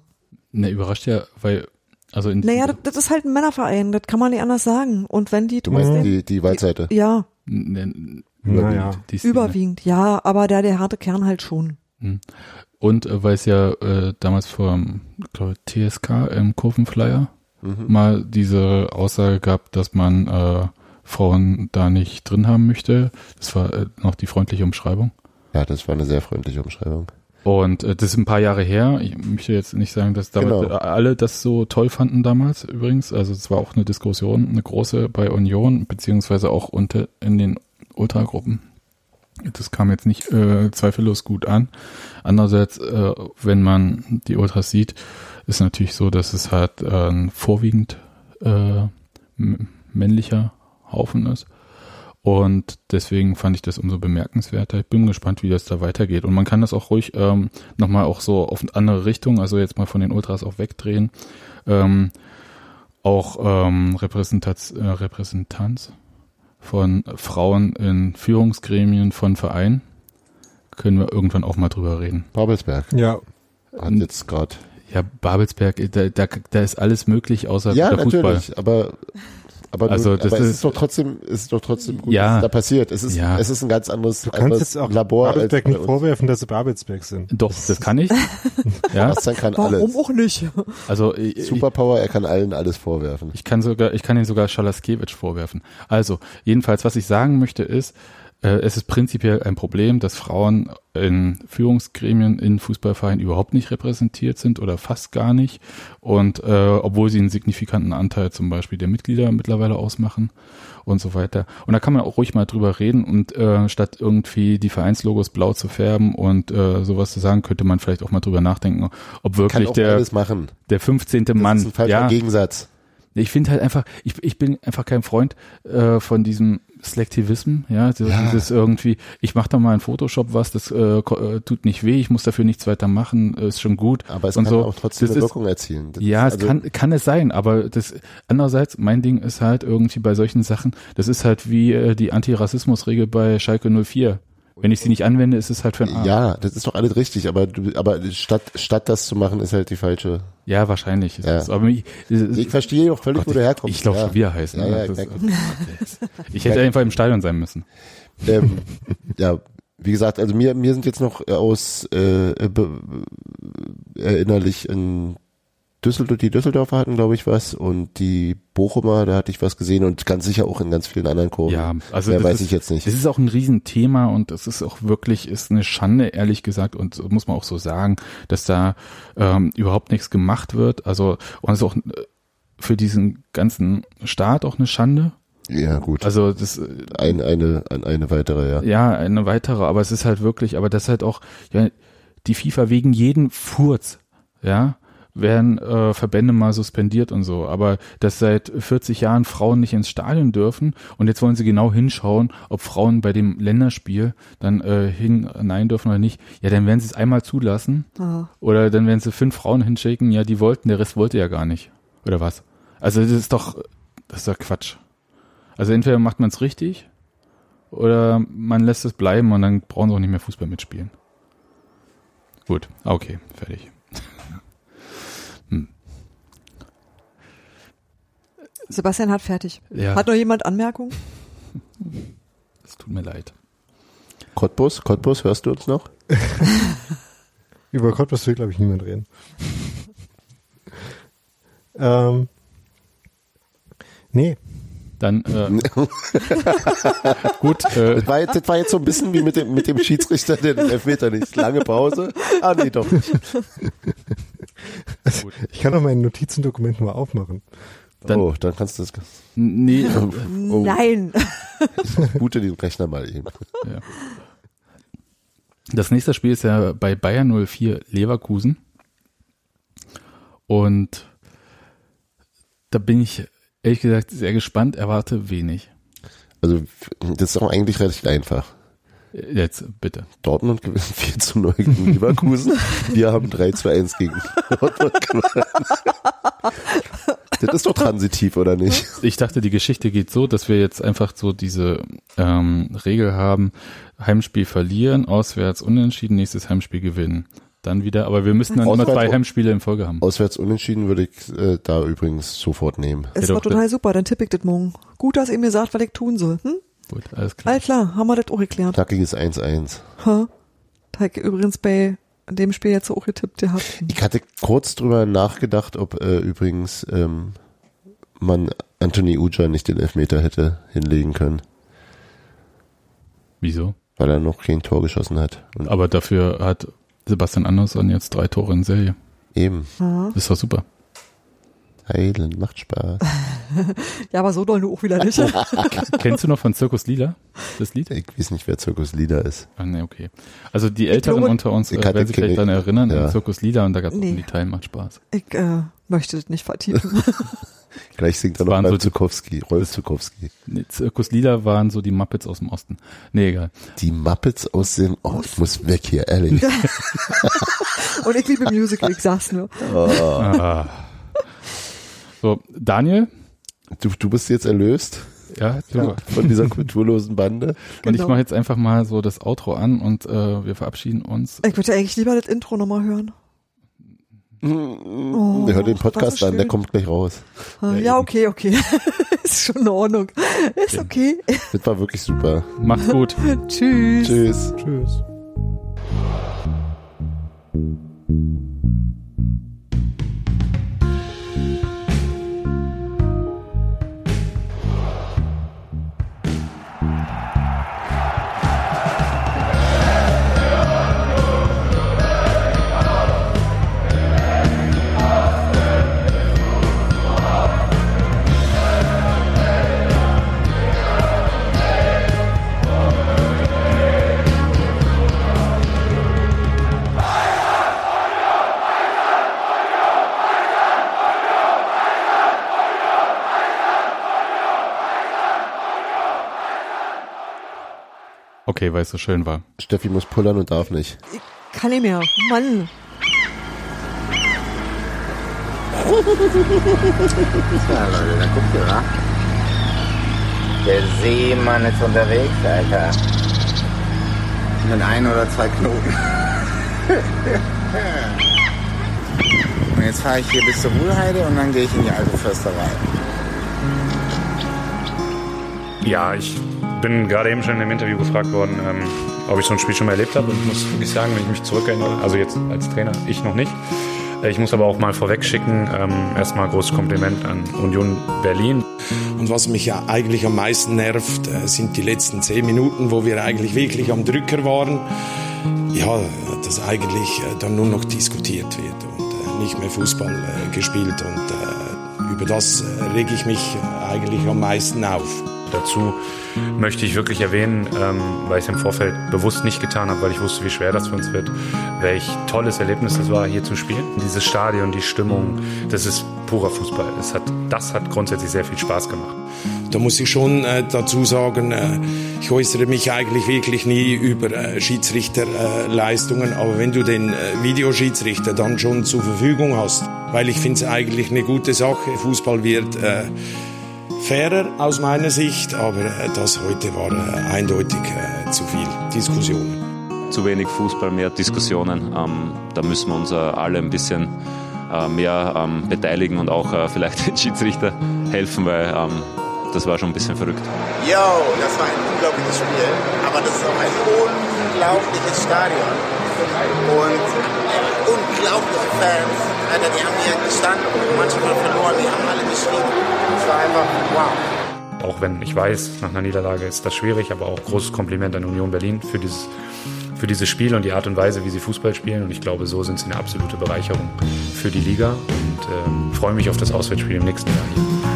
Ne, überrascht ja, weil, also in naja, das, das ist halt ein Männerverein. Das kann man nicht anders sagen. Und wenn die du meinst trotzdem, die, die Waldseite. ja, ne, naja. die Szene. überwiegend, ja, aber da der harte Kern halt schon. Und äh, weil es ja äh, damals vom glaub, TSK im Kurvenflyer Mhm. mal diese Aussage gab, dass man äh, Frauen da nicht drin haben möchte. Das war äh, noch die freundliche Umschreibung. Ja, das war eine sehr freundliche Umschreibung. Und äh, das ist ein paar Jahre her. Ich möchte jetzt nicht sagen, dass damit Genau. alle das so toll fanden damals übrigens. Also es war auch eine Diskussion, eine große bei Union, beziehungsweise auch unter in den Ultragruppen. Das kam jetzt nicht äh, zweifellos gut an. Andererseits, äh, wenn man die Ultras sieht, ist natürlich so, dass es halt äh, ein vorwiegend äh, männlicher Haufen ist. Und deswegen fand ich das umso bemerkenswerter. Ich bin gespannt, wie das da weitergeht. Und man kann das auch ruhig ähm, nochmal auch so auf eine andere Richtung, also jetzt mal von den Ultras auch wegdrehen. Ähm, auch ähm, Repräsentanz, äh, Repräsentanz von Frauen in Führungsgremien von Vereinen. Können wir irgendwann auch mal drüber reden. Babelsberg Ja, hat jetzt gerade. Ja, Babelsberg, da, da, da ist alles möglich außer Ja, der Fußball. natürlich, aber aber, Also nur, das aber es ist- ist doch trotzdem, es ist doch trotzdem gut, Ja. was da passiert. Es ist, Ja. es ist ein ganz anderes, du kannst anderes jetzt auch Labor Babelsberg nicht vorwerfen, dass sie Babelsberg sind. Doch, das kann ich. <laughs> ja, Bastian kann Warum alles. auch nicht? also ich, Superpower, er kann allen alles vorwerfen. Ich kann sogar, ich kann ihn sogar Schalaskewitsch vorwerfen. Also, jedenfalls, was ich sagen möchte ist, es ist prinzipiell ein Problem, dass Frauen in Führungsgremien in Fußballvereinen überhaupt nicht repräsentiert sind oder fast gar nicht. Und äh, obwohl sie einen signifikanten Anteil zum Beispiel der Mitglieder mittlerweile ausmachen und so weiter. Und da kann man auch ruhig mal drüber reden und äh, statt irgendwie die Vereinslogos blau zu färben und äh, sowas zu sagen, könnte man vielleicht auch mal drüber nachdenken, ob wirklich der, alles machen. der 15. Das Mann ist ein falscher ja, Gegensatz. ich finde halt einfach, ich, ich bin einfach kein Freund äh, von diesem Selektivism, ja, so Ja. dieses irgendwie, ich mache da mal in Photoshop was, das äh, äh, tut nicht weh, ich muss dafür nichts weiter machen, äh, ist schon gut. Aber es und kann so. auch trotzdem Das eine ist- Wirkung erzielen. Das Ja, ist es also- kann, kann es sein, aber das andererseits, mein Ding ist halt irgendwie bei solchen Sachen, das ist halt wie äh, die Antirassismusregel bei Schalke 04. Wenn ich sie nicht anwende, ist es halt für ein Arsch. Ja, das ist doch alles richtig, aber du, aber statt, statt das zu machen, ist halt die falsche. Ja, wahrscheinlich. Ist Ja. es. Aber ich, Ich verstehe auch völlig, Gott, wo du herkommst. ich glaube ja. wie er heißt. Ja, ne? ja, Das- danke. ich hätte einfach im Stadion sein müssen. ähm, ja, wie gesagt, also mir, mir sind jetzt noch aus äh, be, erinnerlich in Düsseldorf, die Düsseldorfer hatten, glaube ich, was und die Bochumer, da hatte ich was gesehen und ganz sicher auch in ganz vielen anderen Kurven. Ja, also Mehr weiß ist, ich jetzt nicht. Das ist auch ein Riesenthema und es ist auch wirklich ist eine Schande, ehrlich gesagt, und so muss man auch so sagen, dass da ähm, überhaupt nichts gemacht wird. Also und es ist auch äh, für diesen ganzen Staat auch eine Schande. Ja, gut. Also das äh, ein, eine, ein, eine weitere, ja. ja eine weitere, aber es ist halt wirklich, aber das ist halt auch ja, die FIFA wegen jeden Furz, ja werden äh, Verbände mal suspendiert und so, aber dass seit 40 Jahren Frauen nicht ins Stadion dürfen und jetzt wollen sie genau hinschauen, ob Frauen bei dem Länderspiel dann äh, hinein dürfen oder nicht. Ja, dann werden sie es einmal zulassen Ah. oder dann werden sie fünf Frauen hinschicken, ja, die wollten, der Rest wollte ja gar nicht. Oder was? Also das ist doch, das ist doch Quatsch. Also entweder macht man es richtig oder man lässt es bleiben und dann brauchen sie auch nicht mehr Fußball mitspielen. Gut, okay, fertig. Sebastian hat fertig. Ja. Hat noch jemand Anmerkungen? <laughs> Es tut mir leid. Cottbus, Cottbus, hörst du uns noch? <laughs> Über Cottbus will, glaube ich, niemand reden. <laughs> ähm, nee, Dann äh, gut, äh, Das war, jetzt, das war jetzt so ein bisschen wie mit dem, mit dem Schiedsrichter, der den Elfmeter nicht. Lange Pause. Ah, nee, doch nicht. ich kann doch mein Notizendokument nur aufmachen. Dann- oh, dann kannst du das. nee, <laughs> Oh, Nein. boote den Rechner mal eben. ja. Das nächste Spiel ist ja bei Bayern 04 Leverkusen. Und da bin ich ehrlich gesagt sehr gespannt, erwarte wenig. Also, das ist auch eigentlich recht einfach. Jetzt bitte. Dortmund gewinnt <laughs> 4 zu 9 gegen Leverkusen. Wir haben 3 zu 1 gegen Dortmund gewonnen. <laughs> Das ist doch transitiv, oder nicht? <laughs> Ich dachte, die Geschichte geht so, dass wir jetzt einfach so diese ähm, Regel haben, Heimspiel verlieren, auswärts unentschieden, nächstes Heimspiel gewinnen. Dann wieder, aber wir müssten dann immer Auswärts- zwei Heimspiele in Folge haben. Auswärts unentschieden würde ich äh, da übrigens sofort nehmen. Es Ja, war doch, total super, dann tippe ich das morgen. Gut, dass ihr mir sagt, was ich tun soll. Hm? Gut, alles klar. All klar, haben wir das auch geklärt. Knackiges 1-1. Ha? Ich übrigens bei dem Spiel jetzt auch getippt gehabt. Ich hatte kurz drüber nachgedacht, ob äh, übrigens ähm, man Anthony Uja nicht den Elfmeter hätte hinlegen können, Wieso? weil er noch kein Tor geschossen hat. Und Aber dafür hat Sebastian Andersson jetzt drei Tore in Serie. Eben. Das ist doch super. Heilen, macht Spaß. <laughs> Ja, aber so doll du auch wieder nicht. <laughs> Kennst du noch von Zirkus Lila das Lied? Ich weiß nicht, wer Zirkus Lieder ist. Ah, nee, okay. Also die Älteren glaube, unter uns ich äh, werden sich vielleicht daran erinnern, ja. an Zirkus Lila und da gab es Nee. nee. die Teil macht Spaß. Ich äh, möchte das nicht vertiefen. <laughs> Gleich singt er Das noch waren Rolf so Zukowski. Rolf Zukowski. Nee, Zirkus Lila waren so die Muppets aus dem Osten. Nee, egal. Die Muppets aus dem, oh, ich muss weg hier, ehrlich. Und ich liebe Musical, ich sag's nur. Ah. So, Daniel, Du, du bist jetzt erlöst ja, du, <laughs> von dieser kulturlosen Bande. und ich Genau. mache jetzt einfach mal so das Outro an und äh, wir verabschieden uns. Ich würde eigentlich lieber das Intro nochmal hören. Oh, Hör den Podcast an, der kommt gleich raus. Ah, Ja, okay, okay. <laughs> ist schon in Ordnung. Ist okay. Das war wirklich super. Macht's gut. <laughs> Tschüss. Tschüss. Tschüss. Okay, weil es so schön war. Steffi muss pullern und darf nicht. Ich kann nicht mehr. Mann. Ja, Leute, da guckt ihr, wa? Der Seemann ist unterwegs, Alter. Mit ein oder zwei Knoten. und jetzt fahre ich hier bis zur Wuhlheide und dann gehe ich in die alte Försterei. Ja, ich bin gerade eben schon im Interview gefragt worden, ähm, ob ich so ein Spiel schon mal erlebt habe. Und muss wirklich sagen, wenn ich mich zurückerinnere, also jetzt als Trainer, ich noch nicht. Äh, Ich muss aber auch mal vorweg schicken, ähm, erstmal großes Kompliment an Union Berlin. Und was mich ja eigentlich am meisten nervt, äh, sind die letzten zehn Minuten, wo wir eigentlich wirklich am Drücker waren. Ja, dass eigentlich äh, dann nur noch diskutiert wird und nicht mehr Fußball gespielt. Und über das rege ich mich eigentlich am meisten auf. Dazu möchte ich wirklich erwähnen, ähm, weil ich es im Vorfeld bewusst nicht getan habe, weil ich wusste, wie schwer das für uns wird, welch tolles Erlebnis es war, hier zu spielen. Dieses Stadion, die Stimmung, das ist purer Fußball. Das hat, das hat grundsätzlich sehr viel Spaß gemacht. Da muss ich schon äh, dazu sagen, äh, ich äußere mich eigentlich wirklich nie über äh, Schiedsrichterleistungen, Leistungen, aber wenn du den äh, Videoschiedsrichter dann schon zur Verfügung hast, weil ich finde es eigentlich eine gute Sache, Fußball wird äh, fairer aus meiner Sicht, aber das heute war äh, eindeutig äh, zu viel Diskussionen. Zu wenig Fußball, mehr Diskussionen. Ähm, da müssen wir uns äh, alle ein bisschen mehr ähm, beteiligen und auch vielleicht <laughs> den Schiedsrichter helfen, weil ähm, das war schon ein bisschen verrückt. Yo, das war ein unglaubliches Spiel, aber das ist auch ein unglaubliches Stadion. Und unglaubliche Fans. Alter, die haben hier gestanden, manche haben verloren, die haben alle geschrien. Das war einfach wow. Auch wenn ich weiß, nach einer Niederlage ist das schwierig, aber auch großes Kompliment an Union Berlin für dieses, für dieses Spiel und die Art und Weise, wie sie Fußball spielen. Und ich glaube, so sind sie eine absolute Bereicherung für die Liga und ähm, freue mich auf das Auswärtsspiel im nächsten Jahr hier.